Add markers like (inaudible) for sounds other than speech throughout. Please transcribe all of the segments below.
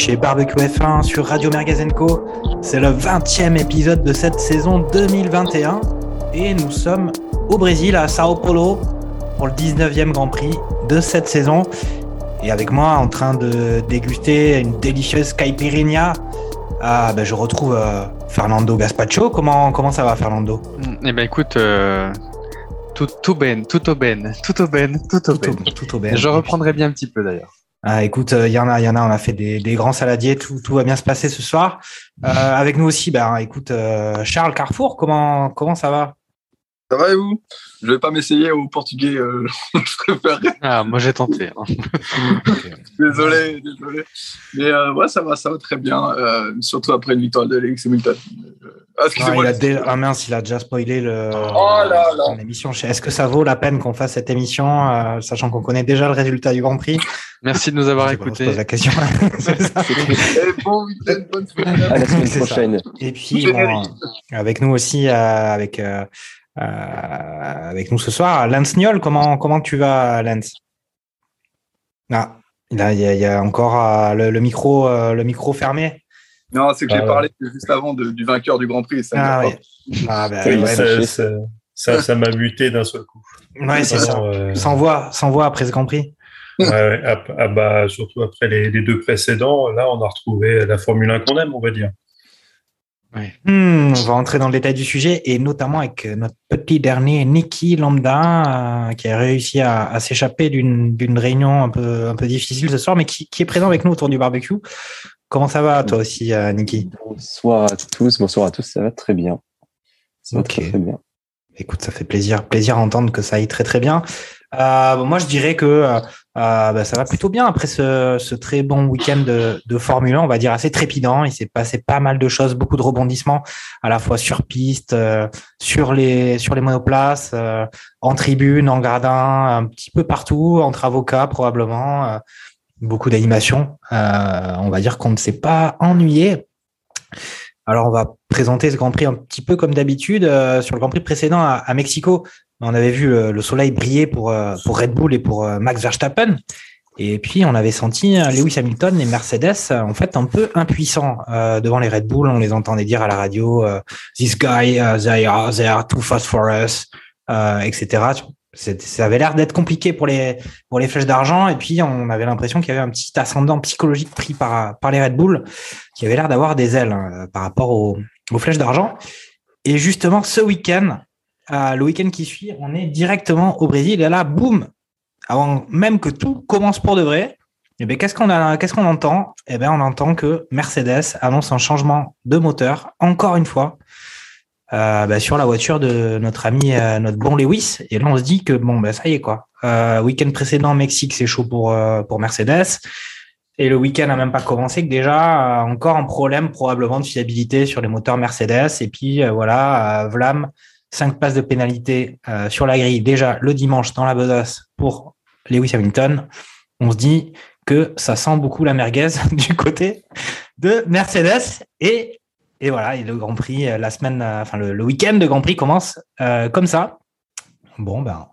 chez Barbecue F1 sur Radio Mergazenco. C'est le 20e épisode de cette saison 2021 et nous sommes au Brésil, à Sao Paulo, pour le 19e Grand Prix de cette saison. Et avec moi, en train de déguster une délicieuse caipirinha, ah, ben je retrouve euh, Fernando Gaspacho. Comment, comment ça va, Fernando? Eh ben écoute, euh, tout, tout ben, tout au ben, tout au ben, tout au Tout, ben. au- tout au bien. Je reprendrai bien un petit peu d'ailleurs. Ah, écoute, il y en a, y en a. On a fait des, grands saladiers. Tout, tout va bien se passer ce soir. Euh, avec nous aussi, ben, écoute, euh, Charles Carrefour. Comment, comment ça va? Ça va et vous? Je vais pas m'essayer au portugais, euh, (laughs) je préférerais. Ah, moi j'ai tenté. hein. (laughs) Désolé, désolé. Mais euh, ouais, ça va, ça va très bien. euh, surtout après une victoire de Lewis Hamilton. Euh, ah, ah, excusez-moi. il a dé- ah, mince, il a déjà spoilé le, Oh là là. l'émission. Est-ce que ça vaut la peine qu'on fasse cette émission, euh, sachant qu'on connaît déjà le résultat du Grand Prix? Merci de nous avoir Je sais pas, on se écoutés. pose la question. (laughs) C'est ça. Et bon week-end, bonne semaine. À la semaine prochaine. Et puis, bon, avec nous aussi, euh, avec, avec nous ce soir, Lance Niol. Comment, comment tu vas, Lance? Ah, il y a, il y a- il y a encore euh, le, le micro, euh, le micro fermé. Non, c'est que j'ai Ah ouais. parlé juste avant de- du vainqueur du Grand Prix. Ça Ah oui. Ah, bah, Oui, ouais, ça- lâché. ça, ça, ça, ça m'a muté d'un seul coup. ouais, c'est ça. Euh, Sans voix, sans voix après ce Grand Prix. ouais, ouais, ap- ah bah, surtout après les, les deux précédents, là, on a retrouvé la Formule 1 qu'on aime, on va dire. Hmm, on va entrer dans le détail du sujet et notamment avec euh, notre petit dernier Niki Lambda euh, qui a réussi à, à s'échapper d'une d'une réunion un peu, un peu difficile ce soir, mais qui, qui est présent avec nous autour du barbecue. Comment ça va toi aussi, euh, Niki Bonsoir à tous, bonsoir à tous, ça va très bien. Ça va très, très bien. Écoute, ça fait plaisir, plaisir à entendre que ça aille très très bien. Euh, moi, je dirais que euh, euh, bah, ça va plutôt bien après ce, ce très bon week-end de, de Formule 1, on va dire assez trépidant. Il s'est passé pas mal de choses, beaucoup de rebondissements, à la fois sur piste, euh, sur les sur les monoplaces, euh, en tribune, en gradin, un petit peu partout, entre avocats probablement. euh, beaucoup d'animation. On va dire qu'on ne s'est pas ennuyé. Alors, on va présenter ce Grand Prix un petit peu comme d'habitude. Euh, sur le Grand Prix précédent à, à Mexico, on avait vu le soleil briller pour, euh, pour Red Bull et pour euh, Max Verstappen. Et puis, on avait senti euh, Lewis Hamilton et Mercedes, en fait, un peu impuissants devant les Red Bull. On les entendait dire à la radio, This guy, uh, they, are, they are too fast for us, etc. Ça avait l'air d'être compliqué pour les, pour les flèches d'argent. Et puis, on avait l'impression qu'il y avait un petit ascendant psychologique pris par, par les Red Bull qui avait l'air d'avoir des ailes par rapport aux, aux flèches d'argent. Et justement, ce week-end, euh, le week-end qui suit, on est directement au Brésil. Et là, boum, avant même que tout commence pour de vrai, eh ben, qu'est-ce qu'on entend? Eh ben, on entend que Mercedes annonce un changement de moteur, encore une fois, euh, bah, sur la voiture de notre ami, euh, notre bon Lewis. Et là, on se dit que bon, ben, ça y est quoi. Week-end précédent, Mexique, c'est chaud pour pour Mercedes. Et le week-end n'a même pas commencé que déjà encore un problème probablement de fiabilité sur les moteurs Mercedes. Et puis voilà, Vlam, cinq places de pénalité euh, sur la grille déjà le dimanche dans la besace pour Lewis Hamilton. On se dit que ça sent beaucoup la merguez (laughs) du côté de Mercedes. Et, voilà, et le Grand Prix, euh, la semaine, euh, enfin le, week-end de Grand Prix commence comme ça. Bon, ben,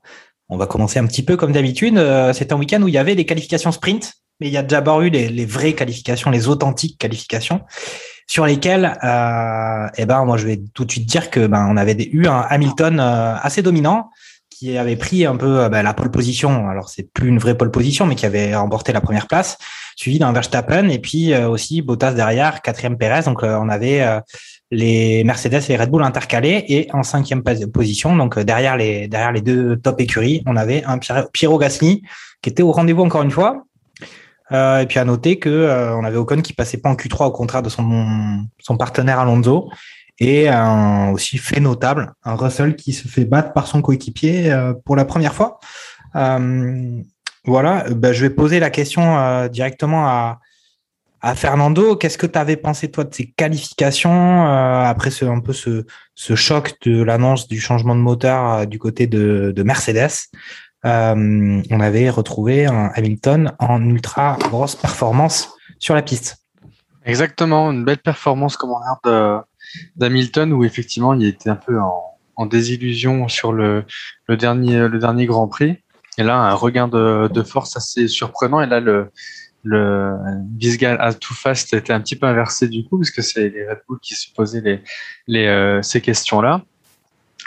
on va commencer un petit peu comme d'habitude. C'est un week-end où il y avait des qualifications sprint, mais il y a d'abord eu les vraies qualifications, les authentiques qualifications, sur lesquelles, euh, eh ben, moi, je vais tout de suite dire que ben, on avait eu un Hamilton euh, assez dominant qui avait pris un peu euh, ben, la pole position. Alors, c'est plus une vraie pole position, mais qui avait remporté la première place, suivi d'un Verstappen et puis aussi Bottas derrière, quatrième Perez. Donc, on avait les Mercedes et les Red Bull intercalés et en cinquième position, donc derrière les derrière les deux top écuries, on avait un Piero Gasly qui était au rendez-vous encore une fois. Euh, et puis à noter que euh, on avait Ocon qui passait pas en Q3 au contraire de son son partenaire Alonso. Et un aussi fait notable un Russell qui se fait battre par son coéquipier euh, pour la première fois. Euh, voilà, ben, je vais poser la question euh, directement à à Fernando, qu'est-ce que tu avais pensé toi de ces qualifications euh, après ce, un peu ce, ce choc de l'annonce du changement de moteur euh, du côté de, de Mercedes? Euh, on avait retrouvé Hamilton en ultra grosse performance sur la piste. Exactement, une belle performance comme on regarde d'Hamilton où effectivement il était un peu en, désillusion sur le, dernier, le dernier Grand Prix. Et là, un regain de, force assez surprenant. Et là, le, le Bisgal à Too Fast était un petit peu inversé du coup, parce que c'est les Red Bull qui se posaient euh, ces questions-là.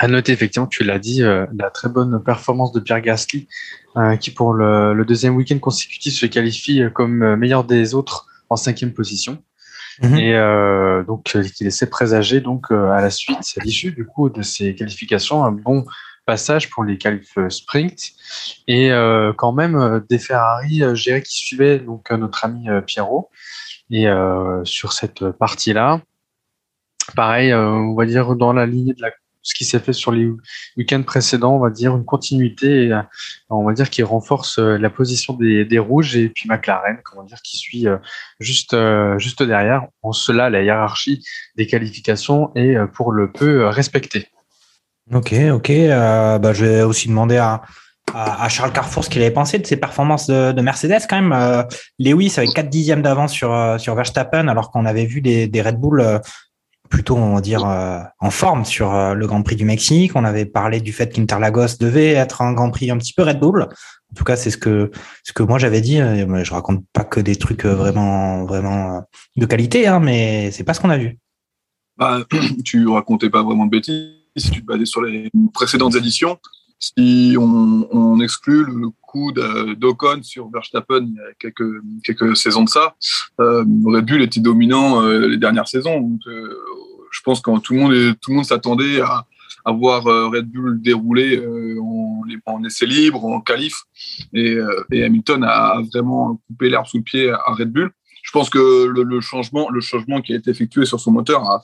À noter, effectivement, tu l'as dit, euh, la très bonne performance de Pierre Gasly, euh, qui pour le, le deuxième week-end consécutif se qualifie comme meilleur des autres en cinquième position. Mhm. Et euh, donc, qui laissait présager donc à la suite, à l'issue du coup de ces qualifications, un bon passage pour les qualifs sprint et euh, quand même euh, des Ferrari euh, gérés qui suivaient donc notre ami Pierrot et sur cette partie là pareil on va dire dans la ligne de la ce qui s'est fait sur les week-ends précédents, on va dire une continuité, on va dire qui renforce la position des, des rouges et puis McLaren, comment dire, qui suit juste juste derrière. En cela, la hiérarchie des qualifications est pour le peu respectée. Ok, ok. Euh, bah, je vais aussi demander à, à, Charles Carrefour ce qu'il avait pensé de ses performances de, de Mercedes quand même. Euh, Lewis avec 4 dixièmes d'avance sur, euh, sur Verstappen alors qu'on avait vu des, Red Bull euh, plutôt, on va dire, en forme sur le Grand Prix du Mexique. On avait parlé du fait qu'Interlagos devait être un Grand Prix un petit peu Red Bull. En tout cas, c'est ce que ce que moi j'avais dit. Je raconte pas que des trucs vraiment vraiment de qualité, hein, mais c'est pas ce qu'on a vu. Bah, (clears throat) tu racontais pas vraiment de bêtises si tu te basais sur les précédentes éditions, si on, on exclut le coup d'Ocon sur Verstappen il y a quelques, quelques saisons de ça, euh, Red Bull était dominant euh, les dernières saisons. Euh, je pense que tout le monde, tout le monde s'attendait à, à, voir euh, Red Bull dérouler euh, en, en, essai libre, en qualif, et, et Hamilton a vraiment coupé l'herbe sous le pied à Red Bull. Je pense que le, le, changement, le changement qui a été effectué sur son moteur a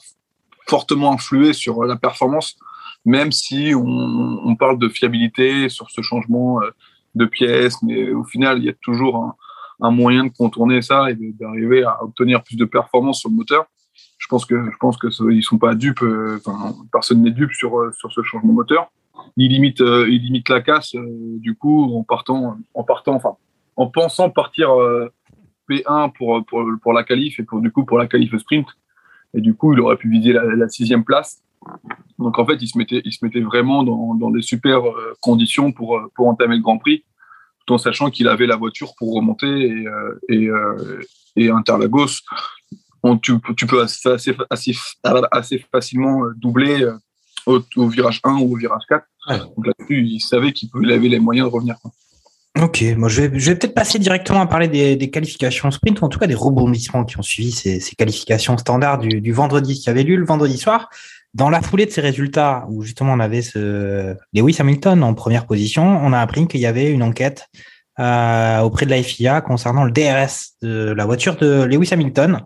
fortement influé sur la performance, même si on, on, parle de fiabilité sur ce changement euh, de pièces, mais au final, il y a toujours un, un moyen de contourner ça et d'arriver à obtenir plus de performance sur le moteur. Je pense que je pense ils sont pas dupes, euh, personne n'est dupe sur euh, sur ce changement moteur. Il limite il limite la casse du coup en partant en partant en pensant partir P1 pour, pour pour la qualif et pour du coup pour la qualif sprint et du coup, il aurait pu viser la, sixième place. Donc en fait, il se mettait, se vraiment dans, dans des super euh, conditions pour, euh, pour entamer le Grand Prix, tout en sachant qu'il avait la voiture pour remonter et, euh, et, et Interlagos, on, tu, tu, peux assez, assez, assez, facilement doubler au, au, virage 1 ou au virage 4. Donc là-dessus, il savait qu'il avait les moyens de revenir. Ok, moi je vais, je vais peut-être passer directement à parler des, des, qualifications sprint, ou en tout cas des rebondissements qui ont suivi ces, ces qualifications standards du, du vendredi qui avait lieu le vendredi soir. Dans la foulée de ces résultats, où justement on avait ce Lewis Hamilton en première position, on a appris qu'il y avait une enquête euh, auprès de la FIA concernant le DRS de la voiture de Lewis Hamilton.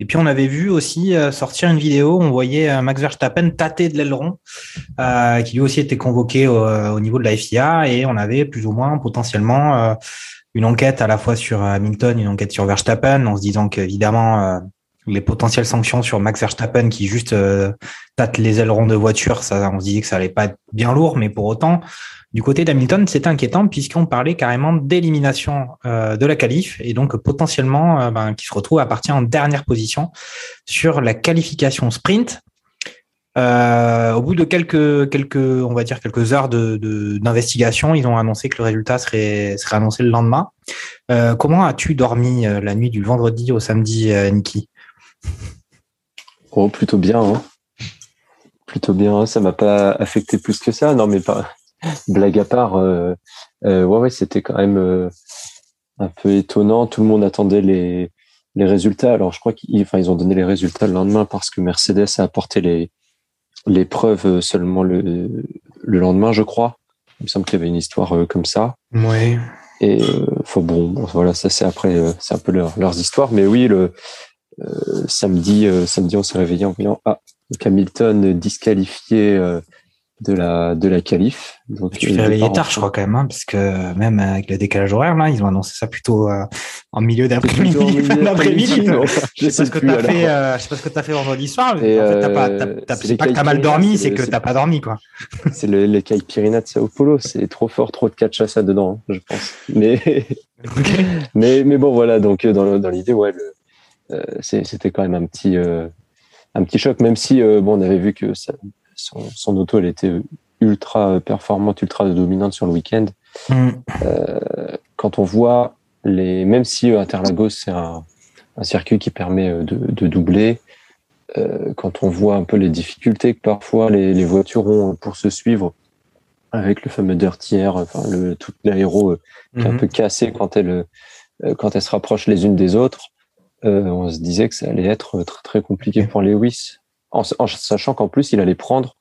Et puis on avait vu aussi euh, sortir une vidéo, on voyait euh, Max Verstappen tâter de l'aileron, euh, qui lui aussi était convoqué au, niveau de la FIA, et on avait plus ou moins potentiellement une enquête à la fois sur Hamilton, une enquête sur Verstappen, en se disant qu'évidemment les potentielles sanctions sur Max Verstappen qui juste tâte les ailerons de voiture, ça on se disait que ça allait pas être bien lourd, mais pour autant du côté d'Hamilton, c'est inquiétant puisqu'on parlait carrément d'élimination euh, de la qualif et donc potentiellement euh, ben, qui se retrouve à partir en dernière position sur la qualification sprint. Euh, au bout de quelques, quelques, on va dire quelques heures de, d'investigation, ils ont annoncé que le résultat serait, serait annoncé le lendemain. Euh, comment as-tu dormi euh, la nuit du vendredi au samedi, euh, Niki? Oh, plutôt bien. Hein. Plutôt bien. Ça m'a pas affecté plus que ça. Non, mais pas blague à part, euh, euh, ouais, ouais, c'était quand même euh, un peu étonnant. Tout le monde attendait les, les résultats. Alors, je crois qu'ils enfin, ils ont donné les résultats le lendemain parce que Mercedes a apporté les, les preuves seulement le, le lendemain, je crois. Il me semble qu'il y avait une histoire comme ça. Oui. Et faut bon, voilà, ça c'est après, c'est un peu leurs histoires. Mais oui, le samedi, samedi, on s'est réveillé en voyant ah, Hamilton disqualifié de la de la qualif. Donc tu fais réveiller tard, je crois quand même, hein, parce que même avec le décalage horaire là, ils ont annoncé ça plutôt euh, en milieu d'après-midi. (laughs) (laughs) je sais pas ce que t'as fait. Euh, je sais pas ce que t'as fait vendredi soir. Mais en fait, t'as pas, t'as, c'est pas que t'as mal dormi, c'est que t'as pas dormi quoi. (laughs) C'est le, les Caipirina de Sao Paulo, c'est trop fort, trop de cachaça dedans, hein, je pense. Mais mais mais bon voilà, donc dans, dans l'idée, ouais, le, c'était quand même un petit un petit choc, même si bon, on avait vu que ça, son, auto, elle était ultra performante, ultra dominante sur le week-end. Mm. Euh, quand on voit les, même si euh, Interlagos c'est un, circuit qui permet euh, de, doubler, quand on voit un peu les difficultés que parfois les, voitures ont pour se suivre, avec le fameux dirty enfin le tout l'aéro qui est un mm-hmm. peu cassé quand elle quand elles se rapprochent les unes des autres, on se disait que ça allait être très très compliqué pour Lewis en, sachant qu'en plus, il allait prendre,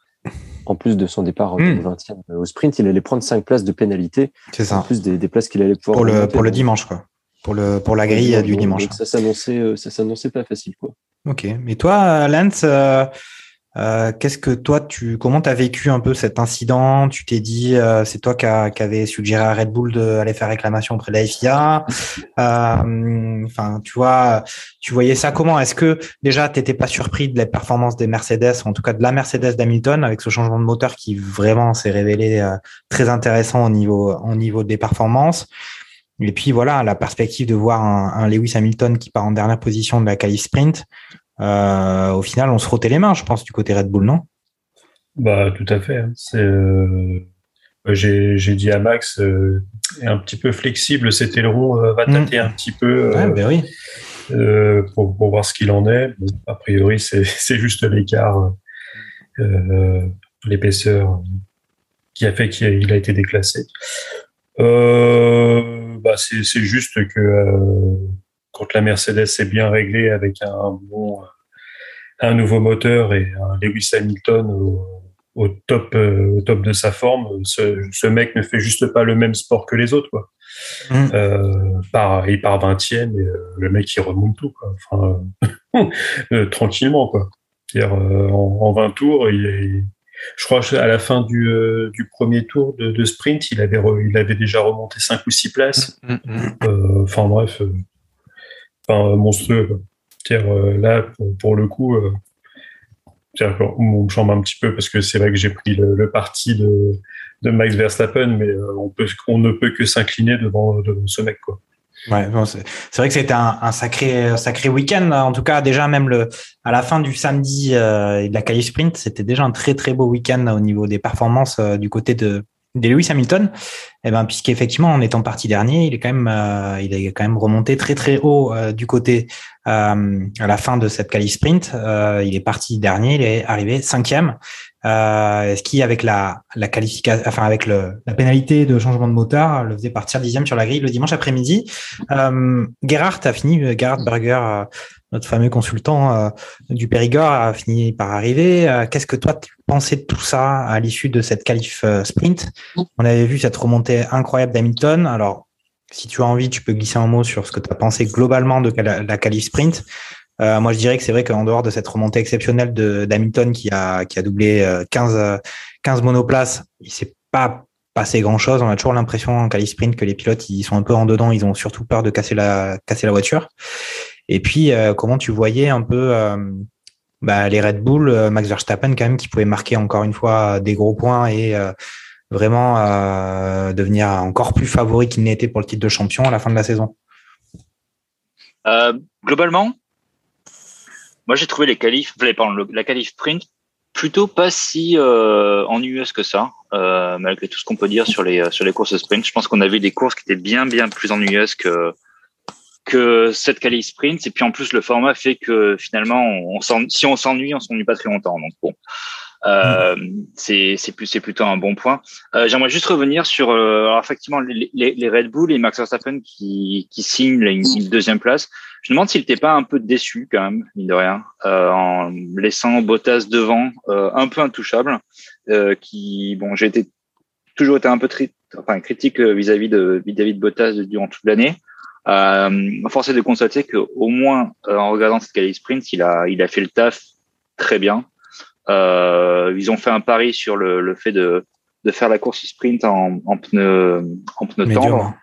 en plus de son départ 20e hmm. au sprint, il allait prendre 5 places de pénalité. C'est ça. En plus des, des, places qu'il allait pouvoir. Pour le, pour le dimanche, quoi. Pour, le, pour la grille du dimanche. ça s'annonçait, euh, ça s'annonçait pas facile, quoi. Ok. Mais toi, Lance, euh, euh, qu'est-ce que toi, tu, comment tu as vécu un peu cet incident? Tu t'es dit, euh, c'est toi qui, a, qui avait suggéré à Red Bull d'aller faire réclamation auprès de la FIA. Euh, enfin, tu vois, tu voyais ça comment? Est-ce que déjà, tu n'étais pas surpris de la performance des Mercedes, en tout cas de la Mercedes d'Hamilton, avec ce changement de moteur qui vraiment s'est révélé très intéressant au niveau, au niveau des performances? Et puis voilà, la perspective de voir un, un Lewis Hamilton qui part en dernière position de la qualif sprint, euh, au final, on se frottait les mains, je pense, du côté Red Bull, non? Bah, tout à fait. Hein. Euh, j'ai, dit à Max, euh, un petit peu flexible, cet aileron va mm. tâter un petit peu. Ben oui. pour, pour, voir ce qu'il en est. a priori, c'est, (laughs) juste l'écart, l'épaisseur qui a fait qu'il a été déclassé. bah c'est juste que quand la Mercedes est bien réglée avec un bon, un nouveau moteur et un Lewis Hamilton au, top, euh, au top de sa forme, ce, mec ne fait juste pas le même sport que les autres, quoi. Mm. Euh, par, il part 20e et euh, le mec il remonte tout, quoi. Enfin, (laughs) tranquillement, quoi. -dire, en, 20 tours, il je crois à la fin du, du premier tour de, sprint, il avait, il avait déjà remonté 5 ou 6 places. Mm, mm, enfin bref, enfin, monstrueux. Euh, là, pour, le coup, euh, on me chambre un petit peu parce que c'est vrai que j'ai pris le, parti de, Max Verstappen, mais euh, on, ne peut que s'incliner devant, ce mec. Quoi. Ouais, c'est vrai que c'était un, sacré, sacré week-end. En tout cas, déjà même le, à la fin du samedi et de la qualif sprint, c'était déjà un très très beau week-end au niveau des performances du côté de, des Lewis Hamilton, eh ben, puisqu'effectivement, en étant parti dernier, il est quand même, euh, il est quand même remonté très très haut euh, du côté euh, à la fin de cette qualif sprint. il est parti dernier, il est arrivé cinquième. ce qui, avec la, la qualification, enfin avec le, la pénalité de changement de moteur, le faisait partir dixième sur la grille le dimanche après-midi. Gerhardt a fini, Gerhard Berger notre fameux consultant euh, du Périgord a fini par arriver. Euh, qu'est-ce que toi tu pensais de tout ça à l'issue de cette qualif euh, sprint? On avait vu cette remontée incroyable d'Hamilton. Alors, si tu as envie, tu peux glisser un mot sur ce que tu as pensé globalement de la qualif sprint. moi, je dirais que c'est vrai qu'en dehors de cette remontée exceptionnelle d'Hamilton qui a, qui a doublé 15, 15 monoplaces, il s'est pas passé grand chose. On a toujours l'impression en qualif sprint que les pilotes, ils sont un peu en dedans. Ils ont surtout peur de casser la, casser la voiture. Et puis, euh, comment tu voyais un peu euh, bah, les Red Bull, euh, Max Verstappen quand même, qui pouvait marquer encore une fois des gros points et vraiment devenir encore plus favori qu'il n'était pour le titre de champion à la fin de la saison? Globalement, moi j'ai trouvé les qualifs, la qualif sprint plutôt pas si ennuyeuse que ça, malgré tout ce qu'on peut dire sur les sur les courses sprint. Je pense qu'on avait des courses qui étaient bien bien plus ennuyeuses que que cette quali sprint. Et puis en plus, le format fait que finalement, on, si on s'ennuie, on s'ennuie pas très longtemps. Donc bon, euh, mm. c'est c'est plus c'est plutôt un bon point. Euh, J'aimerais juste revenir sur euh, alors effectivement les, les, les, Red Bull et Max Verstappen qui qui signent une, deuxième place. Je me demande s'il n'était pas un peu déçu quand même, mine de rien, euh, en laissant Bottas devant, euh, un peu intouchable. Euh, qui bon, j'ai été toujours été un peu enfin critique vis-à-vis de vis-à-vis de Bottas durant toute l'année. Euh, force est de constater que au moins euh, en regardant cette qualif sprint, il a, il a fait le taf très bien. Euh, ils ont fait un pari sur le, le fait de, de faire la course sprint en, en pneu en pneu Médium, tendre. hein.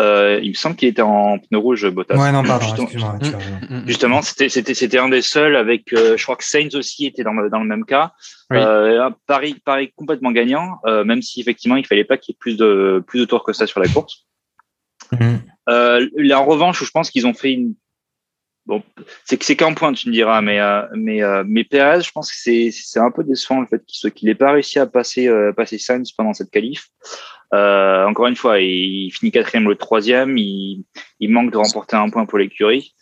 Euh, il me semble qu'il était en pneu rouge, Bottas. Ouais, non, pardon, Justement-. Mm, mm, mm. Justement, c'était c'était c'était un des seuls avec. euh, je crois que Sainz aussi était dans le, dans le même cas. Oui. Euh, un pari pari complètement gagnant, euh, même si effectivement il fallait pas qu'il y ait plus de plus de tours que ça sur la course. Euh, là, en revanche, je pense qu'ils ont fait une. Bon, c'est que c'est qu'un point, tu me diras, mais euh, mais euh, mais Perez, je pense que c'est c'est un peu décevant le fait qu'il qu'il n'ait pas réussi à passer euh, passer Sainz pendant cette qualif. Euh, encore une fois, il finit quatrième le troisième, il il manque de remporter un point pour l'écurie.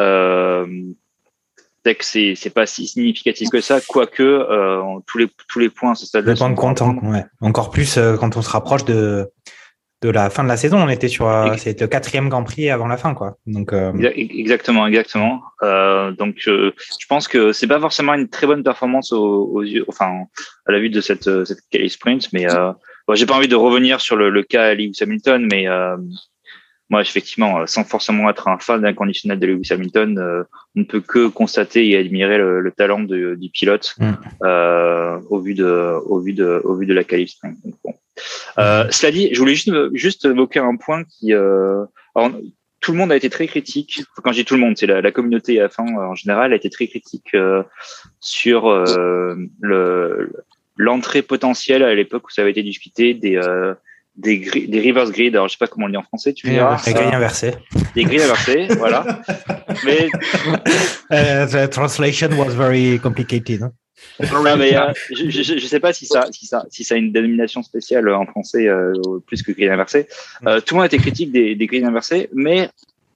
Euh, que c'est c'est pas si significatif que ça, quoique euh, tous les tous les points à ce stade-là Le point de sont compte, hein, ouais. Encore plus euh, quand on se rapproche de, de la fin de la saison. On était sur euh, c'est le quatrième Grand Prix avant la fin, quoi. Donc, euh, Exa- Exactement, exactement. Euh, donc, euh, je pense que c'est pas forcément une très bonne performance aux, aux yeux, enfin, à la vue de cette cette sprint, mais bon, j'ai pas envie de revenir sur le, le cas Lewis Hamilton, mais moi, effectivement, euh, sans forcément être un fan d'inconditionnel de Lewis Hamilton, euh, on ne peut que constater et admirer le, le talent de- du pilote Mm. euh, au vu de au vu de au vu de la quali sprint. Donc, bon. Euh, cela dit, je voulais juste juste évoquer un point qui euh, alors, tout le monde a été très critique. Quand je dis tout le monde, c'est la, la communauté F1 euh, en général a été très critique euh, sur euh, le l'entrée potentielle à l'époque où ça avait été discuté des euh, des, gri- des reverse grid. Alors je sais pas comment on le dit en français. Tu me Grilles diras. inversées. Des grilles inversées, (laughs) voilà. Mais Euh, the translation was very complicated. hein. Non, mais, euh, je, je sais pas si ça, si ça, si ça a une dénomination spéciale en français euh, plus que grille inversée. Euh, tout le monde a été critique des, des grilles inversées, mais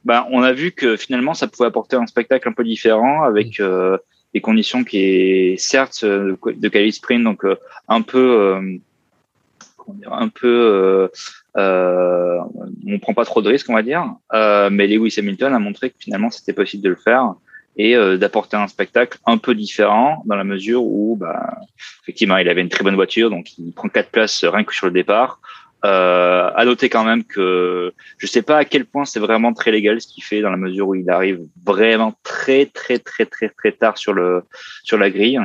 ben, on a vu que finalement ça pouvait apporter un spectacle un peu différent avec euh, des conditions qui est certes euh, de quali sprint, donc euh, un peu, euh, un peu, euh, euh, on prend pas trop de risques, on va dire. Euh, mais Lewis Hamilton a montré que finalement c'était possible de le faire et euh, d'apporter un spectacle un peu différent dans la mesure où, bah, effectivement, il avait une très bonne voiture, donc il prend quatre places rien que sur le départ. Euh, à noter quand même que je sais pas à quel point c'est vraiment très légal ce qu'il fait dans la mesure où il arrive vraiment très très très très très tard sur le sur la grille.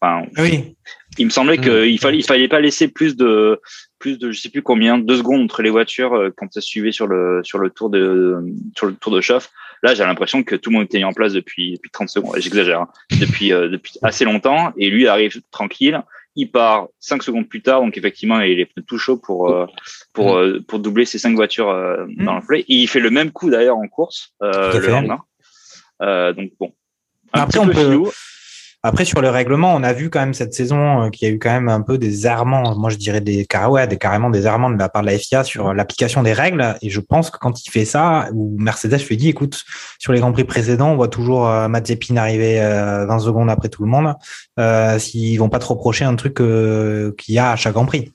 Enfin, Oui, il me semblait qu'il fallait il fallait pas laisser plus de plus de je sais plus combien deux secondes entre les voitures euh, quand ça suivait sur le sur le tour de sur le tour de chauffe. Là, j'ai l'impression que tout le monde était en place depuis depuis 30 secondes. J'exagère. hein. Depuis euh, depuis assez longtemps et lui arrive tranquille. Il part cinq secondes plus tard, donc effectivement, il est tout chaud pour euh, pour euh, pour doubler ces cinq voitures euh, dans le play. Et il fait le même coup d'ailleurs en course euh, le lendemain. Euh, donc bon. Un Après, petit peu peut- filou. Après, sur le règlement, on a vu quand même cette saison euh, qu'il y a eu quand même un peu des errements. Moi, je dirais des, car- ouais, des carrément des errements de la part de la FIA sur l'application des règles. Et je pense que quand il fait ça, ou Mercedes lui dit, écoute, sur les grands prix précédents, on voit toujours euh, Mazepin arriver euh, 20 secondes après tout le monde. Euh, S'ils vont pas trop reprocher un truc euh, qu'il y a à chaque grand prix.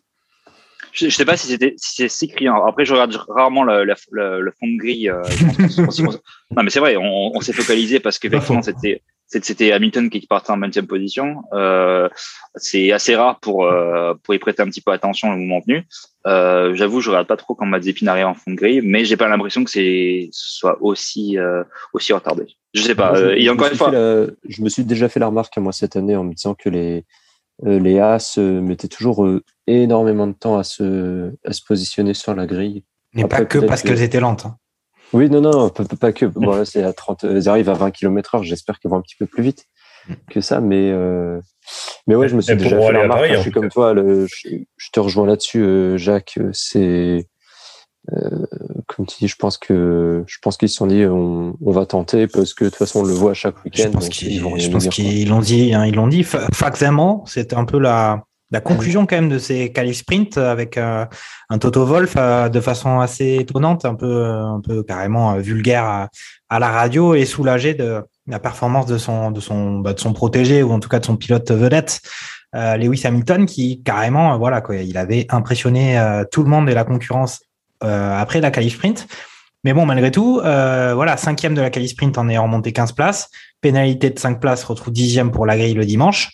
Je, je sais pas si c'était si c'est si criant. Après, je regarde rarement la, la- le fond de grille. euh, (laughs) non, mais c'est vrai, on, on s'est focalisé parce qu'effectivement, c'était c'était- c'était Hamilton qui partait en 20e position. Euh, c'est assez rare pour euh, pour y prêter un petit peu attention le moment venu. Euh, J'avoue, je regarde pas trop quand Mazepin arrive en fond de grille, mais j'ai pas l'impression que c'est ce soit aussi euh, aussi retardé. Je sais pas. Moi, je- euh, et encore une suis fois, la- je me suis déjà fait la remarque moi cette année en me disant que les euh, les As euh, mettaient toujours euh, énormément de temps à se à se positionner sur la grille. Mais Après, pas que parce que- qu'elles étaient lentes. hein. Oui, non, non, pas, que. Bon, là, c'est à 30, elles arrivent à 20 km heure. J'espère qu'elles vont un petit peu plus vite que ça, mais, euh, mais ouais, je me suis déjà fait la remarque. Je suis comme toi, le, je, je te rejoins là-dessus, euh, Jacques. euh, C'est, euh, comme tu dis, je pense que, je pense qu'ils se sont dit, on, on va tenter parce que de toute façon, on le voit chaque Je week-end. qu'ils ils je pense qu'ils l'ont dit, hein, ils l'ont dit fa-. C'était un peu la, la conclusion quand même de ces qualifs sprint avec euh, un Toto Wolf euh, de façon assez étonnante, un peu, euh, un peu carrément euh, vulgaire à, la radio et soulagé de la performance de son, de son, bah, de son protégé ou en tout cas de son pilote vedette. Lewis Hamilton qui carrément voilà quoi il avait impressionné tout le monde et la concurrence après la qualif sprint mais bon malgré tout voilà cinquième de la qualif sprint en ayant remonté 15 places pénalité de 5 places retrouve dixième pour la grille le dimanche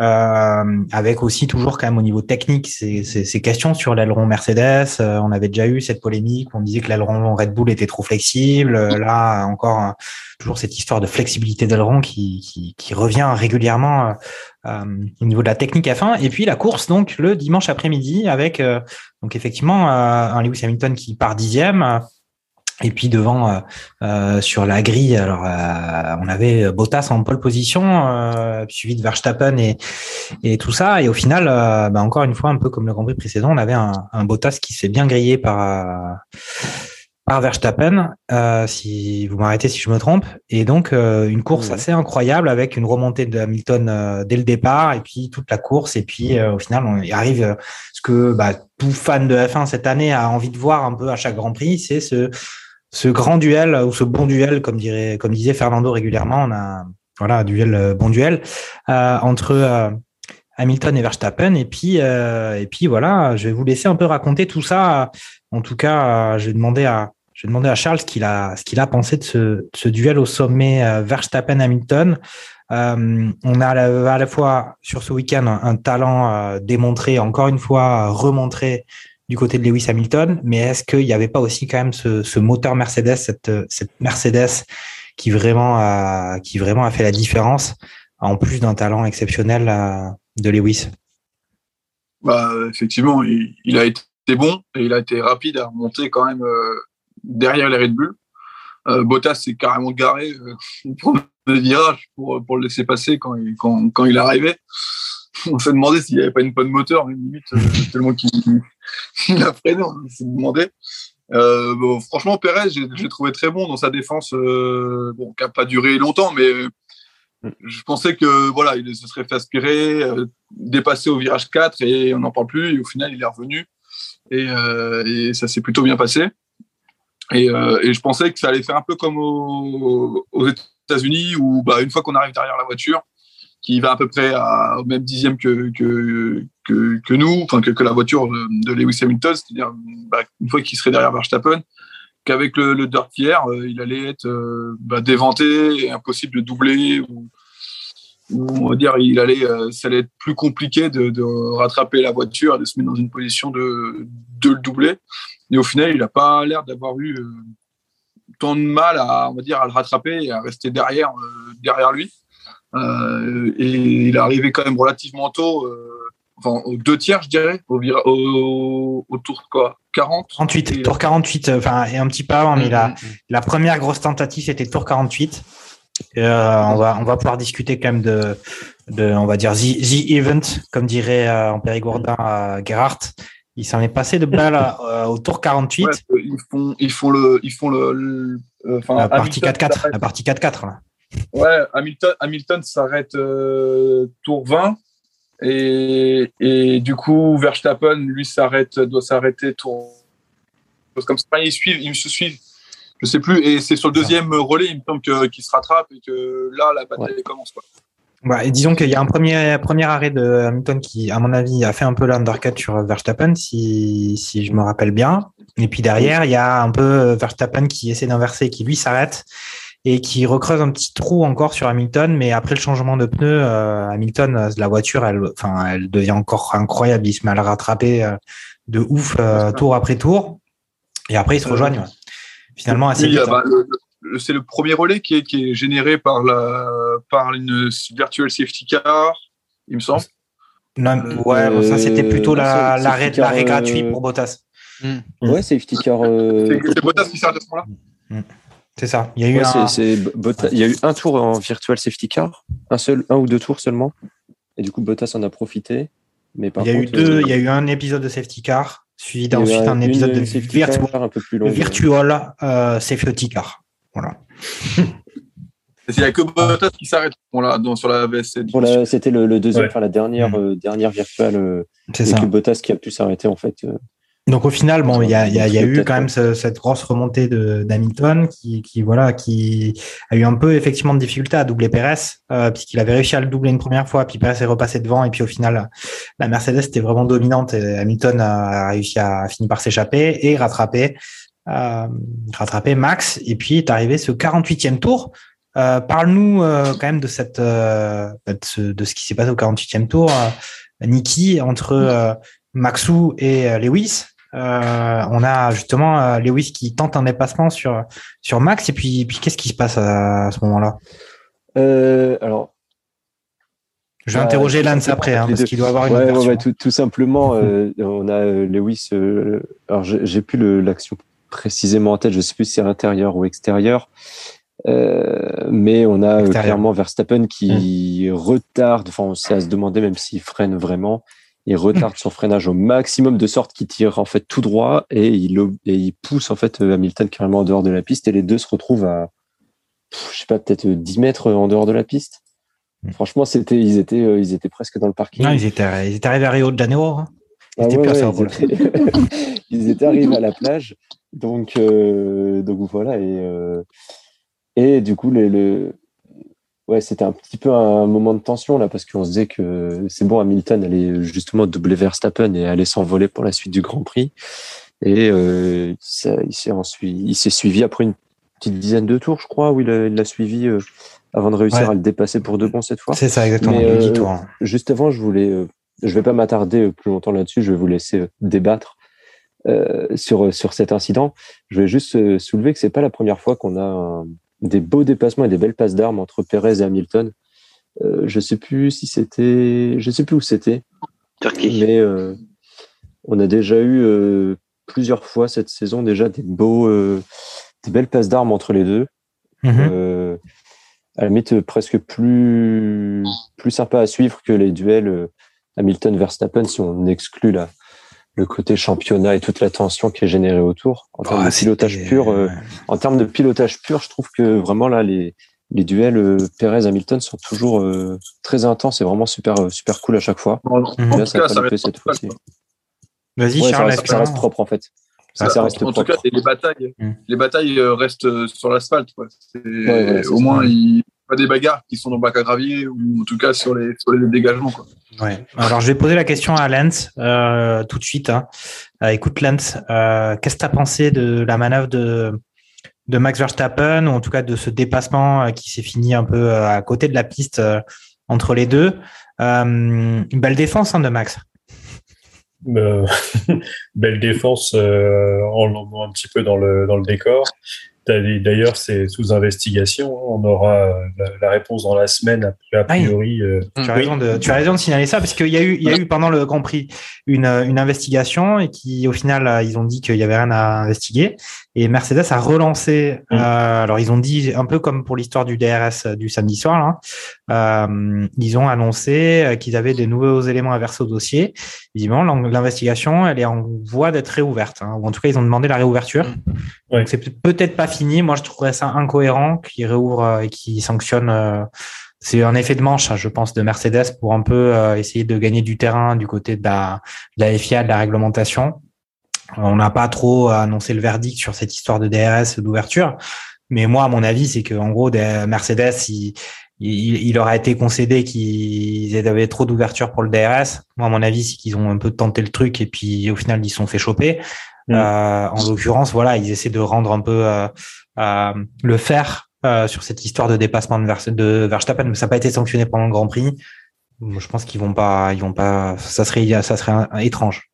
Euh, avec aussi toujours quand même au niveau technique ces, ces, ces questions sur l'aileron Mercedes. Euh, on avait déjà eu cette polémique, on disait que l'aileron Red Bull était trop flexible. Euh, là encore toujours cette histoire de flexibilité d'aileron qui, qui, qui, revient régulièrement au niveau de la technique à fin. Et puis la course donc le dimanche après-midi avec donc effectivement un Lewis Hamilton qui part dixième. Et puis devant, euh, euh, sur la grille, alors euh, on avait Bottas en pole position, suivi de Verstappen et, et tout ça. Et au final, bah, encore une fois, un peu comme le Grand Prix précédent, on avait un, un Bottas qui s'est bien grillé par par Verstappen, si vous m'arrêtez si je me trompe. Et donc une course assez incroyable avec une remontée de Hamilton dès le départ et puis toute la course. Et puis au final, on y arrive ce que bah, tout fan de F1 cette année a envie de voir un peu à chaque Grand Prix, c'est ce ce grand duel ou ce bon duel, comme dirait, comme disait Fernando régulièrement, on a voilà duel, euh, bon duel euh, entre euh, Hamilton et Verstappen. Et puis et puis voilà, je vais vous laisser un peu raconter tout ça. En tout cas, je vais demander à je vais demander à Charles ce qu'il a ce qu'il a pensé de ce, ce duel au sommet Verstappen-Hamilton. on a à la, fois sur ce week-end un, talent démontré, encore une fois remontré du côté de Lewis Hamilton, mais est-ce qu'il n'y avait pas aussi quand même ce, moteur Mercedes, cette, Mercedes qui vraiment, a, qui vraiment a fait la différence, en plus d'un talent exceptionnel euh, de Lewis? Bah, Effectivement, il, a été bon et il a été rapide à remonter quand même euh, derrière les Red Bull. Euh, Bottas s'est carrément garé (laughs) pour le virage pour, le laisser passer quand quand, quand il arrivait (laughs) on s'est demandé s'il n'y avait pas une panne moteur, limite, euh, tellement qu'il (laughs) a freiné, on s'est demandé. Euh, bon, franchement, Perez, j'ai trouvé très bon dans sa défense, euh, bon, qui n'a pas duré longtemps, mais je pensais que voilà, il se serait fait aspirer, euh, dépasser au virage 4 et on n'en parle plus. Et au final, il est revenu et, ça s'est plutôt bien passé. Et, je pensais que ça allait faire un peu comme aux États-Unis où bah, une fois qu'on arrive derrière la voiture, qui va à peu près à, au même dixième que, que, que, que nous, enfin que, que, la voiture de, Lewis Hamilton, c'est-à-dire bah, une fois qu'il serait derrière Verstappen, qu'avec le, le dirt euh, il allait être euh, bah, déventé, impossible de doubler, ou, on va dire il allait, euh, ça allait être plus compliqué de, de, rattraper la voiture, de se mettre dans une position de, de le doubler. Et au final, il n'a pas l'air d'avoir eu tant de mal à, on va dire, à le rattraper et à rester derrière, derrière lui. Euh, et il est arrivé quand même relativement tôt, euh, enfin, aux deux tiers, je dirais, au, au, au tour quoi, 40 38, tour 48, euh, enfin, et un petit peu avant, mais la, mm, mm, mm. la première grosse tentative, c'était tour 48. Euh, on va on va pouvoir discuter quand même de de on va dire the, the event comme dirait euh, en périgourdin euh, Gerhardt. Il s'en est passé de balle (laughs) au tour 48 ouais, ils font ils font le ils font le, enfin la partie 4-4 la partie 4-4 là Ouais, Hamilton, Hamilton s'arrête euh, tour 20 et, et, du coup Verstappen lui s'arrête doit s'arrêter tour comme ça ils suivent ils se suivent. Je sais plus. Et c'est sur le deuxième relais il me semble qu'il se rattrape et que là la bataille commence quoi. Bah, et disons qu'il y a un premier, premier arrêt de Hamilton qui, à mon avis, a fait un peu l'undercut sur Verstappen, si, si je me rappelle bien. Et puis derrière, il y a un peu Verstappen qui essaie d'inverser, qui lui s'arrête et qui recreuse un petit trou encore sur Hamilton. Mais après le changement de pneu, euh, Hamilton, euh, la voiture, elle, enfin, elle devient encore incroyable. Il se met à le rattraper euh, de ouf tour après tour. Et après, ils se rejoignent. Finalement, assez vite. Bah, hein. c'est le premier relais qui est, qui est généré par, la, par une virtual safety car, il me semble. Non, ouais, ça c'était plutôt l'arrêt gratuit pour Bottas. Mm. Ouais, safety car. C'est Bottas qui sert à ce moment-là. Mm. C'est ça. Il y a eu un... il y a eu un tour en virtual safety car, un seul, un ou deux tours seulement. Et du coup, Bottas en a profité. Mais il y a eu deux. Il y a eu un épisode de safety car, suivi d'ensuite un épisode de virtual, un peu plus long, virtual euh, safety car. Voilà. Il n'y a que Bottas qui s'arrête sur la VSC. C'était le, deuxième, enfin la dernière, euh, dernière virtuelle. Euh, c'est ça. Bottas qui a pu s'arrêter en fait. Donc au final, bon, il y a, y a, y a eu quand même cette grosse remontée de d'Hamilton qui, qui voilà, qui a eu un peu effectivement de difficulté à doubler Perez, euh, puisqu'il avait réussi à le doubler une première fois, puis Perez est repassé devant, et puis au final, la Mercedes était vraiment dominante. Et Hamilton a réussi à finir par s'échapper et rattraper, euh, rattraper Max. Et puis est arrivé ce 48e tour Euh, Parle-nous euh, quand même de cette euh, de, ce, de, ce, qui s'est passé au 48e tour, euh, Niki, entre euh, Maxou et euh, on a justement Lewis qui tente un dépassement sur sur Max et puis puis qu'est-ce qui se passe à, à ce moment-là? Alors je vais interroger Lance après, hein, parce qu'il doit avoir une ouais, version. ouais, tout, tout, simplement, euh, on a euh, Lewis. Euh, alors, j'ai plus l'action précisément en tête. Je sais plus si c'est intérieur ou extérieur, euh, mais on a Extérieur. clairement Verstappen qui retarde. Enfin, c'est à se demander même s'il freine vraiment. Il retarde son freinage au maximum de sorte qu'il tire en fait tout droit et il et il pousse en fait Hamilton carrément en dehors de la piste et les deux se retrouvent à je sais pas peut-être 10 mètres en dehors de la piste. Franchement, c'était, ils étaient, euh, ils étaient presque dans le parking. Non, ils étaient, ils étaient arrivés à Rio de Janeiro. Hein. Ils, Ah étaient ouais, placés ouais, en ils, étaient... (laughs) ils étaient arrivés à la plage. Donc, euh, donc voilà. Et, euh, et du coup, les, le... ouais, c'était un petit peu un moment de tension là parce qu'on se disait que c'est bon, Hamilton allait justement doubler Verstappen et allait s'envoler pour la suite du Grand Prix. Et euh, ça, il s'est ensuite, il s'est suivi après une petite dizaine de tours, je crois, où il l'a suivi euh, avant de réussir Ouais. à le dépasser pour de bon cette fois. C'est ça, exactement. Mais, euh, tours. hein. Juste avant, je voulais, je vais pas m'attarder plus longtemps là-dessus. Je vais vous laisser débattre sur sur cet incident. Je vais juste soulever que c'est pas la première fois qu'on a un- des beaux dépassements et des belles passes d'armes entre Perez et Hamilton. Euh, je sais plus si c'était, je sais plus où c'était, Turquie. mais euh, on a déjà eu euh, plusieurs fois cette saison déjà des beaux, euh, des belles passes d'armes entre les deux. Mhm. Euh, à la limite presque plus plus sympa à suivre que les duels euh, Hamilton Verstappen si on exclut la, le côté championnat et toute la tension qui est générée autour en termes Ah, de pilotage c'était- pur euh, en termes de pilotage pur je trouve que vraiment là les les duels euh, Perez Hamilton sont toujours euh, très intenses et vraiment super euh, super cool à chaque fois En, en. Là, tout ça a cas, ça reste, cette fois-ci. Vas-y, Ouais, ça, Charles, reste, ça reste propre en fait ça, ça- ça reste en tout cas, les batailles, Mm. les batailles restent sur l'asphalte. c'est au moins, il n'y a pas des bagarres qui sont dans le bac à gravier ou en tout cas sur les, sur les dégagements. Quoi. Ouais. Alors, je vais poser la question à Lance euh, tout de suite. hein. Euh, écoute, Lance, euh, qu'est-ce que tu as pensé de la manœuvre de, de Max Verstappen, ou en tout cas de ce dépassement qui s'est fini un peu à côté de la piste euh, entre les deux? Euh, Une belle défense hein, de Max. Euh, (laughs) belle défense euh, en l'emmenant un petit peu dans le, dans le décor. D'ailleurs, c'est sous investigation. On aura euh, la, réponse dans la semaine, a, a priori. euh, Tu as, oui. raison de, tu as raison de signaler ça parce qu'il y a eu, il y a eu pendant le Grand Prix une, une investigation et qui, au final, euh, ils ont dit qu'il y avait rien à investiguer. Et Mercedes a relancé. Mm. euh, alors, ils ont dit un peu comme pour l'histoire du DRS du samedi soir. Là, euh, ils ont annoncé euh, qu'ils avaient des nouveaux éléments à verser au dossier. Évidemment, l'en- l'investigation, elle est en voie d'être réouverte. Hein, ou en tout cas, ils ont demandé la réouverture. Ouais. Donc, c'est peut- peut-être pas fini. Moi, je trouverais ça incohérent qu'ils réouvrent euh, et qu'ils sanctionnent. euh, c'est un effet de manche, hein, je pense, de Mercedes pour un peu euh, essayer de gagner du terrain du côté de la, de la FIA, de la réglementation. On n'a pas trop annoncé le verdict sur cette histoire de DRS d'ouverture, mais moi, à mon avis, c'est que en gros, des Mercedes, il, il, il leur a été concédé qu'ils avaient trop d'ouverture pour le DRS. Moi, à mon avis, c'est qu'ils ont un peu tenté le truc et puis au final, ils se sont fait choper. Mm. Euh, en l'occurrence, voilà, ils essaient de rendre un peu euh, euh, le fer euh, sur cette histoire de dépassement de, Vers- de Verstappen, mais ça n'a pas été sanctionné pendant le Grand Prix. Je pense qu'ils vont pas, ils vont pas, ça serait, ça serait un- un étrange.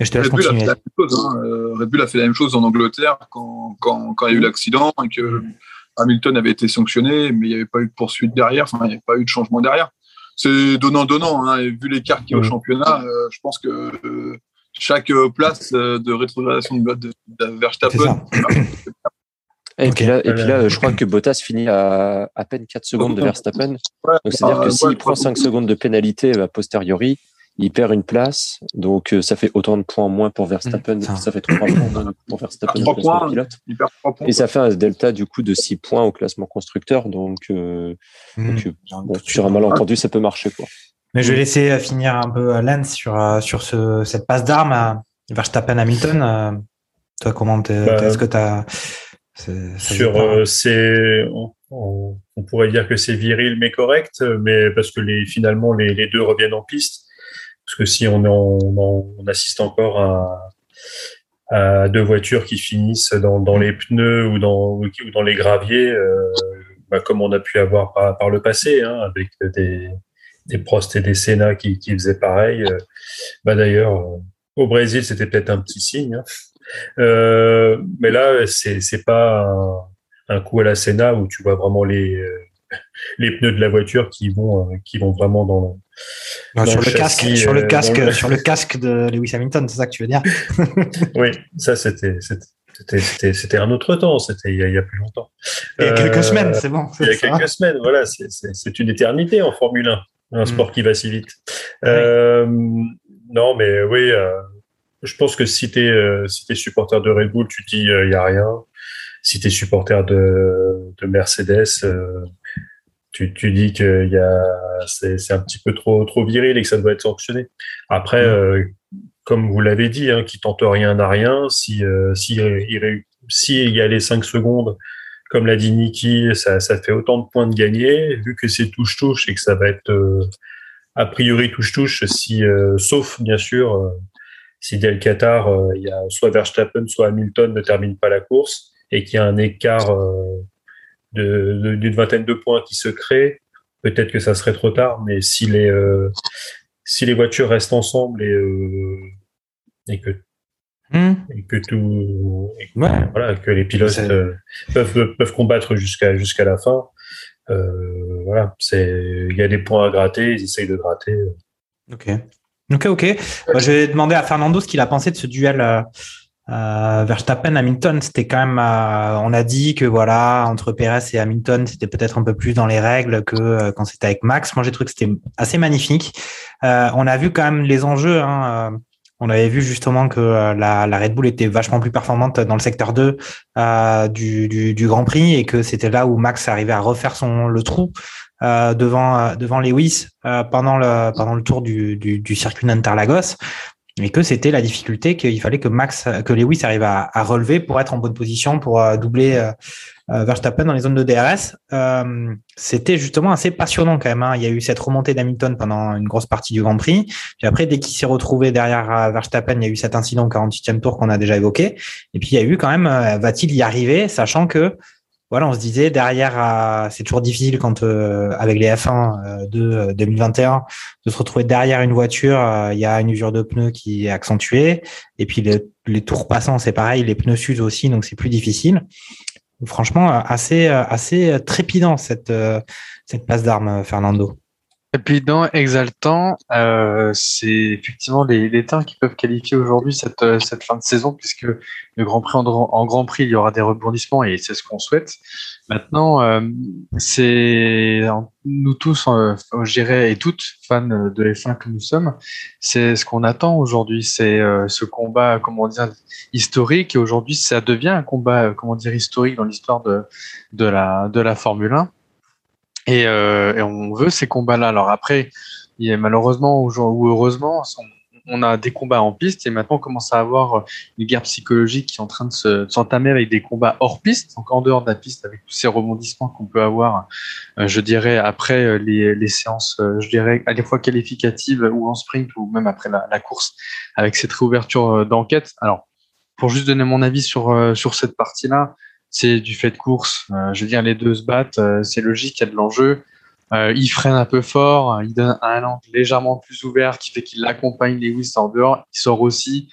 Et je te laisse Red Bull, a fait continuer. la même chose, hein. Red Bull a fait la même chose en Angleterre quand, quand, quand il y a eu l'accident et que Hamilton avait été sanctionné, mais il n'y avait pas eu de poursuite derrière, enfin, il n'y avait pas eu de changement derrière. C'est donnant-donnant, hein, et vu l'écart qu'il y a au championnat, euh, je pense que euh, chaque euh, place euh, de rétrogradation de, de, de Verstappen, Et, puis là, et puis là, Voilà. je crois que Bottas finit à à peine 4 secondes de Verstappen. Ouais, Donc, c'est-à-dire bah, que s'il ouais, prend ouais. 5 secondes de pénalité a posteriori, il perd une place. Donc, euh, ça fait autant de points en moins pour Verstappen. Mmh, ça. ça fait 3 points en moins pour Verstappen Ah, au trois classement points. pilote. il perd 3 points. Et ça fait un delta du coup de 6 points au classement constructeur. Donc, euh, Mm. donc, euh, bon, sur un malentendu, ça peut marcher. Quoi. Mais je vais laisser euh, finir un peu euh, Lance sur, euh, sur ce, cette passe d'armes Verstappen Hamilton. Toi, comment t'es- Bah, est-ce que tu as. sur c'est on, on- on pourrait dire que c'est viril mais correct mais parce que les finalement les, les deux reviennent en piste parce que si on, on, on- on assiste encore à, à deux voitures qui finissent dans, dans les pneus ou dans ou dans les graviers euh, bah, comme on a pu avoir par, par le passé, hein, avec des, des Prost et des Senna qui, qui faisaient pareil. Euh, bah, D'ailleurs, euh, au Brésil, c'était peut-être un petit signe. Hein. Euh, mais là, c'est c'est pas un, un, coup à la Senna où tu vois vraiment les euh, les pneus de la voiture qui vont qui vont vraiment dans, sur, le, casque, sur le casque le... sur le casque de Lewis Hamilton, c'est ça que tu veux dire? (laughs) Oui, ça c'était c'était un autre temps, c'était il, il, y a plus longtemps. Il y a quelques euh, semaines, c'est bon. Il y a quelques semaines, voilà, c'est une éternité en Formule 1 un mm. sport qui va si vite. Euh, non, mais oui, euh, je pense que si tu es, euh, si es supporter de Red Bull, tu dis il euh, y a rien. Si tu es supporter de, de Mercedes, euh, tu, tu dis que y a c'est un petit peu trop trop viril et que ça doit être sanctionné. Après, mm. comme vous l'avez dit, hein, qui tente rien n'a rien. Si si il, si il y a les 5 secondes comme l'a dit Niki, ça, ça, fait autant de points de gagner, vu que c'est touche-touche et que ça va être euh, a priori touche-touche, si, euh, sauf bien sûr, euh, si dès le Qatar, il y a soit Verstappen, soit Hamilton ne termine pas la course et qu'il y a un écart d'une de, vingtaine de points qui se crée, peut-être que ça serait trop tard, mais si les, si les voitures restent ensemble et, et que Mmh. et que tout et que, ouais. voilà que les pilotes euh, peuvent peuvent combattre jusqu'à jusqu'à la fin. Euh, voilà c'est il y a des points à gratter ils essayent de gratter. Ok. Ok ok. Bah, je vais demander à Fernando ce qu'il a pensé de ce duel euh, euh Verstappen Hamilton c'était quand même euh, on a dit que voilà entre Perez et Hamilton c'était peut-être un peu plus dans les règles que quand c'était avec Max. Moi j'ai trouvé que c'était assez magnifique. On a vu quand même les enjeux hein, on avait vu justement que euh, la, la, Red Bull était vachement plus performante dans le secteur 2 euh, du, du, du, Grand Prix et que c'était là où Max arrivait à refaire son le trou euh, devant euh, devant Lewis euh, pendant le pendant le tour du, du, du circuit d'Interlagos et que c'était la difficulté qu'il fallait que Max que Lewis arrive à, à, relever pour être en bonne position pour doubler euh, Verstappen dans les zones de DRS. Euh, c'était justement assez passionnant quand même. Hein. Il y a eu cette remontée d'Hamilton pendant une grosse partie du Grand Prix. Puis après, dès qu'il s'est retrouvé derrière euh, Verstappen, il y a eu cet incident au 48e tour qu'on a déjà évoqué. Et puis il y a eu quand même, va-t-il y arriver, sachant que voilà, on se disait derrière, c'est toujours difficile quand avec les F1 de 2021 de se retrouver derrière une voiture. Il y a une usure de pneus qui est accentuée, et puis les, les tours passants, c'est pareil, les pneus s'usent aussi, donc c'est plus difficile franchement, assez, assez trépidant cette, cette passe d'armes, Fernando. Trépidant, exaltant, euh, c'est effectivement les, les qui peuvent qualifier aujourd'hui cette, fin de saison, puisque le Grand Prix en, Grand Prix, il y aura des rebondissements et c'est ce qu'on souhaite. Maintenant, euh, c'est nous tous, euh, je dirais, et toutes fans de F1 que nous sommes, c'est ce qu'on attend aujourd'hui, c'est euh, ce combat, comment dire, historique. Et aujourd'hui, ça devient un combat, euh, comment dire, historique dans l'histoire de de la de la Formule 1. Et, euh, et on veut ces combats-là. Alors après, a malheureusement ou heureusement, a des combats en piste et maintenant on commence à avoir une guerre psychologique qui est en train de s'entamer avec des combats hors piste, donc en dehors de la piste, avec tous ces rebondissements qu'on peut avoir, euh, je dirais, après euh, les, les, séances, euh, je dirais, à la fois qualificatives ou en sprint ou même après la, la course, avec cette réouverture d'enquête. Alors, pour juste donner mon avis sur, sur cette partie-là, c'est du fait de course. je veux dire, les deux se battent, c'est logique, il y a de l'enjeu. Euh, il freine un peu fort, il donne un angle légèrement plus ouvert qui fait qu'il accompagne Lewis en dehors. Il sort aussi.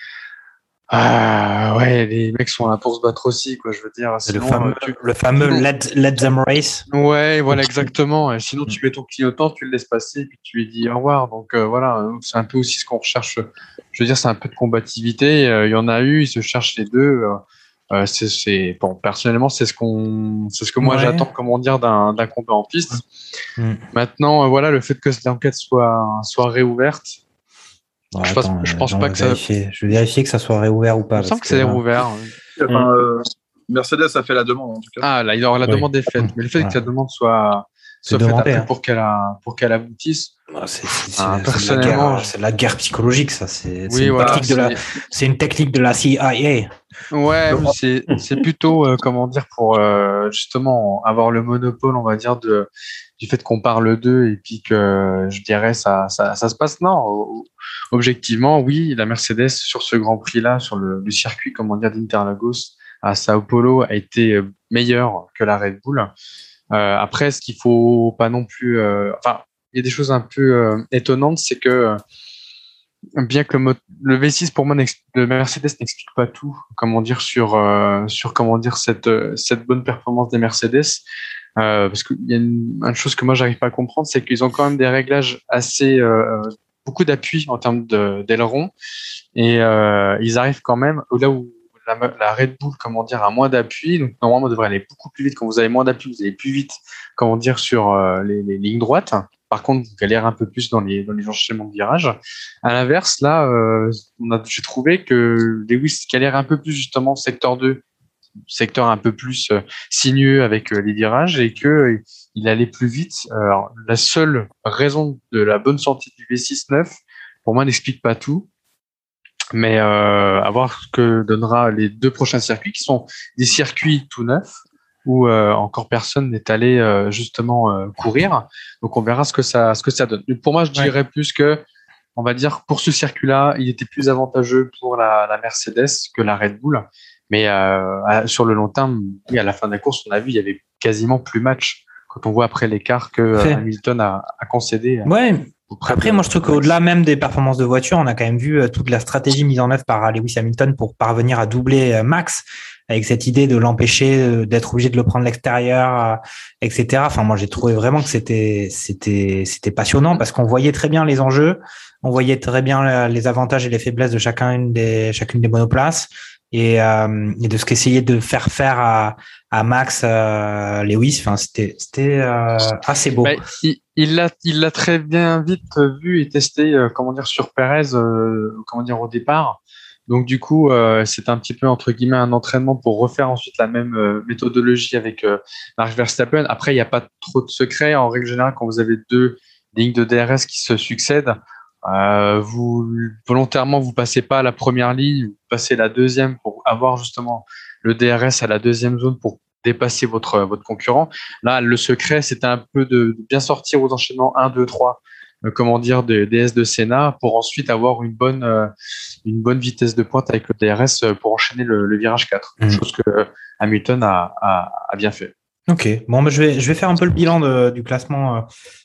Ah ouais, les mecs sont là pour se battre aussi, quoi. Je veux dire. Sinon, le fameux, tu... le fameux let, let, them race. Ouais, voilà, exactement. Et sinon, tu mets ton clignotant, tu le laisses passer, et puis tu lui dis au revoir. Donc euh, voilà, c'est un peu aussi ce qu'on recherche. Je veux dire, c'est un peu de combativité. Euh, il y en a eu, ils se cherchent les deux. Euh, c'est bon personnellement c'est ce qu'on c'est ce que moi ouais. j'attends comment dire d'un d'un combat en piste. Mm. maintenant euh, voilà le fait que cette enquête soit soit réouverte bon, je, attends, pense, je pense pas que ça je vais vérifier que ça soit réouvert ou pas je sens que c'est réouvert enfin, euh, Mercedes a fait la demande en tout cas. Ah là aura la oui. demande est faite mais le fait que la demande soit hein. pour qu'elle pour qu'elle aboutisse ah, c'est ah, personnellement c'est la, la, guerre psychologique ça c'est oui, une, voilà, une technique de la CIA Ouais, c'est plutôt euh, comment dire pour euh, justement avoir le monopole, on va dire de du fait qu'on parle d'eux et puis que je dirais ça, ça ça se passe non. Objectivement, oui, la Mercedes sur ce Grand Prix là, sur le, le circuit comment dire d'Interlagos à Sao Paulo a été meilleure que la Red Bull. Euh, après, ce qu'il faut pas non plus, euh, enfin, il y a des choses un peu euh, étonnantes, c'est que bien que le, le V6 pour moi, le Mercedes n'explique pas tout, comment dire sur euh, sur comment dire cette cette bonne performance des Mercedes. Euh, parce qu'il y a une, une chose que moi j'arrive pas à comprendre, c'est qu'ils ont quand même des réglages assez euh, beaucoup d'appui en termes d'aileron et ils arrivent quand même là où la, Red Bull comment dire a moins d'appui. Donc normalement on devrait aller beaucoup plus vite. Quand vous avez moins d'appui vous allez plus vite comment dire sur euh, les, lignes droites. Par contre vous galérez un peu plus dans les dans les enchaînements de virages. À l'inverse là euh, j'ai trouvé que Lewis galère un peu plus justement secteur 2 secteur un peu plus euh, sinueux avec les virages et que il allait plus vite. Alors, la seule raison de la bonne sortie du V6-9, pour moi, n'explique pas tout. Mais euh, à voir ce que donnera les deux prochains circuits, qui sont des circuits tout neufs, où euh, encore personne n'est allé euh, justement euh, courir. Donc on verra ce que ça, ce que ça donne. Pour moi, je dirais plus que, on va dire, pour ce circuit-là, il était plus avantageux pour la, la Mercedes que la Red Bull. Mais euh, à- sur le long terme, oui, à la fin de la course, on a vu, il y avait quasiment plus match quand on voit après l'écart que euh. Hamilton a, a concédé. Ouais. Après, moi, je trouve qu'au-delà même des performances de voiture, on a quand même vu euh, toute la stratégie mise en œuvre par Lewis Hamilton pour parvenir à doubler euh, Max, avec cette idée de l'empêcher euh, d'être obligé de le prendre à l'extérieur, euh, etc. Enfin, moi, j'ai trouvé vraiment que c'était c'était c'était passionnant parce qu'on voyait très bien les enjeux, on voyait très bien euh, les avantages et les faiblesses de chacun des chacune des monoplaces et, euh, et de ce qu'essayait de faire faire à, à Max euh, Lewis. C'était c'était euh, assez beau. Bah, il l'a il l'a très bien vite euh, vu et testé comment dire sur Perez comment dire au départ. Donc du coup c'est un petit peu entre guillemets un entraînement pour refaire ensuite la même méthodologie avec Max Verstappen. Après il n'y a pas trop de secret en règle générale quand vous avez deux lignes de DRS qui se succèdent. Euh, vous volontairement vous passez pas à la première ligne, vous passez la deuxième pour avoir justement le DRS à la deuxième zone pour dépasser votre votre concurrent. Là, le secret, c'était un peu de, bien sortir aux enchaînements 1, 2, 3, euh, comment dire, des DS de Senna pour ensuite avoir une bonne, euh, une bonne vitesse de pointe avec le DRS euh, pour enchaîner le, le virage 4. Mhm. Chose que euh, Hamilton a, a, a bien fait. Ok, bon, bah, je, vais, je vais faire un peu le bilan de- du classement euh,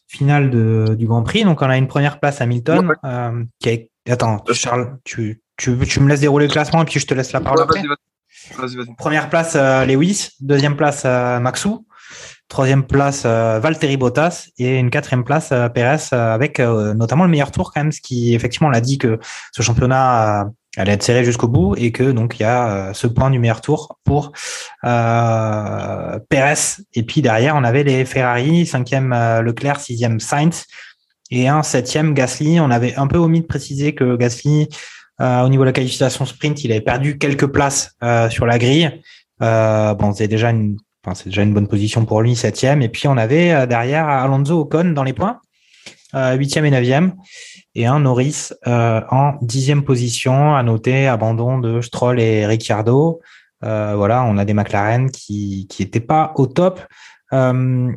final de, du Grand Prix. Donc, on a une première place Hamilton. euh, qui a... Attends, Charles, tu, tu, tu me laisses dérouler le classement et puis je te laisse la parole Ouais, après. Vas-y, vas-y. Vas-y, vas-y. Première place euh, Lewis, deuxième place euh, Maxou, troisième place euh, Valtteri Bottas et une quatrième place euh, Perez euh, avec euh, notamment le meilleur tour quand même, ce qui effectivement on l'a dit que ce championnat euh, allait être serré jusqu'au bout et que donc il y a euh, ce point du meilleur tour pour euh, Perez et puis derrière on avait les Ferrari, cinquième euh, Leclerc, sixième Sainz et un septième Gasly. On avait un peu omis de préciser que Gasly euh, au niveau de la qualification sprint, il avait perdu quelques places sur la grille. Bon, c'est déjà une, enfin, c'est déjà une bonne position pour lui, septième. Et puis on avait derrière Alonso Ocon dans les points, huitième et neuvième, et un Norris euh, en dixième position. À noter abandon de Stroll et Ricciardo. Euh, voilà, on a des McLaren qui qui étaient pas au top. Euh,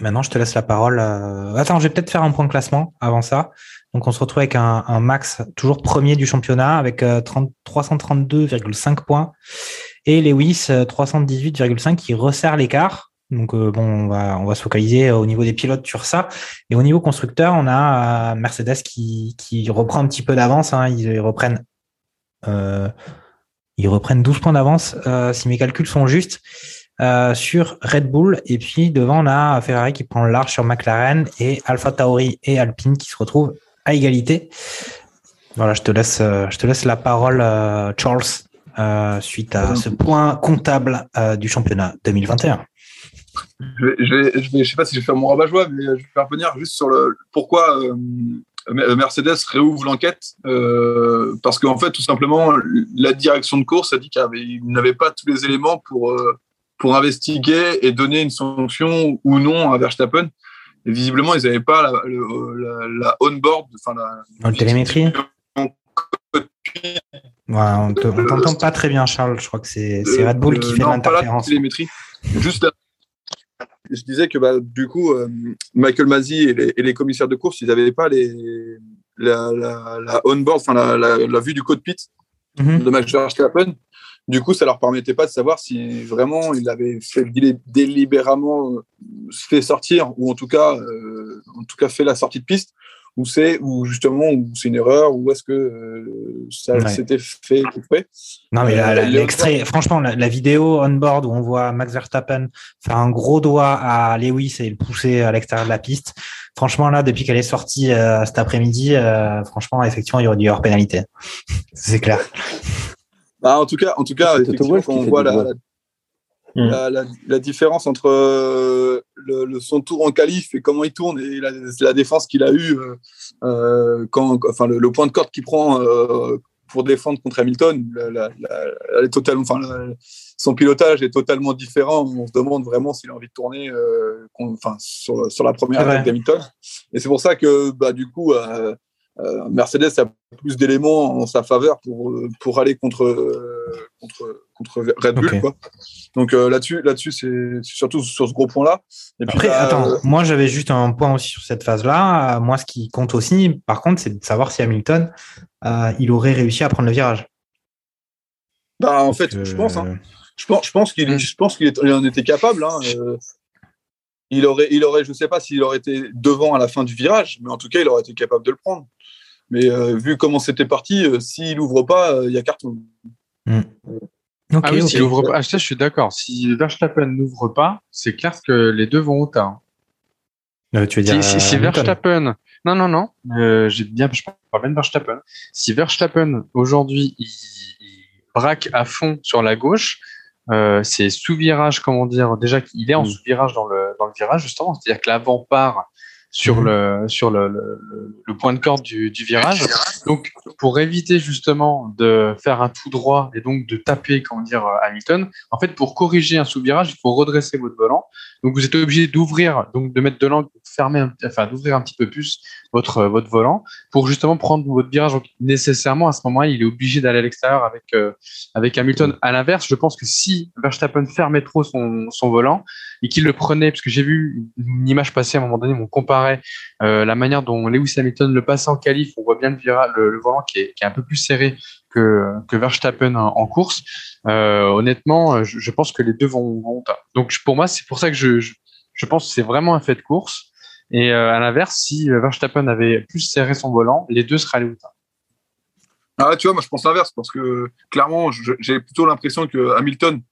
maintenant, je te laisse la parole. euh, Attends, je vais peut-être faire un point de classement avant ça. Donc, on se retrouve avec un, un max toujours premier du championnat avec euh, 30 332,5 points et Lewis euh, 318,5 qui resserre l'écart. Donc, euh, bon, on va, on va se focaliser au niveau des pilotes sur ça. Et au niveau constructeur, on a euh, Mercedes qui, qui reprend un petit peu d'avance. hein. Ils reprennent, euh, ils reprennent 12 points d'avance, euh, si mes calculs sont justes, euh, sur Red Bull. Et puis, devant, on a Ferrari qui prend le large sur McLaren et Alpha Tauri et Alpine qui se retrouvent à égalité. Voilà, je te laisse, euh, je te laisse la parole, euh, Charles, euh, suite à ce point comptable euh, du championnat 2021. Je vais, je vais, je vais, je sais pas si je vais faire mon rabat-joie, mais je vais faire venir juste sur le pourquoi euh, Mercedes réouvre l'enquête. Euh, parce qu'en fait, tout simplement, la direction de course a dit qu'il n'avait pas tous les éléments pour, euh, pour investiguer et donner une sanction ou non à Verstappen. Et visiblement, ils n'avaient pas la, la, la on-board, enfin la, télémétrie Voilà, on te- on t'entend pas très bien, Charles. Je crois que c'est Red Bull qui Euh, fait la l'interférence. télémétrie. Juste là, je disais que bah, du coup, euh, Michael Masi et les, et les commissaires de course, ils n'avaient pas les, la, la, la on-board, enfin la, la, la vue du cockpit Mhm. de Max Verstappen. Du coup, ça leur permettait pas de savoir si vraiment il avait fait délibérément fait sortir ou en tout cas, en tout cas fait la sortie de piste ou c'est ou justement où c'est une erreur ou est-ce que euh, ça s'était fait couper Non mais euh, l'extrait, franchement, la, vidéo on board où on voit Max Verstappen faire un gros doigt à Lewis et le pousser à l'extérieur de la piste. Franchement là, depuis qu'elle est sortie euh, cet après-midi, franchement effectivement il y aurait dû y avoir pénalité. (laughs) c'est clair. Bah, en tout cas, en tout cas, effectivement, quand on voit la, Mm. La, la, différence entre euh, le, son tour en qualif et comment il tourne et la, la défense qu'il a eue euh, euh quand, enfin le, point de corde qu'il prend euh, pour défendre contre Hamilton, elle est totalement, enfin, son pilotage est totalement différent. On se demande vraiment s'il a envie de tourner enfin, sur, sur, la première avec Hamilton. Et c'est pour ça que bah, du coup, euh, Mercedes a plus d'éléments en sa faveur pour, pour aller contre, contre, contre Red Bull. Quoi. Donc euh, là-dessus, là-dessus, c'est surtout sur ce gros point-là. Après, attends, euh, moi j'avais juste un point aussi sur cette phase-là. Moi, ce qui compte aussi, par contre, c'est de savoir si Hamilton, il aurait réussi à prendre le virage. Bah, en fait, je pense. Hein. Je pense, je pense qu'il, mm. je pense qu'il en était capable. Hein. il aurait, il aurait, je sais pas s'il aurait été devant à la fin du virage, mais en tout cas, il aurait été capable de le prendre. Mais euh, vu comment c'était parti, euh, s'il n'ouvre pas, il euh, y a carton. Hmm. ah oui, s'il ouvre pas, ah, je suis d'accord. Si Verstappen n'ouvre pas, c'est clair que les deux vont au tas. tu veux dire si, Verstappen, non, non, non, j'ai bien, je parle bien de Verstappen. Si Verstappen aujourd'hui il, braque à fond sur la gauche, c'est sous virage, comment dire, déjà qu'il est en hmm. sous virage dans le dans le virage justement, c'est-à-dire que l'avant part sur mhm. le sur le, le, le, point de corde du, du, virage. Donc pour éviter justement de faire un tout droit et donc de taper comment dire Hamilton, en fait pour corriger un sous-virage, il faut redresser votre volant. Donc vous êtes obligé d'ouvrir donc de mettre de l'angle fermer enfin d'ouvrir un petit peu plus votre votre volant pour justement prendre votre virage. Donc nécessairement à ce moment-là, il est obligé d'aller à l'extérieur avec euh, avec Hamilton. À l'inverse, je pense que si Verstappen fermait trop son son volant et qu'il le prenait parce que j'ai vu une image passer à un moment donné, on comparé euh, la manière dont Lewis Hamilton le passe en qualif, on voit bien le, le, volant qui est, un peu plus serré que, que Verstappen en, course. Euh, honnêtement, je, pense que les deux vont, vont Donc pour moi, c'est pour ça que je, je, pense que c'est vraiment un fait de course. Et euh, à l'inverse, si Verstappen avait plus serré son volant, les deux seraient allés au Ah, tu vois, moi je pense l'inverse parce que clairement, j'ai plutôt l'impression que Hamilton,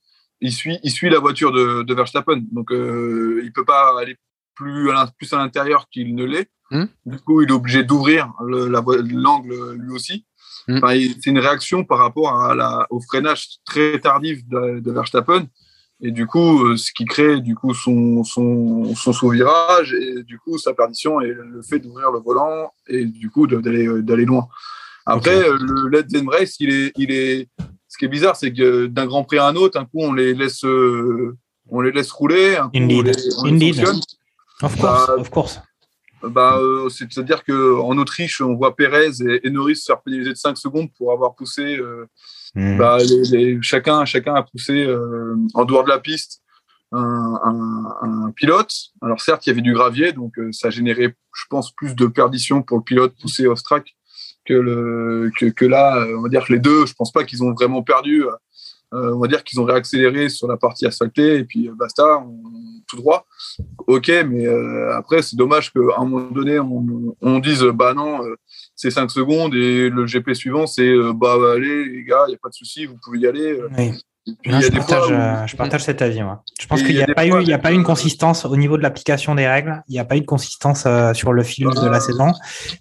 il suit, il suit la voiture de, de Verstappen. Donc euh, il peut pas aller plus à, l'intérieur qu'il ne l'est. Hmm. Du coup, il est obligé d'ouvrir l'angle lui aussi. Hmm. c'est une réaction par rapport à la, au freinage très tardif de, Verstappen. Et du coup, euh, ce qui crée du coup son, son, son sous-virage et du coup sa perdition et le fait d'ouvrir le volant et du coup d'aller d'aller loin. Après, le Let's Race, il est, il est, ce qui est bizarre, c'est que d'un Grand Prix à un autre, un coup on les laisse, euh, on les laisse rouler, un coup on les, on les Of course, bah, of course. Bah, euh, C'est-à-dire qu'en Autriche, on voit Pérez et, Norris se faire pénaliser de 5 secondes pour avoir poussé. Euh, hmm. bah, les, chacun, chacun a poussé euh, en dehors de la piste un, un, un, pilote. Alors certes, il y avait du gravier, donc ça générait, je pense, plus de perdition pour le pilote poussé au track que, le, que, que, là. On va dire que les deux, je pense pas qu'ils ont vraiment perdu. on va dire qu'ils ont réaccéléré sur la partie asphaltée et puis basta. On, tout droit. Ok, mais euh, après, c'est dommage qu'à un moment donné, on, dise bah non, euh, c'est 5 secondes et le GP suivant, c'est euh, bah allez, les gars, il n'y a pas de souci, vous pouvez y aller. je, partage, je, partage, cet avis. Moi. Je pense qu'il n'y a, pas eu, il y a pas eu une consistance au niveau de l'application des règles. Il n'y a pas eu de consistance sur le fil de la saison.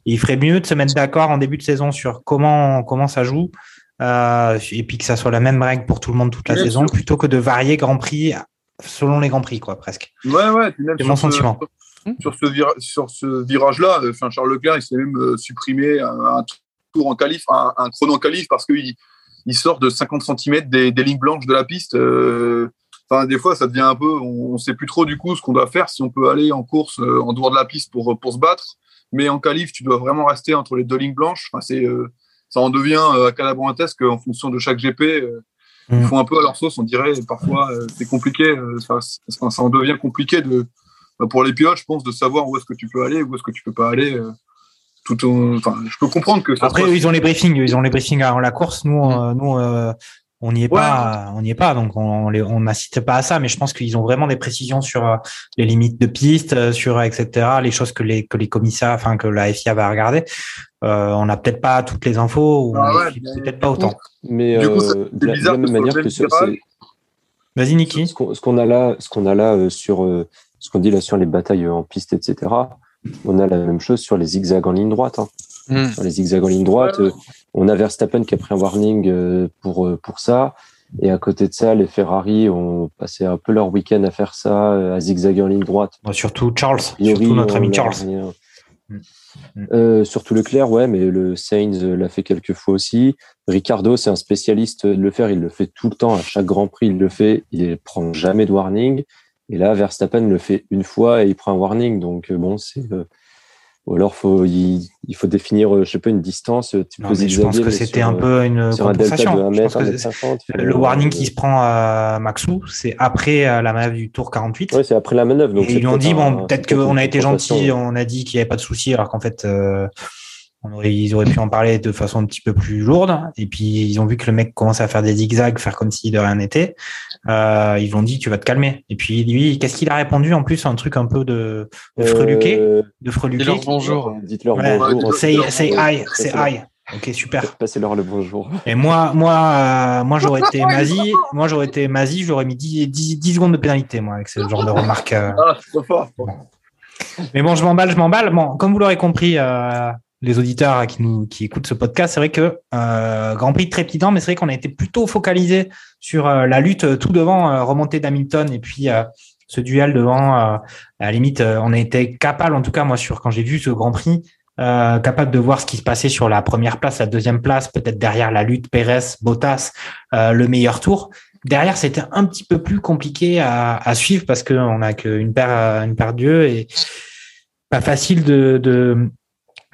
il ferait mieux de se mettre d'accord en début de saison sur comment, comment ça joue. et puis que ça soit la même règle pour tout le monde toute la saison, plutôt que de varier Grand Prix selon les grands prix, quoi, presque. Ouais, ouais. C'est mon sentiment. Sur ce, sur ce virage-là, euh, enfin, Charles Leclerc, il s'est même euh, supprimé un, tour en qualif, un, chrono en qualif, parce qu'il il sort de 50 cm des, lignes blanches de la piste. Euh, enfin, des fois, ça devient un peu, on ne sait plus trop du coup ce qu'on doit faire, si on peut aller en course en dehors de la piste pour, pour se battre. Mais en qualif, tu dois vraiment rester entre les deux lignes blanches. Enfin, c'est, ça en devient calabrantesque en fonction de chaque GP. Ils mm. font un peu à leur sauce, on dirait. Parfois, euh, c'est compliqué. Euh, ça, ça, en devient compliqué de, pour les pilotes, je pense, de savoir où est-ce que tu peux aller, où est-ce que tu peux pas aller. Euh, tout enfin, je peux comprendre que. Après, ils ont les briefings, ils ont les briefings avant la course. Nous, mm. nous, on n'y est pas, on n'y est pas, donc on on n'assiste pas à ça. Mais je pense qu'ils ont vraiment des précisions sur euh, les limites de piste, euh, sur etc. Les choses que les que les commissaires, enfin que la FIA va regarder. Euh, on n'a peut-être pas toutes les infos, ou Ah on ouais, peut-être pas autant. Mais Du coup, ça, euh, c'est de la, de bizarre la même sur manière que c'est- Vas-y, Niki. ce qu'on ce qu'on a là, ce qu'on a là euh, sur euh, ce qu'on dit là sur les batailles en piste, etc. On a la même chose sur les zigzags en ligne droite. hein. Hmm. Sur les zigzags en ligne droite, euh, on a Verstappen qui a pris un warning euh, pour euh, pour ça. Et à côté de ça, les Ferrari ont passé un peu leur week-end à faire ça, euh, à zigzaguer en ligne droite. Bon, surtout Charles, priori, surtout notre ami Charles. a rien. Mm. Mm. Euh, surtout Leclerc, ouais, mais le Sainz l'a fait quelques fois aussi. Ricardo, c'est un spécialiste de le faire. Il le fait tout le temps. À chaque Grand Prix, il le fait. Il ne prend jamais de warning. Et là, Verstappen le fait une fois et il prend un warning. Donc, euh, bon, c'est. euh, ou alors, faut, il, il faut définir, euh, je sais pas, une distance. Tu Non, peux mais je pense que c'était un peu une un compensation. 1 Je pense mètre, 1 que mètre 50. le warning qui se prend à Maxou, c'est après la manœuvre du tour 48. Ouais, c'est après la manœuvre. Donc Et ils lui ont dit, bon, peut-être qu'on a été gentil, on a dit qu'il n'y avait pas de souci, alors qu'en fait, euh, on aurait, ils auraient pu en parler de façon un petit peu plus lourde. Et puis, ils ont vu que le mec commençait à faire des zigzags, faire comme si de rien n'était. Euh, ils lui ont dit, tu vas te calmer. Et puis, lui, qu'est-ce qu'il a répondu en plus Un truc un peu de, de freluqué? Euh, De freluqué? Dis-leur bonjour. Dites-leur Ouais, bonjour. Say, say hi, Passez say leur- hi. Ok, super. Passez-leur le bonjour. Et moi, moi, euh, moi, j'aurais été (laughs) Mazi. Moi, j'aurais été Mazi. J'aurais mis 10, 10, 10 secondes de pénalité, moi, avec ce genre de remarques. euh. Ah, c'est trop fort. Mais bon, je m'emballe, je m'emballe. Bon, comme vous l'aurez compris, euh, les auditeurs qui nous qui écoutent ce podcast, c'est vrai que euh, Grand Prix trépidant, mais c'est vrai qu'on a été plutôt focalisé sur euh, la lutte euh, tout devant, euh, remontée d'Hamilton et puis ce duel devant. à la limite, on a été capable, en tout cas moi, sur quand j'ai vu ce Grand Prix, capable de voir ce qui se passait sur la première place, la deuxième place, peut-être derrière la lutte Pérez, Bottas, le meilleur tour. Derrière, c'était un petit peu plus compliqué à, à suivre parce qu'on a qu'une paire, une paire d'yeux et pas facile de, de,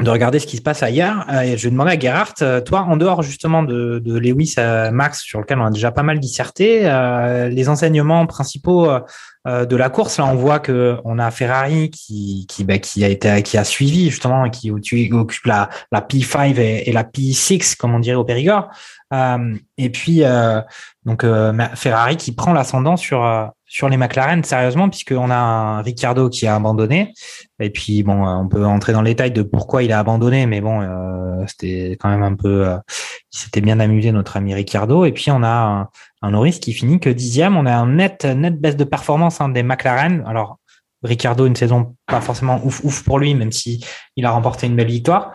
de regarder ce qui se passe ailleurs. Euh, Et je demander à Gerhardt, euh, toi, en dehors justement de, de Lewis à Max, sur lequel on a déjà pas mal disserté, euh, les enseignements principaux euh, euh, de la course, là, on voit que on a Ferrari qui qui, bah, qui a été qui a suivi justement, qui occupe la la P5 et, la P6, comme on dirait au Périgord. Euh, et puis euh, donc euh, Ferrari qui prend l'ascendant sur euh, sur les McLaren sérieusement puisqu'on a un Ricciardo qui a abandonné. Et puis bon euh, on peut entrer dans le détail de pourquoi il a abandonné mais bon euh, c'était quand même un peu euh, il s'était bien amusé notre ami Ricciardo. Et puis on a un, Norris qui finit que dixième. On a un net net baisse de performance hein, des McLaren. Alors Ricciardo une saison pas forcément ouf ouf pour lui même si il a remporté une belle victoire.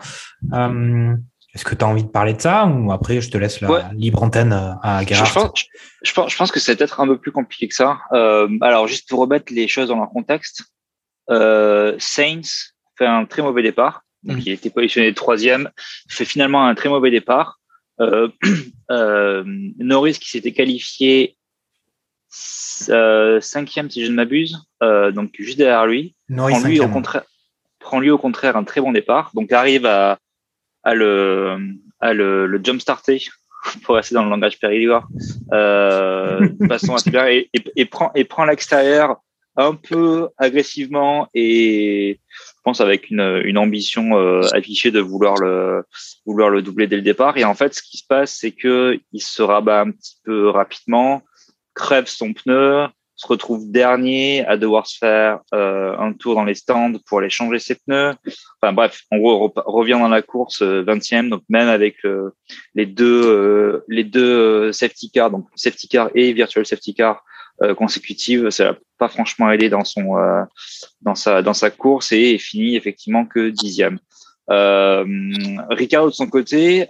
Euh, est-ce que tu as envie de parler de ça ou après je te laisse la Ouais. libre antenne euh, à Je pense, je, pense, je pense que c'est peut-être un peu plus compliqué que ça. Euh, alors, juste pour remettre les choses dans leur contexte, euh, Saints fait un très mauvais départ. Donc, Mhm. il a été positionné troisième, fait finalement un très mauvais départ. Euh, (clears throat) Norris qui s'était qualifié cinquième, si je ne m'abuse, donc juste derrière lui, Norris prend lui, au contraire, prend lui au contraire un très bon départ, donc arrive à, à le, à le, le pour rester dans le langage périgord, euh, de façon assez bien et, et, et prend et prend l'extérieur un peu agressivement et je pense avec une, une ambition euh, affichée de vouloir le vouloir le doubler dès le départ. Et en fait ce qui se passe c'est que il se rabat un petit peu rapidement crève son pneu se retrouve dernier à devoir se faire euh, un tour dans les stands pour aller changer ses pneus. Enfin bref, en gros, revient dans la course euh, 20e, donc même avec euh, les deux euh, les deux euh, safety cars, donc safety car et virtual safety car euh, consécutives, ça l'a pas franchement aidé dans son euh, dans sa dans sa course et finit effectivement que dixième. Euh, Ricardo de son côté,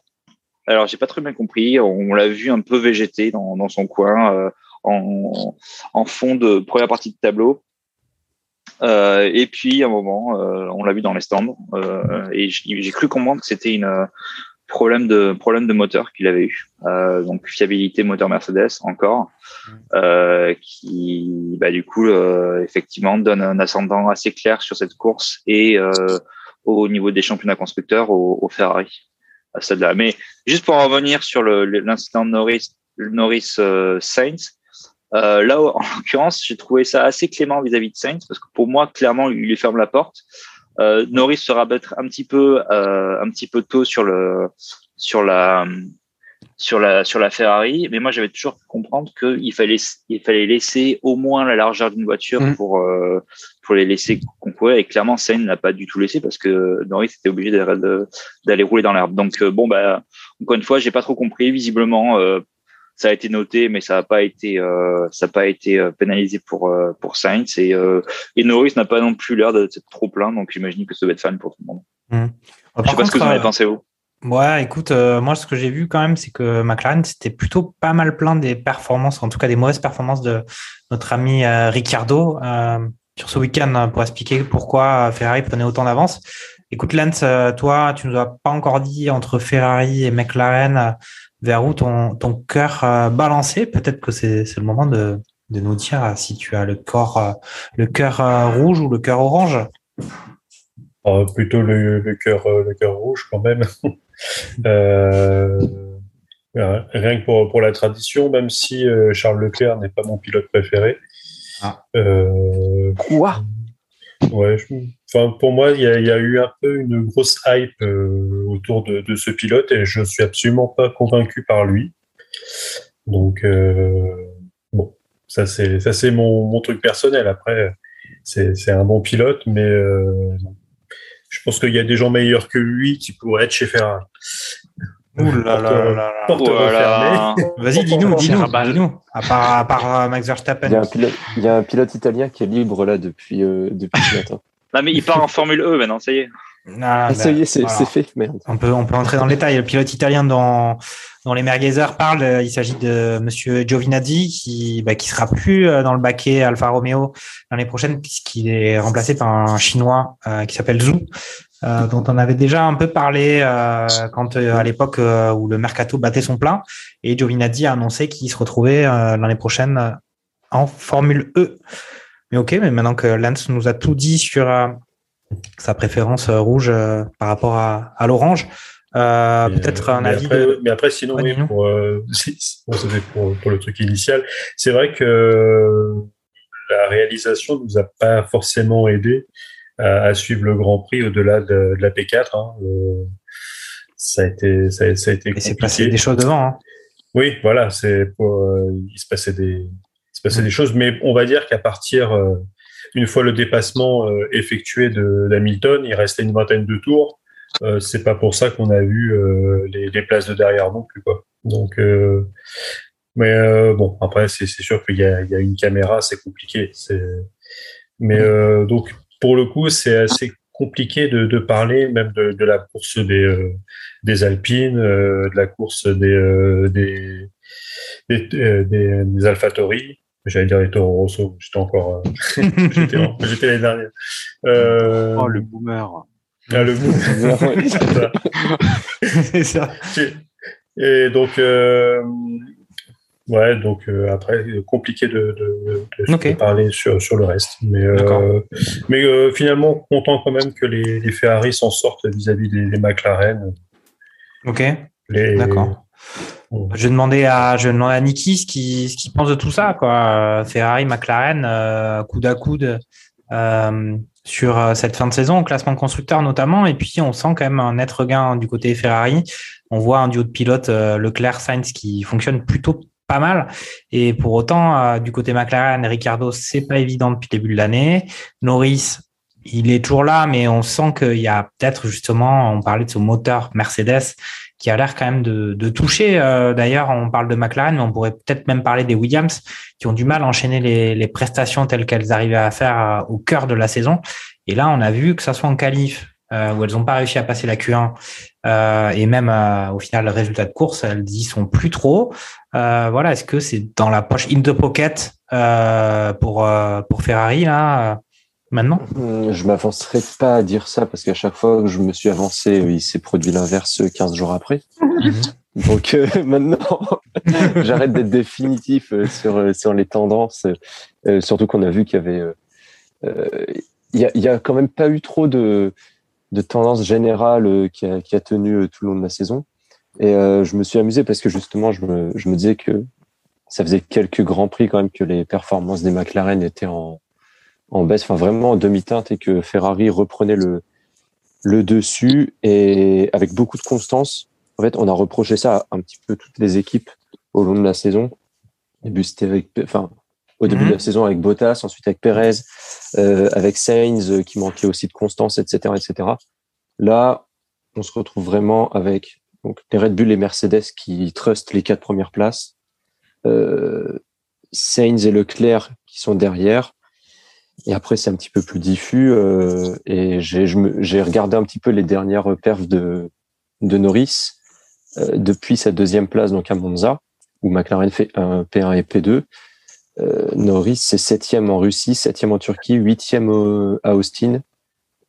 alors j'ai pas très bien compris, on l'a vu un peu végéter dans, dans son coin. euh, en, en fond de première partie de tableau. Euh, et puis à un moment, euh, on l'a vu dans les stands, euh, et j'ai cru comprendre que c'était une euh, problème de problème de moteur qu'il avait eu. Euh, donc fiabilité moteur Mercedes encore, euh, qui bah, du coup effectivement donne un ascendant assez clair sur cette course et au niveau des championnats constructeurs au, au Ferrari à celle-là. Mais juste pour en revenir sur l'incident de Norris, Norris Sainz, euh, là, en l'occurrence, j'ai trouvé ça assez clément vis-à-vis de Sainz parce que pour moi, clairement, il lui ferme la porte. Euh, Norris se rabattre un petit peu, euh, un petit peu tôt sur le, sur la, sur la sur la Ferrari, mais moi j'avais toujours pu comprendre qu'il fallait il fallait laisser au moins la largeur d'une voiture Mm. pour pour les laisser concourir. Et clairement, Sainz n'a pas du tout laissé parce que Norris était obligé d'aller rouler dans l'herbe. Donc bon bah encore une fois, j'ai pas trop compris. Visiblement, ça a été noté, mais ça n'a pas été euh, ça a pas été euh, pénalisé pour euh, pour Sainz et euh, et Norris n'a pas non plus l'air d'être trop plein. Donc j'imagine que ça va être fan pour tout le monde. Je sais pas ce que vous en avez pensé vous. Ouais, écoute, moi, ce que j'ai vu quand même, c'est que McLaren, c'était plutôt pas mal plein des performances, en tout cas des mauvaises performances de notre ami Ricciardo euh, sur ce week-end hein, pour expliquer pourquoi Ferrari prenait autant d'avance. Écoute, Lance, toi, tu nous as pas encore dit entre Ferrari et McLaren vers où ton, ton cœur euh, balancé. Peut-être que c'est le moment de, de nous dire euh, si tu as le corps, euh, le cœur euh, rouge ou le cœur orange. Euh, plutôt le, le cœur le cœur rouge quand même. (laughs) Euh, rien que pour, pour la tradition, même si euh, Charles Leclerc n'est pas mon pilote préféré. Ah. Euh, Quoi? ouais, je- pour moi, il y, a, il y a eu un peu une grosse hype euh, autour de, de ce pilote et je suis absolument pas convaincu par lui. Donc, euh, bon, ça c'est ça c'est mon, mon truc personnel. Après, c'est c'est un bon pilote, mais euh, je pense qu'il y a des gens meilleurs que lui qui pourraient être chez Ferrari. Ouh là là. Vas-y, dis-nous, dis-nous. À part, à part euh, Max Il y, a Verstappen. un pilote, il y a un pilote italien qui est libre là depuis, euh, depuis ce matin. (laughs) Non mais il part en Formule E maintenant, ça y est. Ah, ça y ben, est, c'est voilà. fait. Merde. On peut, on peut entrer dans le détail. Le pilote italien dont, dont les Merguezer parlent, euh, il s'agit de Monsieur Giovinazzi, qui, bah, qui sera plus euh, dans le baquet Alfa Romeo l'année prochaine, puisqu'il est remplacé par un Chinois euh, qui s'appelle Zhu, euh, dont on avait déjà un peu parlé euh, quand euh, à l'époque euh, où le mercato battait son plein. Et Giovinazzi a annoncé qu'il se retrouvait euh, l'année prochaine en Formule E. Mais ok, mais maintenant que Lance nous a tout dit sur euh, sa préférence euh, rouge euh, par rapport à, à l'orange, euh, peut-être un mais avis après, de... mais après, sinon, Ouais, oui, pour, euh, pour, pour le truc initial. C'est vrai que la réalisation nous a pas forcément aidé à, à suivre le Grand Prix au-delà de, de la P4. Hein. Euh, ça a été, ça, a- ça a été Et c'est passé des choses devant. Hein. Oui, voilà, c'est il se passait des, il se passait des choses, mais on va dire qu'à partir, une fois le dépassement euh, effectué de d'Hamilton, il restait une vingtaine de tours. Euh, c'est pas pour ça qu'on a vu euh, les, les places de derrière non plus, quoi. Donc, euh, mais euh, bon, après, c'est sûr qu'il y y a une caméra, c'est compliqué. Mais euh, donc pour le coup, c'est assez compliqué de, de parler même de, de la course des des Alpines, de la course des des des, des, des. J'allais dire les Toro Rosso. J'étais encore, euh, (laughs) j'étais, en- l'année dernière. Euh, Oh, le boomer. ah, le (laughs) (laughs) C'est ça. c'est ça. Et donc, euh, ouais, donc euh, après, compliqué de, de, de- Ok. de parler sur, sur le reste. Mais, euh, mais euh, finalement, content quand même que les, les Ferrari s'en sortent vis-à-vis des, des McLaren. Ok, Les, d'accord. Je vais demander à, je vais demander à Niki ce qu'il ce qu'il pense de tout ça, quoi. Ferrari, McLaren, euh, coude à coude euh, sur euh, cette fin de saison, classement de constructeurs notamment. Et puis, on sent quand même un net regain du côté Ferrari. On voit un duo de pilotes euh, Leclerc-Sainz qui fonctionne plutôt pas mal. Et pour autant, du côté McLaren, Ricardo, c'est pas évident depuis le début de l'année. Norris, il est toujours là, mais on sent qu'il y a peut-être justement, on parlait de ce moteur Mercedes qui a l'air quand même de, de toucher. Euh, D'ailleurs, on parle de McLaren, mais on pourrait peut-être même parler des Williams qui ont du mal à enchaîner les, les prestations telles qu'elles arrivaient à faire euh, au cœur de la saison. Et là, on a vu que ça soit en qualif, euh, où elles n'ont pas réussi à passer la Q1, euh, et même euh, au final, le résultat de course, elles y sont plus trop. Euh, voilà, est-ce que c'est dans la poche in the pocket pour pour Ferrari là maintenant Hum, Je m'avancerai pas à dire ça parce qu'à chaque fois que je me suis avancé, il s'est produit l'inverse 15 jours après. Donc euh, (laughs) maintenant, (laughs) j'arrête d'être définitif euh, sur, euh, sur les tendances, euh, surtout qu'on a vu qu'il y avait... euh, euh, Il y, a, il quand même pas eu trop de, de tendance générale qui, a, qui a tenu tout le long de la saison. Et je me suis amusé parce que justement, je me, je me disais que ça faisait quelques grands prix quand même que les performances des McLaren étaient en, en baisse, enfin vraiment en demi-teinte et que Ferrari reprenait le, le dessus et avec beaucoup de constance. en fait, on a reproché ça à un petit peu toutes les équipes au long de la saison. Au début, c'était avec, enfin, au début Mhm. de la saison avec Bottas, ensuite avec Perez, euh, avec Sainz euh, qui manquait aussi de constance, etc., etc. Là, on se retrouve vraiment avec donc les Red Bull et Mercedes qui trustent les quatre premières places, euh, Sainz et Leclerc qui sont derrière. Et après, c'est un petit peu plus diffus. euh, et j'ai regardé un petit peu les dernières perfs de, de Norris euh, depuis sa deuxième place donc à Monza, où McLaren fait un P1 et P2. Euh, Norris, c'est septième en Russie, septième en Turquie, huitième au- à Austin,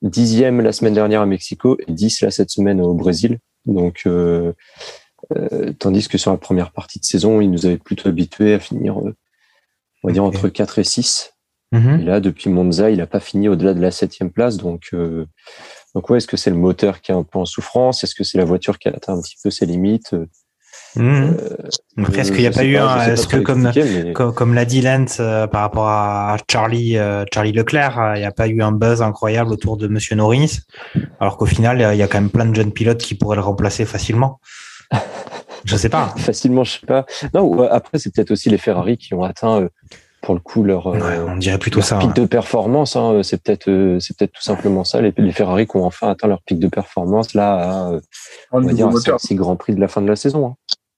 dixième la semaine dernière à Mexico et dix là cette semaine au Brésil. Donc, euh, euh, tandis que sur la première partie de saison, il nous avait plutôt habitués à finir, euh, on va dire, entre 4 et 6. Mhm. Et là, depuis Monza, il n'a pas fini au-delà de la septième place. Donc, euh, donc ouais, est-ce que c'est le moteur qui est un peu en souffrance? Est-ce que c'est la voiture qui a atteint un petit peu ses limites? Euh, Mhm. Après, est-ce qu'il n'y a pas eu un, est-ce que comme, l'expliquer, mais- comme, comme l'a dit Lance euh, par rapport à Charlie, euh, Charlie Leclerc, euh, il n'y a pas eu un buzz incroyable autour de Monsieur Norris, alors qu'au final, il y a quand même plein de jeunes pilotes qui pourraient le remplacer facilement. (laughs) Je sais pas. facilement, je sais pas. Non, euh, après, c'est peut-être aussi les Ferrari qui ont atteint, euh, pour le coup, leur, euh, Ouais, on dirait plutôt leur ça. pic de performance. hein. C'est peut-être, euh, c'est peut-être tout simplement ça. Les, les Ferrari qui ont enfin atteint leur pic de performance là, à, euh, Un on va dire. 6 grands prix de la fin de la saison. hein.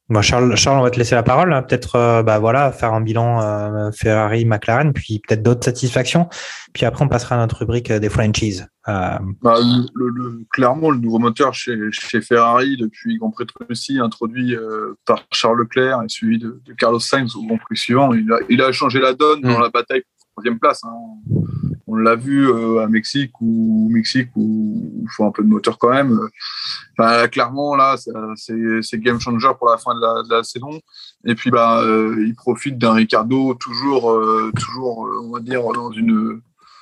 Bon, Charles, Charles, on va te laisser la parole. hein. Peut-être, euh, bah voilà, faire un bilan euh, Ferrari, McLaren, puis peut-être d'autres satisfactions. Puis après, on passera à notre rubrique euh, des franchises. Euh, Bah, le, le- le- clairement, le nouveau moteur chez, chez Ferrari depuis Grand Prix de Russie, introduit euh, par Charles Leclerc et suivi de, de Carlos Sainz au Grand Prix suivant, il a, il a changé la donne dans Mm. la bataille troisième place. hein. On l'a vu euh, à Mexique ou Mexique où il faut un peu de moteur quand même. Enfin, clairement, là, c'est c'est game changer pour la fin de la, de la saison. Et puis, bah, euh, il profite d'un Ricardo toujours, euh, toujours, euh, on va dire, dans une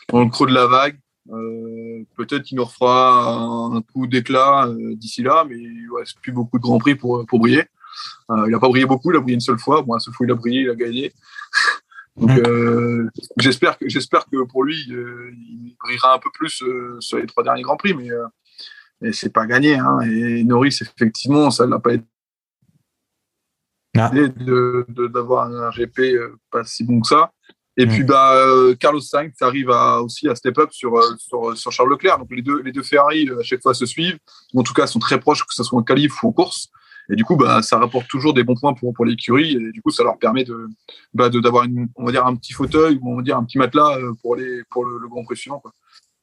dans le creux de la vague. Euh, Peut-être qu'il nous refera un, coup d'éclat euh, d'ici là, mais il ne reste plus beaucoup de grands prix pour, pour briller. Euh, il n'a pas brillé beaucoup, il a brillé une seule fois. Bon, la seule fois il a brillé, il a gagné. Donc Mm. euh, j'espère que j'espère que pour lui, euh, il brillera un peu plus euh, sur les trois derniers grands prix, mais, mais c'est pas gagné. Hein. Et Norris, effectivement, ça l'a pas été Ah. d'avoir un GP pas si bon que ça. Et Mm. puis bah, Carlos Sainz arrive à, aussi à step up sur, sur, sur Charles Leclerc. Donc les deux, les deux Ferrari à chaque fois se suivent, en tout cas sont très proches, que ce soit en qualif ou en course. Et du coup, bah, ça rapporte toujours des bons points pour, pour l'écurie. Et du coup, ça leur permet de, bah, de- d'avoir une, on va dire un petit fauteuil ou on va dire un petit matelas euh, pour les, pour le, le Grand Prix. Quoi.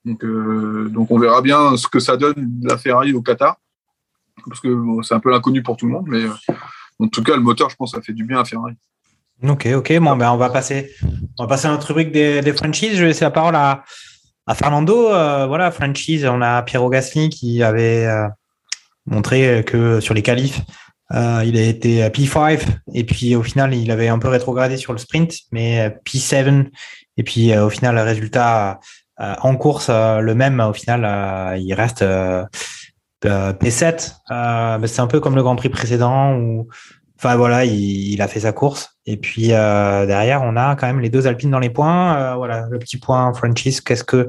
Donc, euh, donc on verra bien ce que ça donne la Ferrari au Qatar, parce que c'est un peu l'inconnu pour tout le monde. Mais euh, en tout cas, le moteur, je pense, ça fait du bien à Ferrari. Ok, ok. Bon, ben, on va passer, on va passer à notre rubrique des, franchises. Je vais laisser la parole à, à Fernando. Voilà, franchise, on a Piero Gasly qui avait montré que sur les qualifs, euh, il a été P5 et puis au final, il avait un peu rétrogradé sur le sprint, mais P7 et puis euh, au final, le résultat euh, en course, euh, le même, au final, euh, il reste euh, euh, P7. Euh, ben, c'est un peu comme le Grand Prix précédent où Enfin voilà, il, a fait sa course. Et puis euh, derrière, on a quand même les deux Alpines dans les points. Euh, voilà, le petit point franchise. Qu'est-ce que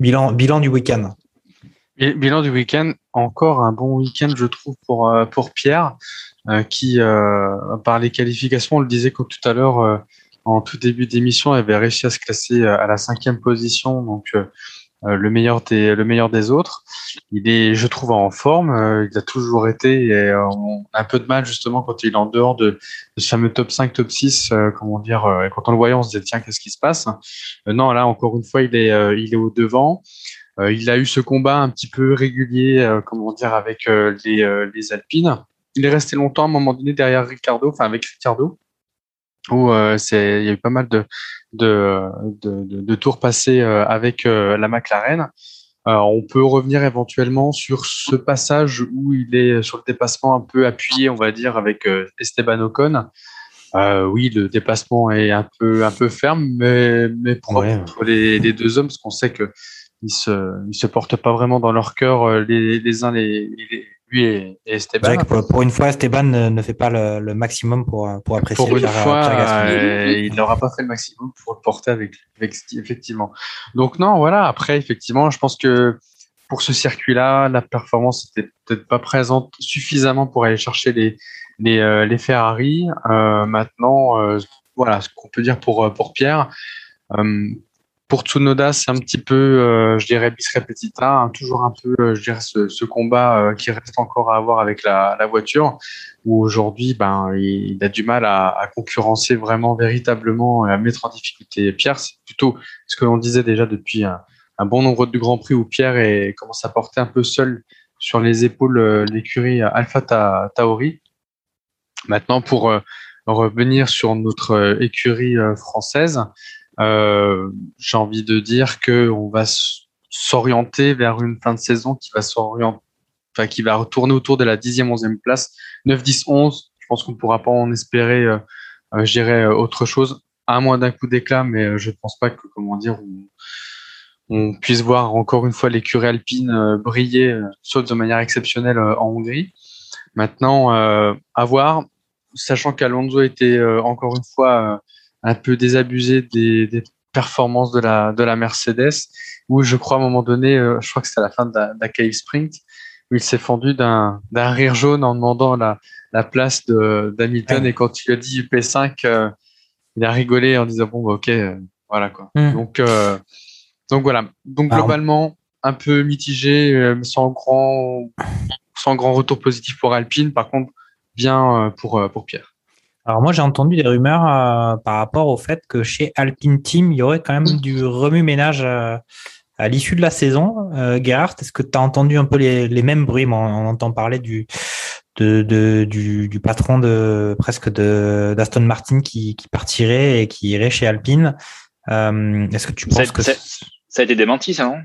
bilan bilan du week-end? Bilan du week-end, encore un bon week-end, je trouve, pour euh, pour Pierre, euh, qui euh, par les qualifications, on le disait comme tout à l'heure en tout début d'émission, avait réussi à se classer à la cinquième position, donc le meilleur des le meilleur des autres. Il est, je trouve, en forme. Il a toujours été. Et, on a un peu de mal justement quand il est en dehors de, de ce fameux top 5, top 6. Euh, comment dire euh, Quand on le voyait, on se disait tiens, qu'est-ce qui se passe? Non, là encore une fois, il est il est au devant. Il a eu ce combat un petit peu régulier, comment dire, avec les les Alpines. Il est resté longtemps à un moment donné derrière Ricardo, enfin avec Ricardo où euh, c'est il y a eu pas mal de de, de, tours passés euh, avec euh, la McLaren. on peut revenir éventuellement sur ce passage où il est sur le dépassement un peu appuyé, on va dire, avec Esteban Ocon. oui, le dépassement est un peu un peu ferme, mais mais ouais. entre les, les, deux hommes, parce qu'on sait que ils se ils se portent pas vraiment dans leur cœur les, les uns les, les lui et, et Esteban. Pour, pour, une fois, Esteban ne, ne fait pas le, le, maximum pour, pour apprécier Pour une Pierre, fois, Pierre euh, il n'aura pas fait le maximum pour le porter avec, avec effectivement. Donc non, voilà. Après, effectivement, je pense que pour ce circuit-là, la performance n'était peut-être pas présente suffisamment pour aller chercher les, les, euh, les Ferrari. Euh, maintenant, euh, voilà ce qu'on peut dire pour, pour Pierre. Pour Tsunoda, c'est un petit peu, je dirais, bis repetita, hein, toujours un peu, je dirais, ce, ce combat qui reste encore à avoir avec la, la voiture, où aujourd'hui, ben, il, a du mal à, à, concurrencer vraiment, véritablement, à mettre en difficulté Pierre. C'est plutôt ce que l'on disait déjà depuis un, bon nombre de grands prix où Pierre est, commence à porter un peu seul sur les épaules l'écurie Alpha Tauri. Maintenant, pour euh, revenir sur notre euh, écurie euh, française, j'ai envie de dire que on va s'orienter vers une fin de saison qui va s'orienter, enfin, qui va retourner autour de la 10e, 11e place, 9, 10, 11. Je pense qu'on ne pourra pas en espérer, euh, je dirais, autre chose, à moins d'un coup d'éclat, mais je ne pense pas que, comment dire, on, puisse voir encore une fois l'écurie alpine briller, sauf de manière exceptionnelle en Hongrie. Maintenant, à voir sachant qu'Alonso était euh, encore une fois euh, un peu désabusé des, des, performances de la, de la Mercedes, où je crois à un moment donné, euh, je crois que c'était à la fin d'un cave sprint, où il s'est fendu d'un rire jaune en demandant la, la place d'Hamilton, et quand il a dit P5, il a rigolé en disant bon bah, ok, voilà quoi. Hmm. Donc donc voilà. Donc globalement un peu mitigé, sans grand sans grand retour positif pour Alpine. Par contre, bien euh, pour, euh, pour Pierre. Alors moi j'ai entendu des rumeurs euh, par rapport au fait que chez Alpine Team, il y aurait quand même du remue-ménage à l'issue de la saison. Gerhard, est-ce que tu as entendu un peu les, les mêmes bruits? On entend parler du, de, de, du, du, patron de presque de d'Aston Martin qui, qui, partirait et qui irait chez Alpine. est-ce que tu penses que ça a été démenti ça non?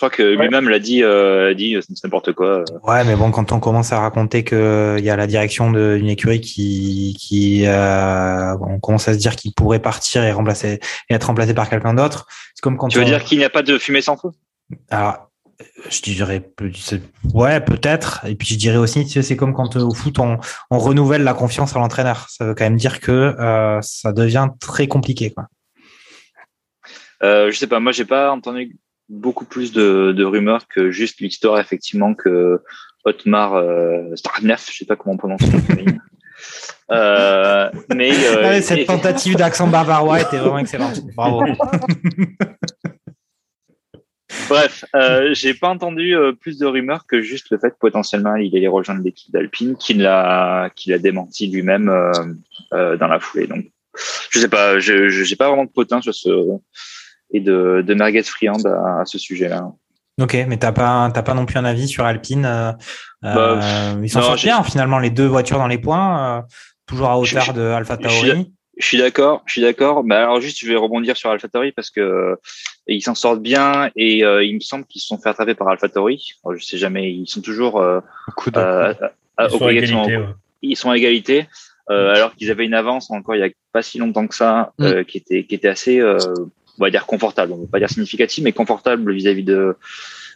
Crois que lui-même l'a dit, euh, dit c'est n'importe quoi. Ouais, mais bon, quand on commence à raconter qu'il y a la direction d'une écurie qui, qui euh, on commence à se dire qu'il pourrait partir et remplacer et être remplacé par quelqu'un d'autre. C'est comme quand. Tu veux dire qu'il n'y a pas de fumée sans feu? Alors, je dirais, ouais, peut-être. Et puis je dirais aussi, c'est comme quand euh, au foot on, on, renouvelle la confiance à l'entraîneur. Ça veut quand même dire que euh, ça devient très compliqué, quoi. Euh, je sais pas, moi j'ai pas entendu beaucoup plus de, de rumeurs que juste l'histoire effectivement que Otmar euh, Starnef, je sais pas comment on prononce son nom. (laughs) Euh, mais euh, cette tentative d'accent bavarois était vraiment excellente. Bravo. (laughs) Bref, euh, j'ai pas entendu euh, plus de rumeurs que juste le fait que potentiellement il allait rejoindre l'équipe d'Alpine, qu'il l'a qu'il a démenti lui-même dans la foulée. Donc, je sais pas, je j'ai pas vraiment de potin sur ce et de, de merguez friande à, ce sujet-là. Ok, mais t'as pas t'as pas non plus un avis sur Alpine. Euh, bah, euh, ils s'en sortent bien finalement les deux voitures dans les points, euh, toujours à hauteur de Alpha Tauri. Je suis d'accord, je suis d'accord. Mais alors juste, je vais rebondir sur Alpha Tauri parce que ils s'en sortent bien et il me semble qu'ils se sont fait attraper par Alpha Tauri. je sais jamais, ils sont toujours coup de ils, sont égalité, ils sont à égalité. alors qu'ils avaient une avance encore il y a pas si longtemps que ça, mm. qui était qui était assez on va dire confortable, on ne va pas dire significatif, mais confortable vis-à-vis de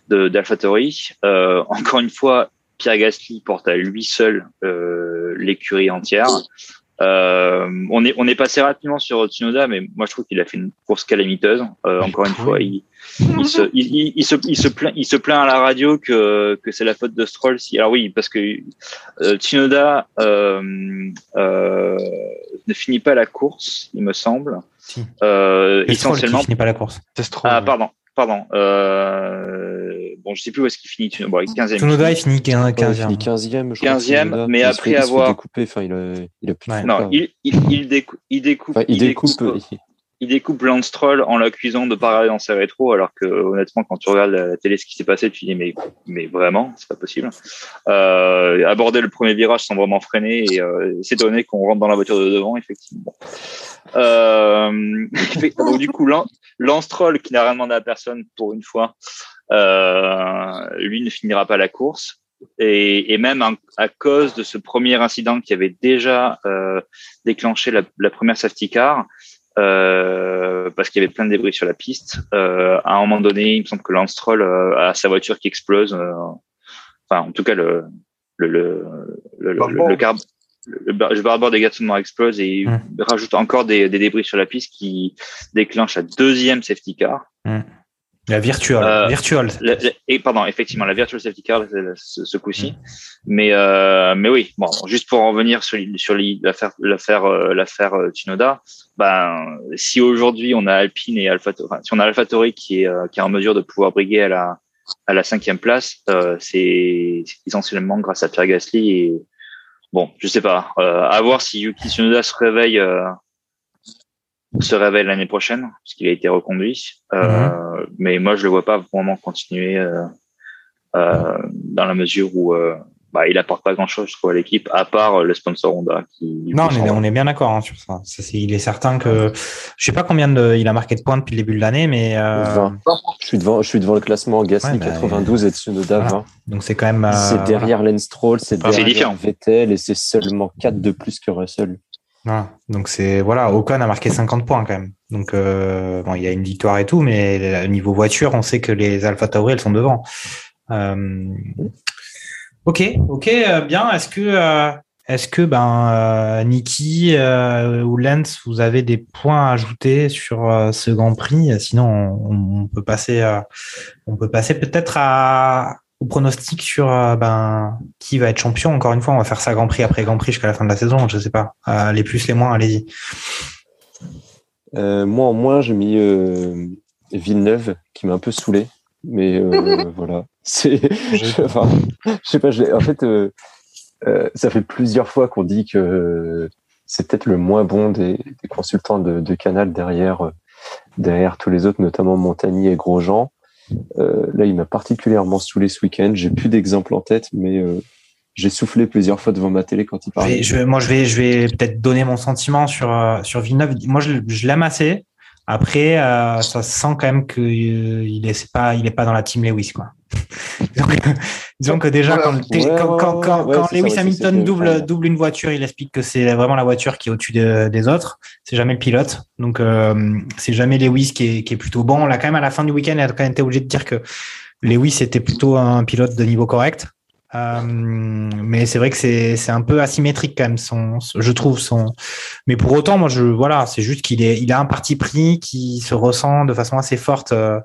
d'AlphaTauri. Euh, encore une fois, Pierre Gasly porte à lui seul euh, l'écurie entière. Euh, on est on est passé rapidement sur Tsunoda, mais moi je trouve qu'il a fait une course calamiteuse. Euh, encore une fois, il, il, se, il, il, se il se plaint il se plaint à la radio que que c'est la faute de Stroll. Si alors oui, parce que euh, Tsunoda euh, euh, ne finit pas la course, il me semble. Euh, essentiellement. Qui finit pas la course. ah, pardon. Pardon. Euh... Bon, je sais plus où est-ce qu'il finit. Bon, 15e. Tsunoda, il finit 15e. il finit 15e, je 15e, mais après avoir. Découpé, enfin, il a, il a plus ouais. Non, il, il, il, découpe. Il découpe. Enfin, il, découpe, découpe il découpe Lance Stroll en l'accusant de pas regarder dans ses rétros, alors que honnêtement, quand tu regardes la télé ce qui s'est passé, tu dis mais mais vraiment, c'est pas possible. Euh, aborder le premier virage sans vraiment freiner et euh, s'étonner qu'on rentre dans la voiture de devant, effectivement. Euh, (laughs) donc du coup, Lance Stroll qui n'a rien demandé à personne pour une fois, euh, lui ne finira pas la course. Et, même à cause de ce premier incident qui avait déjà déclenché la, la première safety car, euh, parce qu'il y avait plein de débris sur la piste. Euh, à un moment donné, il me semble que Lance Stroll euh, a sa voiture qui explose. Euh, enfin, en tout cas, le le le le, le, le, carb, le, des gâteaux explose et mmh. rajoute encore des, des, débris sur la piste qui déclenche la deuxième safety car. Mmh. La virtual. Euh, virtual. La- la- et pardon, effectivement, la virtual safety car le- ce, ce coup-ci. Mais euh, mais oui, bon, juste pour en revenir sur, sur l'affaire l'affaire euh, l'affaire euh, Tsunoda, ben si aujourd'hui on a Alpine et Alpha, enfin, si on a AlphaTauri qui est euh, qui est en mesure de pouvoir briguer à la à la cinquième place, euh, c'est c'est essentiellement grâce à Pierre Gasly et bon, je sais pas, euh, à voir si Yuki Tsunoda se réveille euh, se réveille l'année prochaine, parce qu'il a été reconduit. Euh, Mais moi, je le vois pas vraiment continuer euh, euh, dans la mesure où euh, bah, il apporte pas grand-chose, je trouve, à l'équipe, à part le sponsor Honda. Qui, Non, qui on est, bien d'accord hein, sur ça. Il est certain que je sais pas combien de, il a marqué de points depuis le début de l'année, mais euh, 20. Je suis devant, je suis devant le classement Gasly Ouais, bah, 92 et Tsunoda voilà. 20. donc c'est quand même. euh, c'est derrière Lance Stroll, c'est derrière différent. Vettel et c'est seulement 4 de plus que Russell. Donc c'est voilà, Ocon a marqué 50 points quand même. Donc euh, bon, il y a une victoire et tout, mais au niveau voiture, on sait que les Alpha Tauri elles sont devant. Euh, Ok, ok, euh, bien. Est-ce que est-ce que ben Niki ou Lance, vous avez des points à ajouter sur ce Grand Prix? Sinon, on, peut passer, on peut passer peut-être à au pronostic sur euh, ben qui va être champion. Encore une fois, on va faire ça Grand Prix après Grand Prix jusqu'à la fin de la saison. Je sais pas. Euh, les plus, les moins, allez-y. Euh, moi, en moins, j'ai mis Villeneuve, qui m'a un peu saoulé. Mais (laughs) voilà. C'est, je, enfin, je sais pas, en fait, ça fait plusieurs fois qu'on dit que c'est peut-être le moins bon des, des consultants de, de Canal derrière, derrière tous les autres, notamment Montagny et Grosjean. Euh, là, il m'a particulièrement saoulé ce week-end. J'ai plus d'exemples en tête, mais euh, j'ai soufflé plusieurs fois devant ma télé quand il Je parlait. vais- je vais- moi, je vais, je vais peut-être donner mon sentiment sur euh, sur Villeneuve. Moi, je, je l'aime assez. Après, ça se sent quand même que euh, il est c'est pas, il est pas dans la team Lewis, quoi. (laughs) disons, que, disons que déjà quand, Lewis Hamilton double double une voiture, il explique que c'est vraiment la voiture qui est au-dessus de- des autres. C'est jamais le pilote. Donc euh, c'est jamais Lewis qui est, qui est plutôt bon. On l'a quand même à la fin du week-end, il a quand même été obligé de dire que Lewis était plutôt un pilote de niveau correct. Euh, mais c'est vrai que c'est un peu asymétrique quand même son, je trouve son mais pour autant moi je voilà c'est juste qu'il est il a un parti pris qui se ressent de façon assez forte euh,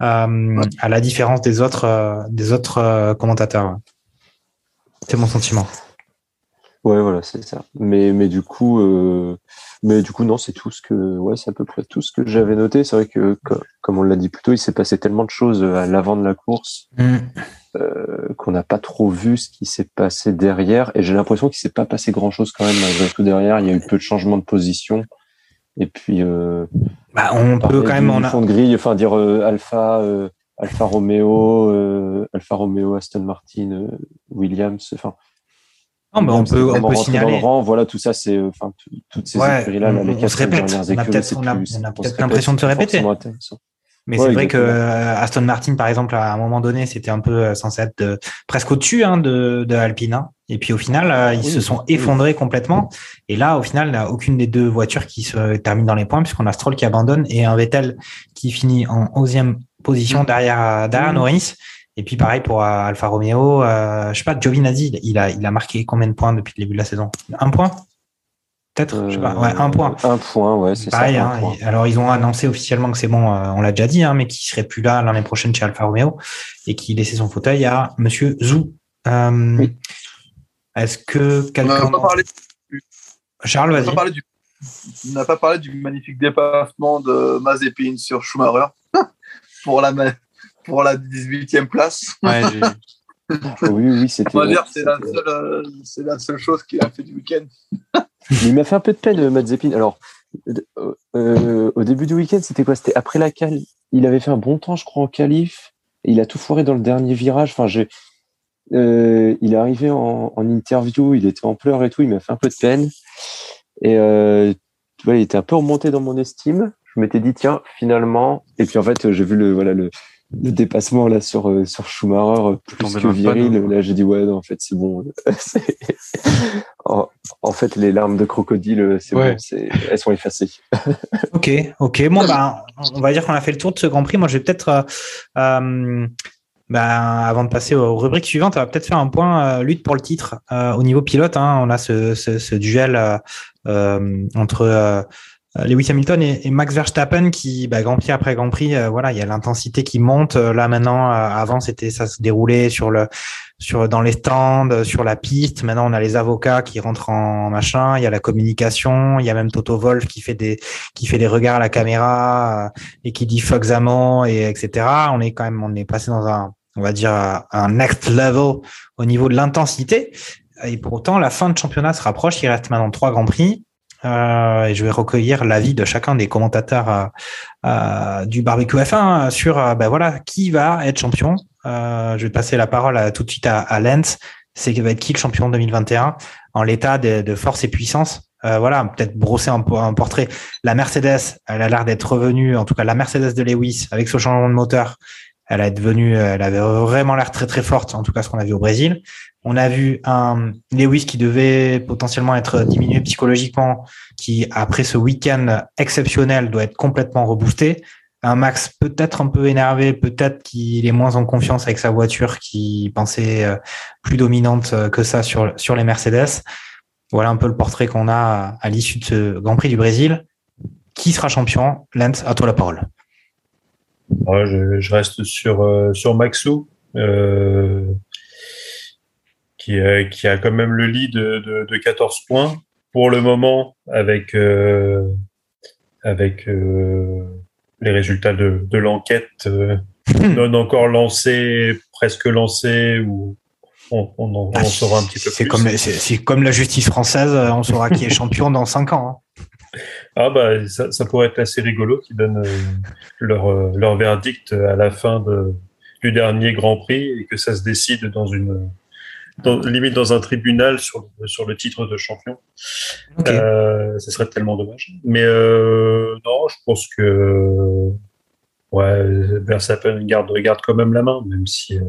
euh, à la différence des autres euh, des autres commentateurs c'est mon sentiment Ouais, voilà, c'est ça. Mais, mais du coup, mais du coup, non, c'est tout ce que, ouais, c'est à peu près tout ce que j'avais noté. C'est vrai que, co- comme on l'a dit plus tôt, il s'est passé tellement de choses à l'avant de la course Mm. Euh, qu'on n'a pas trop vu ce qui s'est passé derrière. Et j'ai l'impression qu'il s'est pas passé grand chose quand même malgré tout derrière. Il y a eu peu de changements de position. Et puis, euh, bah, on parler peut quand même on a, fond de grille, enfin dire euh, Alpha, euh, Alpha Romeo, euh, Alpha Romeo, Aston Martin, euh, Williams, enfin. non, mais on peut on peut signaler rang, voilà, tout ça, c'est, enfin, tout- toutes ces Ouais, écuries-là, là, on- les on quatre se répète. dernières On a écuries, on a- on on peut-être l'impression de se répéter. Mais Ouais, c'est vrai que exactement. euh, Aston Martin, par exemple, à un moment donné, c'était un peu euh, censé être de- presque au-dessus hein, de, de Alpine. hein. Et puis au final, euh, ils Oui, se sont oui. effondrés complètement. Et là, au final, il n'y a aucune des deux voitures qui se termine dans les points, puisqu'on a Stroll qui abandonne et un Vettel qui finit en 11e position derrière, euh, derrière Mm. Norris. Et puis pareil pour Alfa Romeo, euh, je sais pas, Giovinazzi, il a, il a marqué combien de points depuis le début de la saison? Un point? Peut-être Je sais pas. Ouais, un point. Euh, Un point, ouais, c'est ça. Hein, point. alors ils ont annoncé officiellement que c'est bon, euh, on l'a déjà dit, hein, mais qu'il serait plus là l'année prochaine chez Alfa Romeo et qu'il laissait son fauteuil à Monsieur Zou. Euh, Oui. Est-ce que On n'a quelqu'un pas parlé, Charles, on n'a vas-y. pas parlé du, on n'a pas parlé du magnifique dépassement de Mazepin sur Schumacher (laughs) pour la, pour la 18e place. Ouais, j'ai- (laughs) (laughs) Oui, oui, c'était. On va dire que c'est la, seule, euh, c'est la seule chose qu'il a fait du week-end. Il m'a fait un peu de peine, euh, Mazepin. Alors, euh, euh, au début du week-end, c'était quoi? C'était après la cal. Il avait fait un bon temps, je crois, en qualif. Il a tout foiré dans le dernier virage. Enfin, euh, il est arrivé en, en interview, il était en pleurs et tout. Il m'a fait un peu de peine. Et euh, vois, il était un peu remonté dans mon estime. Je m'étais dit tiens, finalement. Et puis en fait, j'ai vu le voilà le, le dépassement là sur euh, sur Schumacher euh, plus que viril. panneau. Là, j'ai dit ouais, non, en fait, c'est bon. (laughs) En, en fait, les larmes de crocodile, euh, c'est Ouais. bon, c'est elles sont effacées. (laughs) Ok, ok. Bon, ben, on va dire qu'on a fait le tour de ce Grand Prix. Moi, je vais peut-être, euh, euh, ben, avant de passer aux rubriques suivantes, on va peut-être faire un point euh, lutte pour le titre euh, au niveau pilote. hein. on a ce, ce, ce duel entre euh, Lewis Hamilton et, Max Verstappen qui, bah, Grand Prix après Grand Prix, voilà, il y a l'intensité qui monte. Là maintenant, avant c'était ça se déroulait sur le sur dans les stands, sur la piste. Maintenant, on a les avocats qui rentrent en machin. Il y a la communication. Il y a même Toto Wolf qui fait des qui fait des regards à la caméra et qui dit fuck Zaman et etc. On est quand même on est passé dans un on va dire un next level au niveau de l'intensité. Et pour autant, la fin de championnat se rapproche. Il reste maintenant trois grands prix. Euh, et je vais recueillir l'avis de chacun des commentateurs euh, euh, du barbecue F1 sur ben voilà qui va être champion. je vais passer la parole tout de suite à, à Lens. C'est va être qui le champion 2021 en l'état de, force et puissance. voilà, peut-être brosser un, portrait. La Mercedes, elle a l'air d'être revenue, en tout cas la Mercedes de Lewis avec ce changement de moteur, elle a devenu, elle avait vraiment l'air très très forte, en tout cas ce qu'on a vu au Brésil. On a vu un Lewis qui devait potentiellement être diminué psychologiquement, qui après ce week-end exceptionnel doit être complètement reboosté. Un Max peut-être un peu énervé, peut-être qu'il est moins en confiance avec sa voiture, qui pensait euh, plus dominante euh, que ça sur sur les Mercedes. Voilà un peu le portrait qu'on a à l'issue de ce Grand Prix du Brésil. Qui sera champion? Lance, à toi la parole. je, reste sur euh, Maxou. Qui, euh, qui a quand même le lead de, de, 14 points pour le moment avec, euh, avec euh, les résultats de, de l'enquête (laughs) non encore lancés, presque lancés ou on, on, ah, saura un petit peu plus. Comme, c'est comme la justice française, on saura qui est champion dans 5 ans. Hein. (laughs) Ah bah ça, ça, pourrait être assez rigolo qu'ils donnent leur, leur verdict à la fin de, du dernier Grand Prix et que ça se décide dans une dans, limite dans un tribunal sur, sur le titre de champion. Euh, ce serait tellement dommage. Mais euh, non, je pense que ouais, Verstappen garde, garde quand même la main, même si, euh,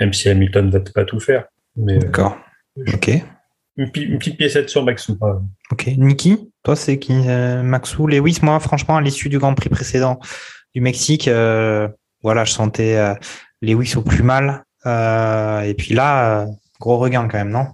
même si Hamilton ne va pas tout faire. D'accord. ok. Une, petite piécette sur Maxou. Ok. Niki, toi, c'est qui Maxou Lewis, moi, franchement, à l'issue du Grand Prix précédent du Mexique, voilà, je sentais Lewis au plus mal. Euh, et puis là, euh, gros regain quand même, non?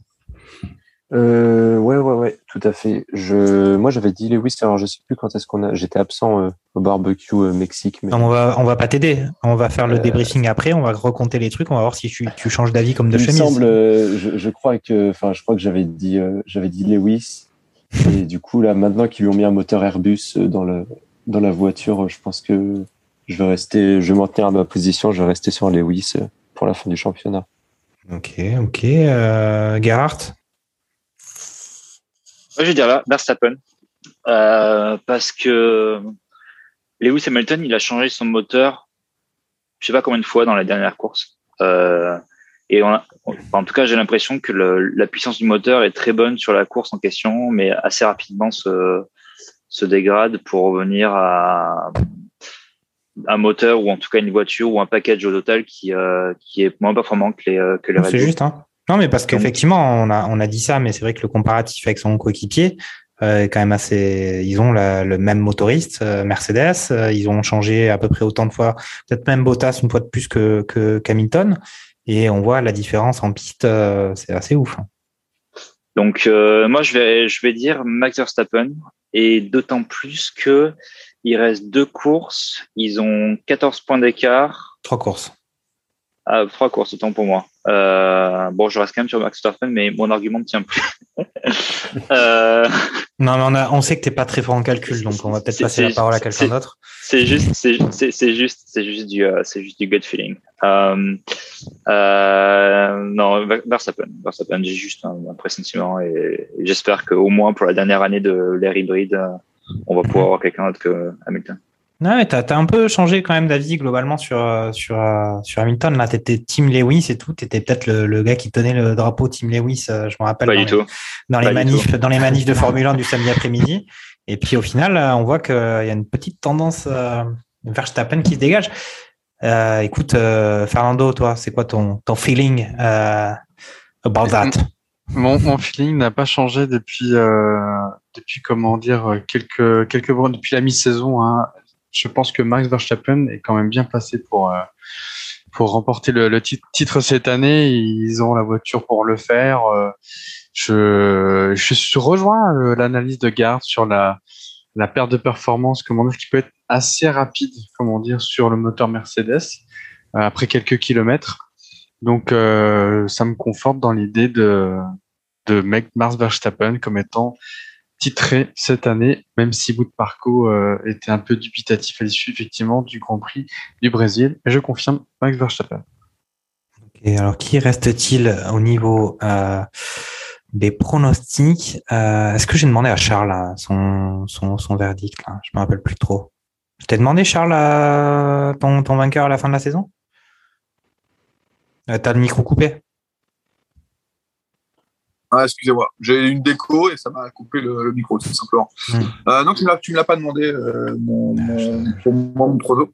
Euh, ouais, ouais, ouais, tout à fait. Je, moi, j'avais dit Lewis. Alors, je sais plus quand est-ce qu'on a. J'étais absent euh, au barbecue Mexique. Mais... On va, on va pas t'aider. On va faire le débriefing après. On va recompter les trucs. On va voir si tu, tu changes d'avis comme de Il chemise. Me semble, je, je, crois que, enfin, je crois que j'avais dit, j'avais dit Lewis. (laughs) Et du coup, là, maintenant qu'ils lui ont mis un moteur Airbus dans le, dans la voiture, je pense que je vais rester, je vais maintenir ma position. Je vais rester sur Lewis pour la fin du championnat. Ok, ok. Euh, Gerhardt? Je vais dire là, Verstappen. Euh, parce que Lewis Hamilton, il a changé son moteur, je sais pas combien de fois dans la dernière course. Euh, et on en tout cas, j'ai l'impression que la puissance du moteur est très bonne sur la course en question, mais assez rapidement se, se dégrade pour revenir à, un moteur ou en tout cas une voiture ou un package au total qui, euh, qui est moins performant que les, euh, que les C'est juste, hein. Non, mais parce qu'effectivement, on a, on a dit ça, mais c'est vrai que le comparatif avec son coéquipier euh, est quand même assez. Ils ont le même motoriste, Mercedes. ils ont changé à peu près autant de fois, peut-être même Bottas une fois de plus que, que Hamilton. Et on voit la différence en piste, c'est assez ouf. Hein. Donc, moi, je vais, je vais dire Max Verstappen, et d'autant plus que il reste deux courses. Ils ont 14 points d'écart. Trois courses. Ah, trois courses, autant pour moi. Euh, bon, je reste quand même sur Max Verstappen, mais mon argument ne tient plus. (laughs) euh... Non, mais on, a, on sait que tu n'es pas très fort en calcul, donc on va peut-être passer la parole à quelqu'un d'autre. C'est juste, c'est juste, c'est juste du, euh, c'est juste du gut feeling. Euh, non, Verstappen, Verstappen, j'ai juste un, un pressentiment et, et j'espère qu'au moins pour la dernière année de l'ère hybride, on va pouvoir avoir quelqu'un d'autre que Hamilton. Non, mais t'as as un peu changé quand même d'avis globalement sur sur sur Hamilton. Là, t'étais Team Lewis et tout. T'étais peut-être le, gars qui tenait le drapeau Team Lewis. Euh, je me rappelle. Pas dans du les, tout. Dans les manifs, dans les manifs de Formule 1 du samedi après-midi. Et puis au final, on voit qu'il y a une petite tendance euh, Verstappen qui se dégage. Euh, écoute, euh, Fernando, toi, c'est quoi ton ton feeling about that? Mon, mon feeling n'a pas changé depuis, euh, depuis comment dire, quelques, quelques depuis la mi-saison. Hein. Je pense que Max Verstappen est quand même bien placé pour, euh, pour remporter le, le, titre cette année. Ils ont la voiture pour le faire. Euh, je, je rejoins l'analyse de Garde sur la, la perte de performance, comment dire, qui peut être assez rapide, comment dire, sur le moteur Mercedes euh, après quelques kilomètres. Donc, euh, ça me conforte dans l'idée de, de Max Verstappen comme étant titré cette année, même si Bout de était un peu dubitatif à l'issue effectivement du Grand Prix du Brésil. Et je confirme Max Verstappen. Et alors, qui reste-t-il au niveau euh, des pronostics? Euh, Est-ce que j'ai demandé à Charles son, son, son, verdict là? Je me rappelle plus trop. Je t'ai demandé, Charles, ton, ton vainqueur à la fin de la saison? euh, T'as le micro coupé ah, excusez-moi, j'ai une déco et ça m'a coupé le, micro, tout simplement. Euh, non, tu ne me l'as pas demandé, euh, mon, mon, mon, prono.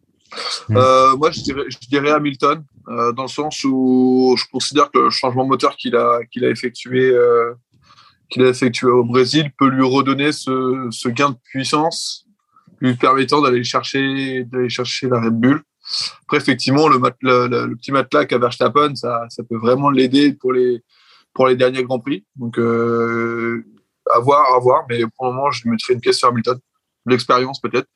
Euh, moi, je dirais, je dirais Hamilton, euh, dans le sens où je considère que le changement moteur qu'il a, qu'il a effectué, euh, qu'il a effectué au Brésil peut lui redonner ce, ce gain de puissance, lui permettant d'aller chercher, d'aller chercher la Red Bull. Après, effectivement, le, le, le, petit matelas qu'a Verstappen, ça, ça peut vraiment l'aider pour les, pour les derniers Grands Prix. Donc, euh, à voir, à voir. Mais pour le moment, je mettrai une pièce sur Hamilton. L'expérience, peut-être.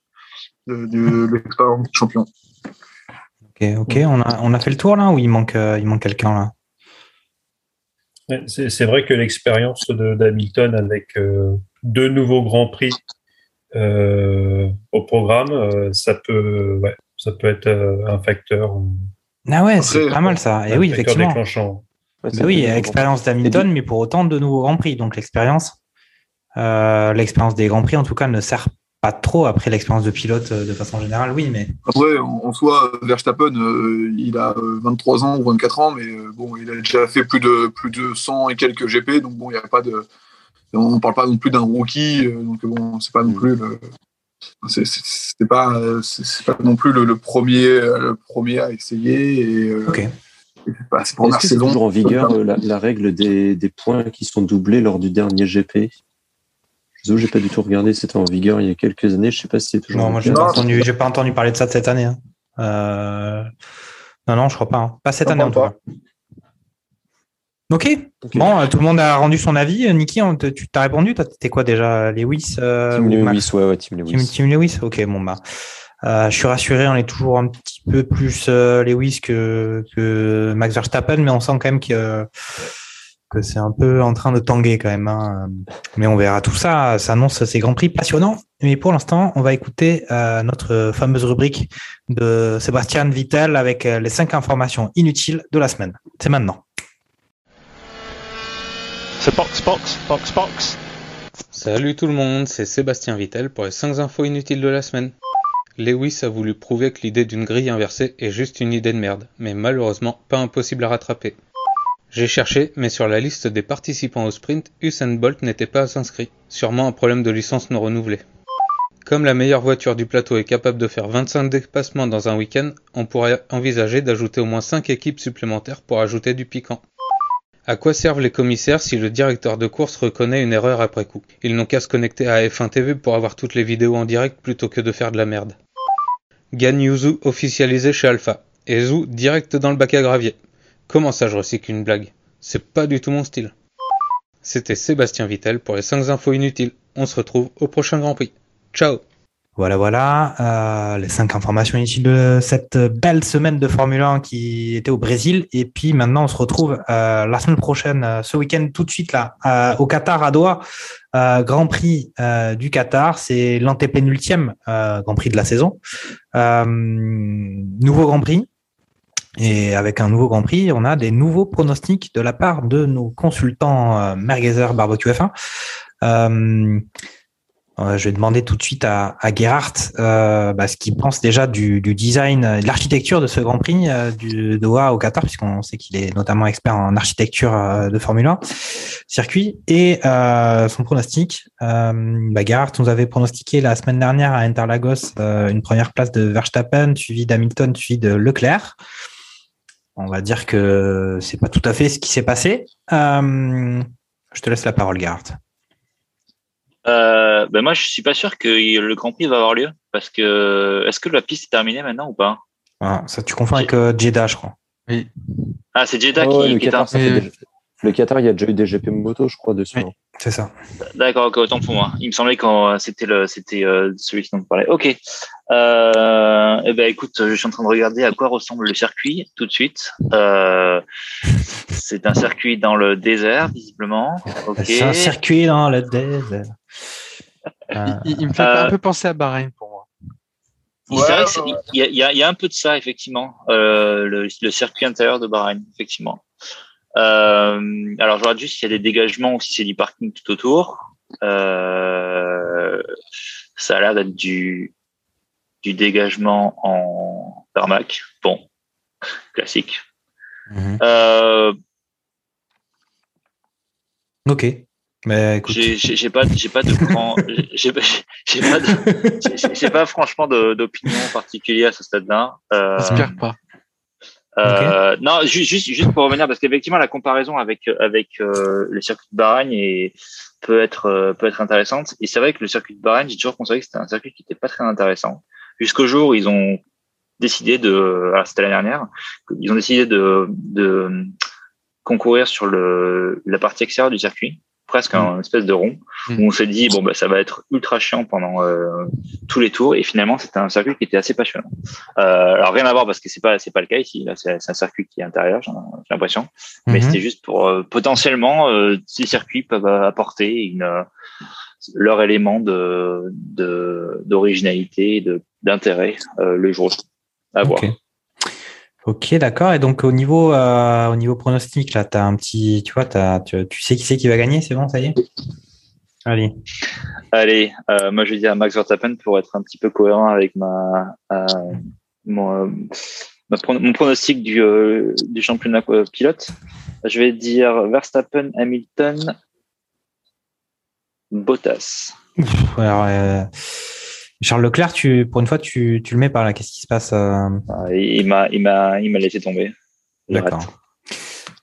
De, l'expérience champion. Ok, ok. On a, on a fait le tour là ou il manque, euh, il manque quelqu'un là? C'est vrai que l'expérience d'Hamilton avec euh, deux nouveaux grands prix euh, au programme, euh, ça peut, ouais, ça peut être euh, un facteur. Ah ouais, c'est pas mal ça. Et oui, effectivement. oui, expérience d'Hamilton, mais pour autant de nouveaux grands prix. Donc l'expérience, l'expérience des grands prix en tout cas ne sert pas trop après l'expérience de pilote de façon générale, oui, mais. Ouais, en, soi, Verstappen, il a 23 ans ou 24 ans, mais bon, il a déjà fait plus de plus de 100 et quelques GP, donc bon, il n'y a pas de, on ne parle pas non plus d'un rookie, donc bon, c'est pas non plus le, c'est pas c'est pas non plus le, premier le premier à essayer et okay. Est-ce que c'est toujours en vigueur la, la, règle des, des, points qui sont doublés lors du dernier GP je n'ai pas du tout regardé, c'était en vigueur il y a quelques années. Je sais pas si c'est toujours. Non, moi j'ai pas entendu, j'ai pas entendu parler de ça de cette année. Hein. Euh... Non, non, je crois pas. Hein. Pas cette année en tout cas. Okay. ok. Bon, euh, tout le monde a rendu son avis. Niki, tu t'as répondu? T'es quoi déjà? Lewis euh, Team Lewis, ouais, ouais, Team Lewis. Team, team, Lewis? Ok, bon, bah. Euh, je suis rassuré, on est toujours un petit peu plus euh, Lewis que, que Max Verstappen, mais on sent quand même que, que c'est un peu en train de tanguer quand même. Hein. Mais on verra tout ça. Ça annonce ces grands prix passionnants. Mais pour l'instant, on va écouter euh, notre fameuse rubrique de Sébastien Vittel avec les cinq informations inutiles de la semaine. C'est maintenant. C'est box, box, box. Salut tout le monde, c'est Sébastien Vittel pour les 5 infos inutiles de la semaine. Lewis a voulu prouver que l'idée d'une grille inversée est juste une idée de merde, mais malheureusement pas impossible à rattraper. J'ai cherché, mais sur la liste des participants au sprint, Usain Bolt n'était pas inscrit, sûrement un problème de licence non renouvelée. Comme la meilleure voiture du plateau est capable de faire 25 dépassements dans un week-end, on pourrait envisager d'ajouter au moins 5 équipes supplémentaires pour ajouter du piquant. À quoi servent les commissaires si le directeur de course reconnaît une erreur après coup? Ils n'ont qu'à se connecter à F1 TV pour avoir toutes les vidéos en direct plutôt que de faire de la merde. Gan Yuzu officialisé chez Alpha. Et Zou direct dans le bac à gravier. Comment ça je recycle une blague? C'est pas du tout mon style. C'était Sébastien Vittel pour les 5 infos inutiles. On se retrouve au prochain Grand Prix. Ciao voilà, voilà, euh, les cinq informations inutiles de cette belle semaine de Formule 1 qui était au Brésil. Et puis maintenant, on se retrouve euh, la semaine prochaine, euh, ce week-end, tout de suite au Qatar, à Doha, Grand Prix du Qatar. C'est l'antépénultième Grand Prix de la saison. nouveau Grand Prix. Et avec un nouveau Grand Prix, on a des nouveaux pronostics de la part de nos consultants Merguezer Barbecue F1. Euh, je vais demander tout de suite à, à euh, bah, ce qu'il pense déjà du, du design, de l'architecture de ce Grand Prix euh, du Doha au Qatar, puisqu'on sait qu'il est notamment expert en architecture euh, de Formule 1 circuit, et euh, son pronostic. Euh, bah, Gerhardt nous avait pronostiqué la semaine dernière à Interlagos une première place de Verstappen, suivi d'Hamilton, suivi de Leclerc. On va dire que c'est pas tout à fait ce qui s'est passé. je te laisse la parole, Gerhardt. Euh, ben moi, je suis pas sûr que le Grand Prix va avoir lieu parce que est-ce que la piste est terminée maintenant ou pas? Ah, Ça, tu confonds avec euh, Jeddah, je crois. Oui. Ah, c'est Jeddah oh, qui, qui est ça, fait déjà, Le Qatar, il y a déjà eu des GP moto, je crois, dessus. Oui. hein. C'est ça. D'accord, autant pour moi. Il me semblait que c'était le, c'était euh, celui qui dont on parlait. Ok. Euh, eh ben, écoute, je suis en train de regarder à quoi ressemble le circuit tout de suite. Euh, c'est un circuit dans le désert, visiblement. Ok. C'est un circuit dans le désert. Euh, Il, il me fait Euh, un peu penser à Bahreïn pour moi. Il y, a, y y un peu de ça, effectivement, euh, le, le circuit intérieur de Bahreïn, effectivement. Euh, alors, je regarde juste s'il y a des dégagements ou si c'est du parking tout autour. Euh, ça a l'air d'être du, du dégagement en tarmac. Bon, (laughs) classique. mhm. Euh, Ok. Mais j'ai pas, j'ai pas de grand, (laughs) j'ai pas, j'ai pas, franchement d'opinion particulière à ce stade-là. Euh, J'espère pas. Euh, Non, ju- juste, juste pour revenir, parce qu'effectivement, la comparaison avec, avec euh, le circuit de Bahreïn est, peut, être, euh, peut être intéressante. Et c'est vrai que le circuit de Bahreïn, j'ai toujours considéré que c'était un circuit qui n'était pas très intéressant. Jusqu'au jour où ils ont décidé de, alors c'était l'année dernière, ils ont décidé de, de concourir sur le, la partie extérieure du circuit, presque un espèce de rond, Mm. où on s'est dit, bon, bah, ça va être ultra chiant pendant euh, tous les tours. Et finalement, c'était un circuit qui était assez passionnant. Euh, alors rien à voir parce que c'est pas c'est pas le cas ici. Là, c'est un circuit qui est intérieur, j'ai l'impression. Mais Mhm. c'était juste pour euh, potentiellement euh, ces circuits peuvent apporter une euh, leur élément de d'originalité et de d'intérêt euh, le jour à voir. Ok. D'accord. Et donc au niveau euh, au niveau pronostic, là, t'as un petit, tu vois, t'as, tu, tu sais qui c'est qui va gagner, c'est bon, ça y est? Allez. Allez, euh, moi je vais dire Max Verstappen pour être un petit peu cohérent avec ma, euh, mon, ma pro- mon pronostic du, du championnat pilote. Je vais dire Verstappen, Hamilton, Bottas. Pff, alors, Charles Leclerc, tu, pour une fois, tu, tu le mets par là. Qu'est-ce qui se passe euh, Ah, Il m'a, il m'a, il m'a laissé tomber. D'accord.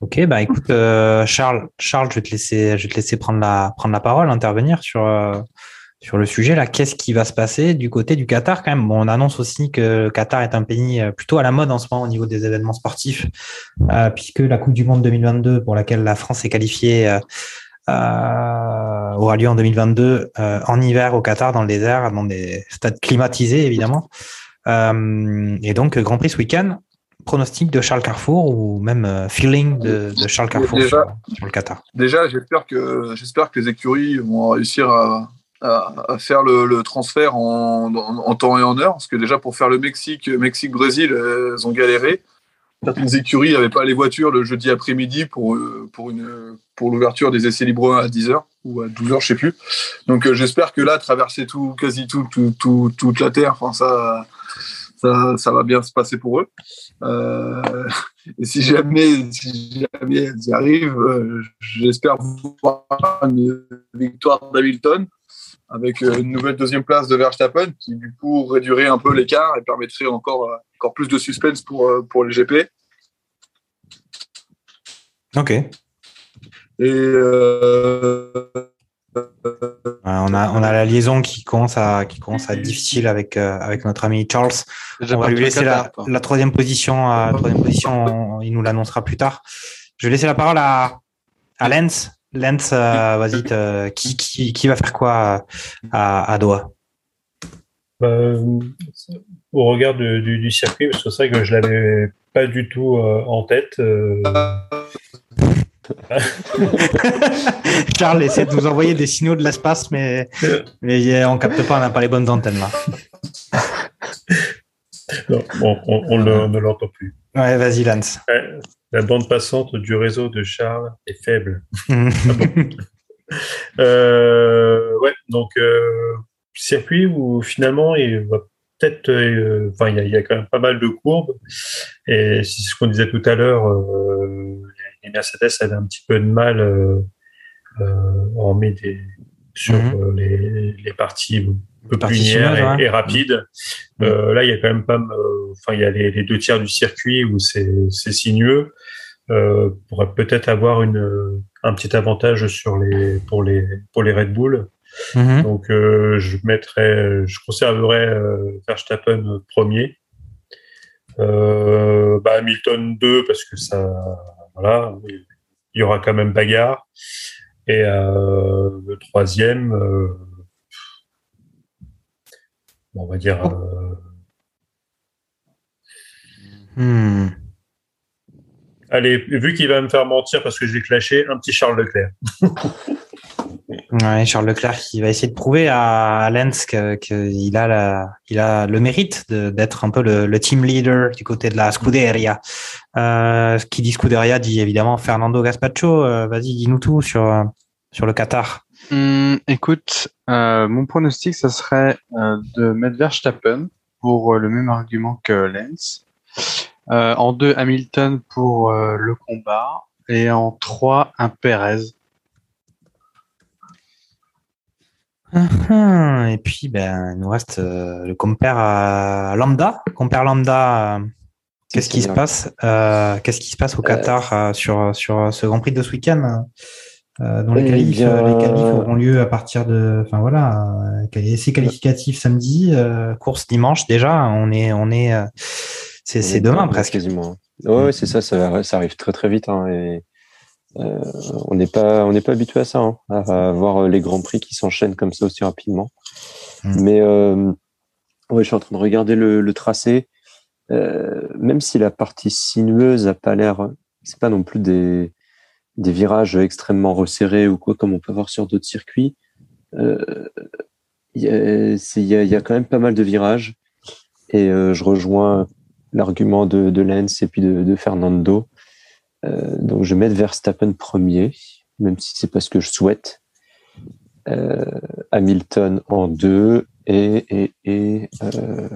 Ok, bah écoute, euh, Charles, Charles, je vais te laisser, je vais te laisser prendre la, prendre la parole, intervenir sur, euh, sur le sujet là. Qu'est-ce qui va se passer du côté du Qatar quand même? Bon, on annonce aussi que le Qatar est un pays plutôt à la mode en ce moment au niveau des événements sportifs, euh, puisque la Coupe du Monde 2022 pour laquelle la France est qualifiée euh, aura lieu en 2022 euh, en hiver au Qatar dans le désert, dans des stades climatisés évidemment. Euh, et donc Grand Prix ce week-end. Pronostic de Charles Carrefour ou même feeling de, de Charles Carrefour Déjà- sur, sur le Qatar. Déjà, j'espère que j'espère que les écuries vont réussir à, à, à faire le, le transfert en, en, en temps et en heure, parce que déjà pour faire le Mexique, Mexique-Brésil, elles ont galéré. Certaines écuries n'avaient pas les voitures le jeudi après-midi pour euh, pour pour l'ouverture des essais libres 1 à 10h ou à 12h, je sais plus. Donc euh, j'espère que là, traverser tout, quasi tout, tout, tout- toute la terre, ça, ça, ça va bien se passer pour eux. Euh, (laughs) et si jamais, si jamais elles y arrivent, j'espère voir une victoire d'Hamilton avec une nouvelle deuxième place de Verstappen qui du coup réduirait un peu l'écart et permettrait encore, encore plus de suspense pour, euh, pour les GP. Ok. Et euh, Ouais, on a on a la liaison qui commence à qui commence à être difficile avec euh, avec notre ami Charles. On va lui laisser la, troisième position. euh, troisième position, on- il nous l'annoncera plus tard. Je vais laisser la parole à à Lens. Lens, euh, vas-y, qui, qui qui va faire quoi à, à Doha? Bah, euh, au regard du, du circuit, parce que c'est vrai que je l'avais pas du tout euh, en tête. euh, (laughs) Charles essaie de nous envoyer des signaux de l'espace, mais, mais on capte pas, on n'a pas les bonnes antennes là. (laughs) non, on, on- on le- on ne l'entend plus. Ouais, vas-y, Lance. Ouais, La bande passante du réseau de Charles est faible. (laughs) Euh, ouais, donc circuit où finalement il va peut-être, euh, enfin il y, a- il y a quand même pas mal de courbes et c'est ce qu'on disait tout à l'heure, euh, les Mercedes avaient un petit peu de mal euh, des sur Mhm. les, les parties un peu plus linéaires et, rapides. Euh, là, il y a quand même pas, enfin il y a les, les deux tiers du circuit où c'est sinueux pourrait peut-être avoir une, un petit avantage sur les, pour, les, pour les Red Bull. Mhm. Donc, euh, je mettrais, je conserverais euh, Verstappen premier. Euh, bah, Hamilton 2 parce que ça, voilà, il y aura quand même bagarre. Et le troisième, on va dire. euh, Hmm. allez, vu qu'il va me faire mentir parce que j'ai clashé, un petit Charles Leclerc. (laughs) Ouais, Charles Leclerc qui va essayer de prouver à, Lens que- qu'il a, la, il a le mérite d'être un peu le, le team leader du côté de la Scuderia. Euh, qui dit Scuderia dit évidemment Fernando Gaspacho. Euh, Vas-y, dis-nous tout sur, sur le Qatar. Hum, écoute, euh, mon pronostic, ça serait euh, de mettre Verstappen pour euh, le même argument que Lens. En deux, Hamilton pour le combat. Et en trois, un Perez. Hum, Et puis, ben, il nous reste euh, le compère à Lambda. Compère Lambda, euh, qu'est-ce qui se passe euh, Qu'est-ce qui se passe au Qatar euh, sur, sur ce Grand Prix de ce week-end euh, dont les qualifs, bien- les qualifs auront lieu à partir de, enfin voilà, euh, essai qualificatif samedi, euh, course dimanche déjà. On est, on est, euh, c'est, c'est demain presque. Quasiment. Ouais, ouais, c'est ça, ça, ça arrive très très vite. hein, et, euh, on n'est pas, on n'est pas habitué à ça, hein, à, à voir les grands prix qui s'enchaînent comme ça aussi rapidement. Mm. Mais euh, ouais, je suis en train de regarder le, le tracé. Euh, même si la partie sinueuse a pas l'air, c'est pas non plus des, des virages extrêmement resserrés ou quoi, comme on peut voir sur d'autres circuits. euh, Il y, a, c'est- il y, a, il y a quand même pas mal de virages. Et euh, je rejoins l'argument de, de Lens et puis de, de Fernando. Euh, donc je vais mettre Verstappen premier, même si c'est pas ce que je souhaite. Euh, Hamilton en deux et, et, et euh,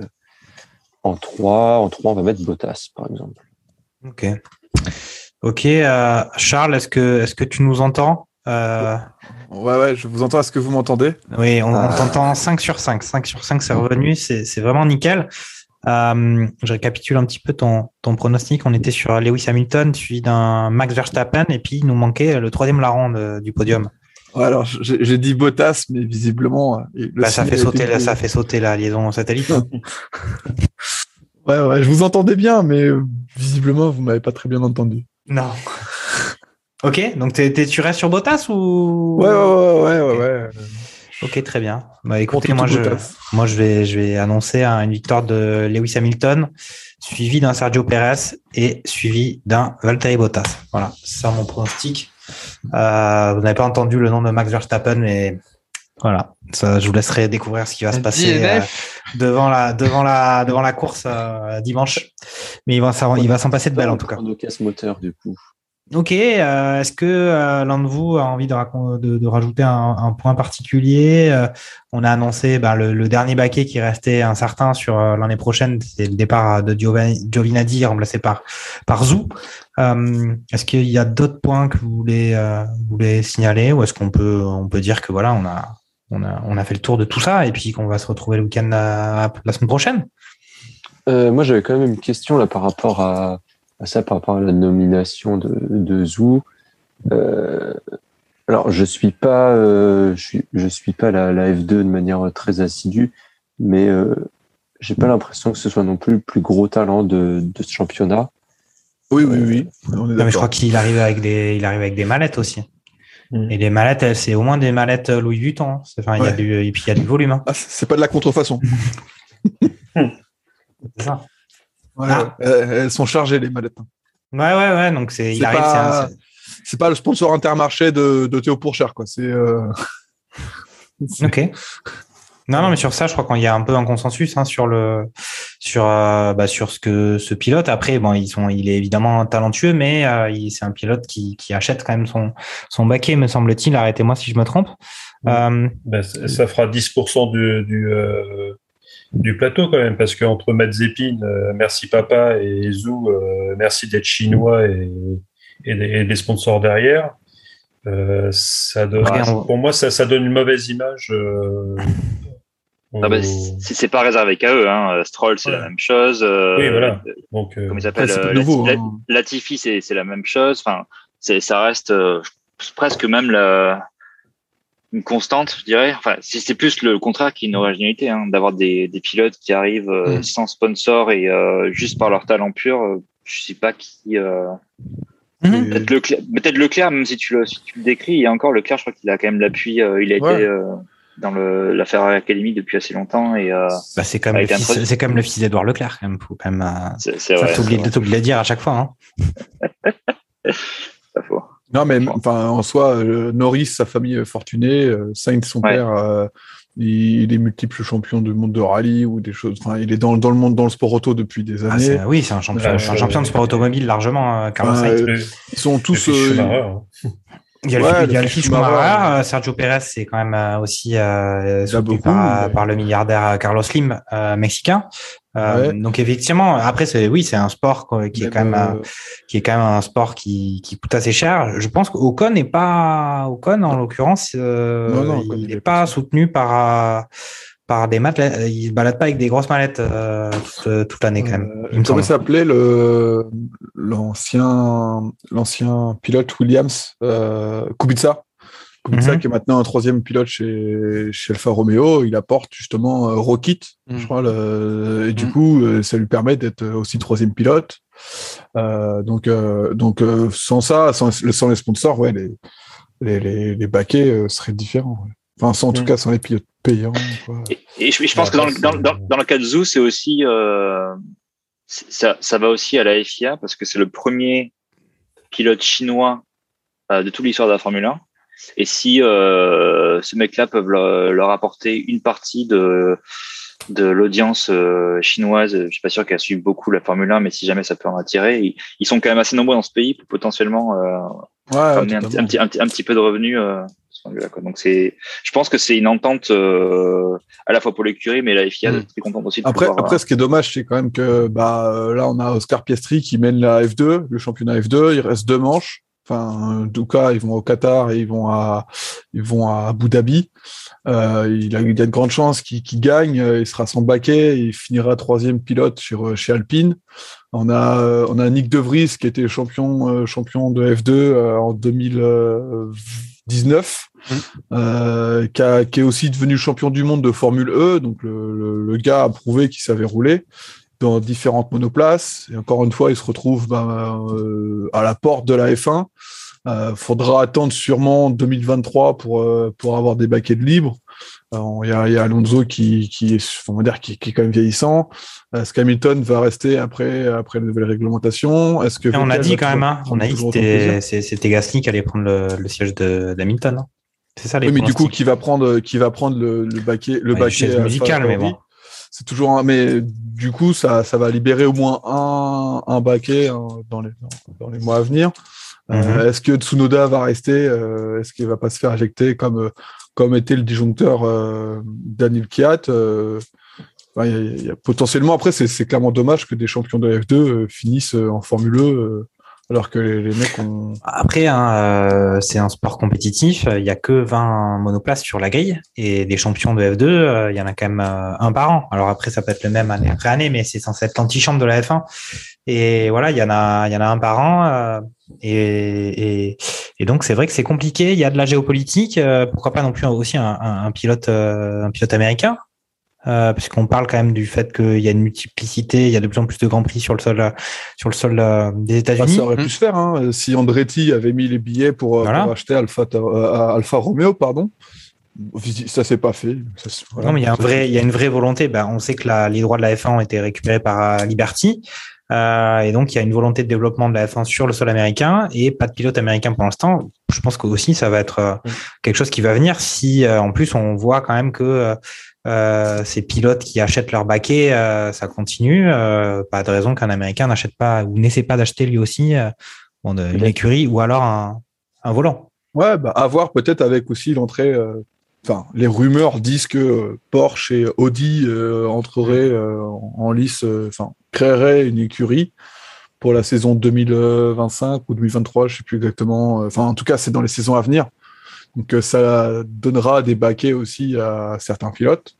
en trois, en trois on va mettre Bottas par exemple. Ok. Ok, euh, Charles, est-ce que, est-ce que tu nous entends? Euh, Ouais, ouais, je vous entends. Est-ce que vous m'entendez? Oui, on, on Ah. t'entend 5 sur 5. 5 sur 5, c'est revenu. C'est c'est vraiment nickel. Euh, je récapitule un petit peu ton, ton pronostic. On était sur Lewis Hamilton, suivi d'un Max Verstappen, et puis il nous manquait le troisième larron de- du podium. Ouais, alors j'ai dit Bottas, mais visiblement. euh, Bah, ça, fait sauter, été- la- ça fait sauter la liaison satellite. (laughs) Ouais, ouais, je vous entendais bien, mais visiblement, vous m'avez pas très bien entendu. non. ok, donc t'es- tu restes sur Bottas ou? Ouais, ouais, ouais, ouais, ouais. ouais. Ok, très bien. Bah écoutez, moi je, moi je vais, je vais annoncer un- une victoire de Lewis Hamilton, suivi d'un Sergio Perez et suivi d'un Valtteri Bottas. Voilà, c'est ça mon pronostic. Euh, vous n'avez pas entendu le nom de Max Verstappen, mais voilà, ça, je vous laisserai découvrir ce qui va se passer euh, devant la, devant la, devant la course euh, dimanche. Mais il va, s'en- il va s'en passer de belle en tout cas. On casse moteur du coup. Ok, euh, est-ce que euh, l'un de vous a envie de, de, rajouter un, point particulier Euh, On a annoncé bah, le, dernier baquet qui restait incertain sur l'année prochaine, c'est le départ de Giovanni- remplacé par, par Zou. Est-ce qu'il y a d'autres points que vous voulez, voulez signaler? Ou est-ce qu'on peut, on peut dire que voilà, on a, on, a, on a fait le tour de tout ça et puis qu'on va se retrouver le week-end euh, la semaine prochaine? Moi, j'avais quand même une question là par rapport à, à ça, par rapport à la nomination de, de Zou. Euh, alors, je suis pas, euh, je suis, je suis pas la, la F2 de manière très assidue, mais euh, j'ai pas l'impression que ce soit non plus le plus gros talent de, de ce championnat. Oui, oui, oui. On est Non, mais je crois qu'il arrive avec des, il arrive avec des mallettes aussi. Mm. Et les mallettes, c'est au moins des mallettes Louis Vuitton. hein. Enfin, il y a du, et puis il y a du volume. hein. Ah, c'est c'est pas de la contrefaçon. (laughs) C'est ça. Ouais, Ah. ouais. Elles, sont chargées, les mallettes. Ouais, ouais, ouais. Donc c'est, il C'est arrive. pas- c'est un- pas le sponsor intermarché de, de Théo Pourchère, quoi. C'est. euh, (laughs) c'est- Ok. Non, non, mais sur ça, je crois qu'il y a un peu un consensus hein, sur le, sur, euh, bah, sur ce que ce pilote. Après, bon, ils sont, il est évidemment talentueux, mais euh, il- c'est un pilote qui, qui achète quand même son, son baquet, me semble-t-il. Arrêtez-moi si je me trompe. Euh, Ben, ça ça fera 10% du, du, euh, du plateau quand même, parce qu'entre Mazepin, euh, merci papa, et Zou, euh, merci d'être chinois et, et, des- et des sponsors derrière, euh, ça donne, Ouais, on- pour moi, ça, ça donne une mauvaise image. euh, Ah bah, c'est pas réservé qu'à eux. Hein. Stroll, c'est la même chose. euh, Oui, voilà. Donc, euh, Comment il s'appelle Ouais, c'est pas euh, nouveau, hein. La- Latifi, c'est c'est la même chose. Enfin, ça reste euh, presque même la, une constante, je dirais. Enfin, c'est c'est plus le contraire qu'une originalité, hein, d'avoir des, des pilotes qui arrivent euh, Mm. sans sponsor et euh, juste par leur talent pur. euh, je sais pas qui. Euh. Et- Peut-être Leclerc, peut-être Leclerc, même si tu, le, si tu le décris, et encore Leclerc, je crois qu'il a quand même l'appui. euh, il a Ouais. été euh, dans le, la Ferrari Academy depuis assez longtemps et euh, Bah, c'est quand même Avec le fils, c'est quand même le fils d'Edouard Leclerc, quand même. Faut quand même, euh, c'est c'est ça, vrai. t'oublies de le dire à chaque fois, hein. c'est (laughs) pas faux. Non, mais enfin, en soi, euh, Norris, sa famille est fortunée. euh, Sainz, son Ouais. père, euh, il, il est multiple champion du monde de rallye ou des choses. Enfin, il est dans, dans le monde, dans le sport auto depuis des Ah, années. oui, c'est un champion, un champion de sport automobile largement, euh, Carlos Sainz. Ils sont tous. euh, hein. Il y a le, Ouais, il y a le fils Schumacher, Sergio Pérez, c'est quand même euh, aussi euh, soutenu beaucoup, par, mais- par le milliardaire Carlos Slim, euh, mexicain. Euh, Ouais. Donc effectivement, après c'est oui, c'est un sport quoi, qui est même, quand même euh, euh, qui est quand même un sport qui, qui coûte assez cher. Je pense qu'Ocon n'est pas Ocon en l'occurrence, euh, Non, non, il n'est est pas soutenu par euh, par des matelas. Il se balade pas avec des grosses mallettes euh, toute, toute l'année quand même. Il me comment s'appelait le l'ancien l'ancien pilote Williams euh, Kubica Mhm. qui est maintenant un troisième pilote chez chez Alfa Romeo il apporte justement euh, Rocket Mhm. je crois le- et du Mhm. coup euh, ça lui permet d'être aussi troisième pilote Euh, donc euh, donc euh, sans ça sans, sans les sponsors ouais les les les, les baquets euh, seraient différents ouais. enfin sans, en tout Mhm. cas sans les pilotes payants quoi. Et, et je, je pense Ouais, que dans dans, dans, dans le cas de Zou, c'est aussi euh, ça, ça va aussi à la FIA parce que c'est le premier pilote chinois euh, de toute l'histoire de la Formule 1. Et si euh, ce mec-là peuvent leur, leur apporter une partie de de l'audience euh, chinoise, je suis pas sûr qu'elle suive beaucoup la Formule 1, mais si jamais ça peut en attirer, ils, ils sont quand même assez nombreux dans ce pays pour potentiellement euh, ouais, ramener un, petit- un petit, un, petit, un petit peu de revenus. Euh. Donc c'est, je pense que c'est une entente euh, à la fois pour l'écurie, mais la FIA Mm. est très contente aussi de Après, pouvoir, après, ce qui est dommage, c'est quand même que bah, là, on a Oscar Piastri qui mène la F2, le championnat F2. Il reste deux manches. Enfin, en tout cas, ils vont au Qatar et ils vont à, ils vont à Abu Dhabi. Euh, il, a, il y a de grandes chances qu'il gagne. euh, Il sera sans baquet. Il finira troisième pilote chez, chez Alpine. On a, euh, on a Nick De Vries qui était champion, euh, champion de F2 euh, en 2019, euh, qui, a- qui est aussi devenu champion du monde de Formule E. Donc le, le- le gars a prouvé qu'il savait rouler dans différentes monoplaces. Et encore une fois, il se retrouve ben, euh, à la porte de la F1. Euh, faudra attendre sûrement 2023 pour euh, pour avoir des baquets de libre. Alors, Il y, a, il y a Alonso qui qui est on va dire qui, qui est quand même vieillissant. Est-ce qu'Hamilton va rester après après la nouvelle réglementation Est-ce que Et on a dit quand même, hein, on a dit c'était c'était Gasly qui allait prendre le, le siège de d'Hamilton. hein. C'est ça les Oui, mais du coup, qui va prendre qui va prendre le, le baquet le Ouais, baquet musicale, mais bon. C'est toujours un, mais du coup, ça, ça va libérer au moins un, un baquet hein, dans, les, dans, dans les mois à venir. Euh, Mhm. Est-ce que Tsunoda va rester euh, Est-ce qu'il va pas se faire éjecter comme, euh, comme était le disjoncteur euh, Daniel Kiat enfin, il y a- il y a potentiellement, après, c'est clairement dommage que des champions de F2 euh, finissent en Formule E euh, alors que les, mecs ont. Après, hein, euh, c'est un sport compétitif. Il y a que 20 monoplaces sur la grille et des champions de F2, euh, il y en a quand même euh, un par an. Alors après, ça peut être le même année après année, mais c'est censé être l'antichambre de la F1. Et voilà, il y en a, il y en a un par an. et, et, et donc c'est vrai que c'est compliqué. Il y a de la géopolitique. euh, pourquoi pas non plus aussi un, un, pilote, un pilote américain. Euh, puisqu'on parle quand même du fait qu'il y a une multiplicité, il y a de plus en plus de grands prix sur le sol, euh, sur le sol euh, des Bah, États-Unis. ça aurait pu se faire hein, si Andretti avait mis les billets pour, euh, Voilà. pour acheter Alpha, euh, Alpha Romeo, pardon. Ça s'est pas fait. Ça, c'est- voilà. Non, mais il y a un vrai, il y a une vraie volonté. Ben, on sait que la, les droits de la F1 ont été récupérés par Liberty. Euh, et donc, il y a une volonté de développement de la F1 sur le sol américain et pas de pilote américain pour l'instant. Je pense que aussi, ça va être euh, quelque chose qui va venir si, euh, en plus, on voit quand même que euh, ces pilotes qui achètent leur baquet, euh, ça continue. Euh, pas de raison qu'un américain n'achète pas ou n'essaie pas d'acheter lui aussi bon, de- une écurie ou alors un, un volant. Ouais, bah, à voir peut-être avec aussi l'entrée. Enfin, les rumeurs disent que Porsche et Audi entreraient euh, en lice, enfin, créeraient une écurie pour la saison 2025 ou 2023, je sais plus exactement. Enfin, en tout cas, c'est dans les saisons à venir. Donc, ça donnera des baquets aussi à certains pilotes.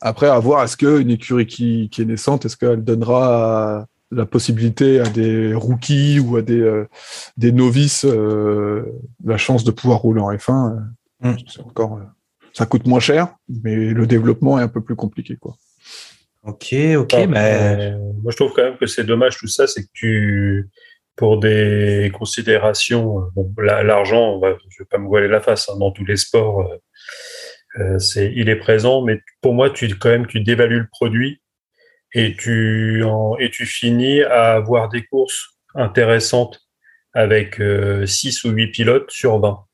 Après, à voir, est-ce qu'une écurie qui, qui est naissante, est-ce qu'elle donnera la possibilité à des rookies ou à des, euh, des novices euh, la chance de pouvoir rouler en F1 euh, Mm. c'est encore, euh, ça coûte moins cher, mais le développement est un peu plus compliqué. Quoi. Ok, ok, euh, moi, je trouve quand même que c'est dommage tout ça, c'est que tu, pour des considérations. euh, l'argent, je vais pas me voiler la face. hein, dans tous les sports, euh, euh, c'est, il est présent, mais pour moi, tu quand même, tu dévalues le produit et tu et tu finis à avoir des courses intéressantes avec 6 ou 8 pilotes sur 20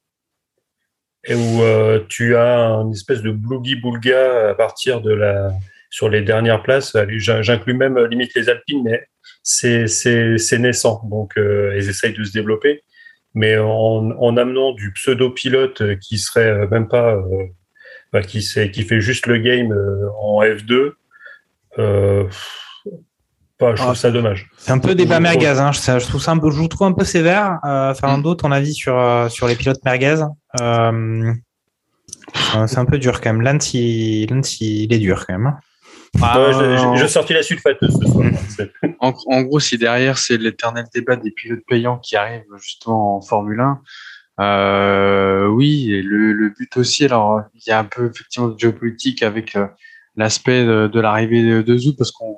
et où euh, tu as une espèce de blougi-boulga à partir de la sur les dernières places. J'inclus même euh, limite les Alpines, mais c'est naissant, donc euh, ils essayent de se développer. Mais en, en amenant du pseudo-pilote qui serait euh, même pas, euh, bah, qui qui fait juste le game en F2, euh, bah, je trouve ça dommage. C'est un peu débat merguez. Hein. Je, trouve ça un peu, je vous trouve un peu sévère. Euh, Fernando, ton avis sur, sur les pilotes merguez euh, C'est un peu dur quand même. Lance, il, il est dur quand même. Hein. Ouais, je- je- J'ai sorti la sulfateuse ce soir. (laughs) En, en gros, si derrière c'est l'éternel débat des pilotes payants qui arrivent justement en Formule 1, euh, oui, et le, le but aussi, alors il y a un peu effectivement de géopolitique avec euh, l'aspect de, de l'arrivée de, de Zou, parce qu'on,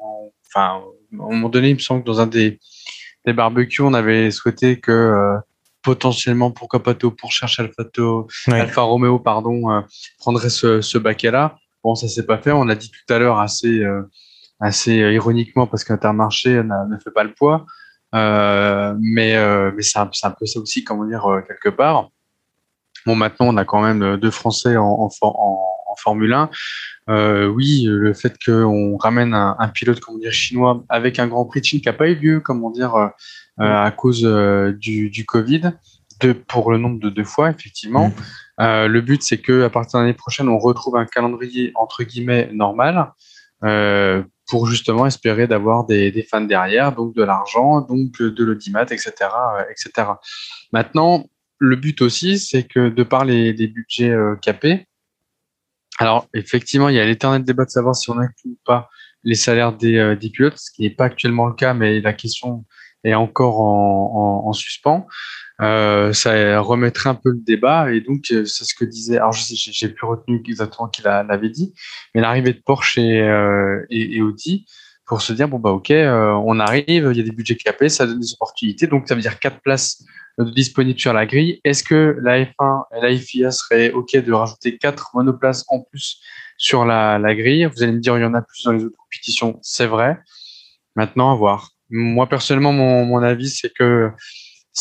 enfin, à un moment donné, il me semble que dans un des, des barbecues, on avait souhaité que euh, potentiellement, pourquoi pas Théo pour chercher Théo- Oui. Alfa Romeo, pardon, euh, prendrait ce, ce baquet-là. Bon, ça s'est pas fait. On l'a dit tout à l'heure assez, euh, assez ironiquement parce qu'Intermarché n'a- ne fait pas le poids. Euh, mais euh, mais c'est un, peu ça aussi, comment dire, euh, quelque part. Bon, maintenant, on a quand même euh, deux Français en, en, for- en, en Formule 1. Euh, oui, le fait qu'on ramène un, pilote, comment dire, chinois avec un Grand Prix de Chine qui n'a pas eu lieu, comment dire, euh, à cause du, du Covid, de, pour le nombre de deux fois, effectivement. Euh, le but, c'est que à partir de l'année prochaine, on retrouve un calendrier entre guillemets normal euh, pour justement espérer d'avoir des, des fans derrière, donc de l'argent, donc de l'audimat, etc., euh, etc. Maintenant, le but aussi, c'est que de par les, budgets capés, alors effectivement, il y a l'éternel débat de savoir si on inclut ou pas les salaires des, des pilotes, ce qui n'est pas actuellement le cas, mais la question est encore en, en, en suspens. Euh, ça remettrait un peu le débat et donc euh, c'est ce que disait. Alors je sais- j'ai plus retenu exactement qui l'a- l'avait dit, mais l'arrivée de Porsche et, euh, et, et Audi pour se dire bon bah ok, euh, on arrive, il y a des budgets capés, ça donne des opportunités, donc ça veut dire quatre places disponibles sur la grille. Est-ce que la F1 et la FIA seraient ok de rajouter quatre monoplaces en plus sur la, la grille? Vous allez me dire il y en a plus dans les autres compétitions, c'est vrai. Maintenant à voir. Moi personnellement mon, mon avis c'est que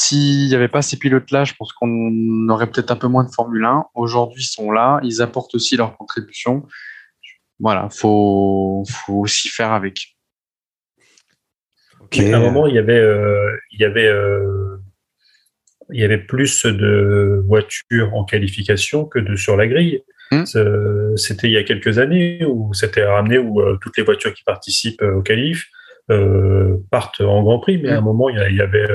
s'il n'y avait pas ces pilotes-là, je pense qu'on aurait peut-être un peu moins de Formule 1. Aujourd'hui, ils sont là, ils apportent aussi leur contribution. Voilà, faut, faut aussi faire avec. À un moment, il y avait, euh, il y avait, euh, il y avait plus de voitures en qualification que de sur la grille. C'est- C'était il y a quelques années où c'était ramené où euh, toutes les voitures qui participent au qualif partent en Grand Prix. Mais à un moment, il y, avait,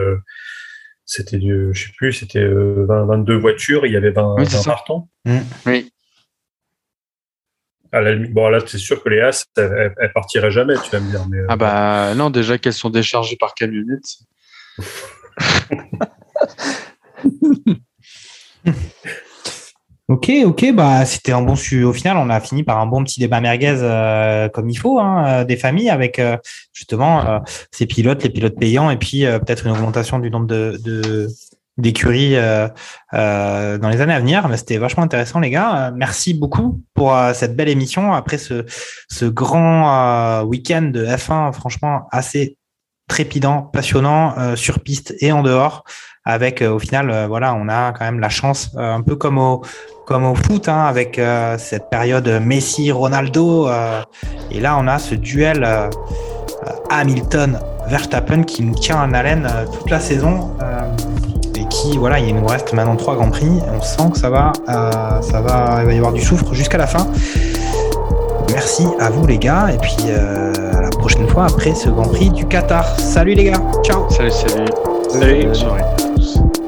c'était, du- je sais plus, c'était euh, 20, 22 voitures, il y avait 20, Oui, c'est 20 ça. partants. Oui. À la bon, là, c'est sûr que les As, elles, elles- partiraient jamais, tu vas me dire. Mais, euh, Ah bah non, déjà qu'elles sont déchargées par camionnette. (laughs) (laughs) Ok, ok, bah c'était un bon su. Au final, on a fini par un bon petit débat merguez euh, comme il faut, hein, euh, des familles avec euh, justement euh, ces pilotes, les pilotes payants, et puis euh, peut-être une augmentation du nombre de de- d'écuries euh, euh, dans les années à venir. Mais c'était vachement intéressant, les gars. Merci beaucoup pour cette belle émission après ce ce grand week-end de F1, franchement assez trépidant, passionnant sur piste et en dehors. Avec au final, voilà, on a quand même la chance, un peu comme au comme au foot, hein, avec euh, cette période Messi-Ronaldo. euh, et là, on a ce duel euh, Hamilton-Verstappen qui nous tient en haleine euh, toute la saison. euh, et qui, voilà, il nous reste maintenant trois grands prix. On sent que ça va, euh, ça va, il va y avoir du soufre jusqu'à la fin. Merci à vous les gars, et puis euh, à la prochaine fois après ce Grand Prix du Qatar. Salut les gars, ciao. Salut, salut. Salut. Bonne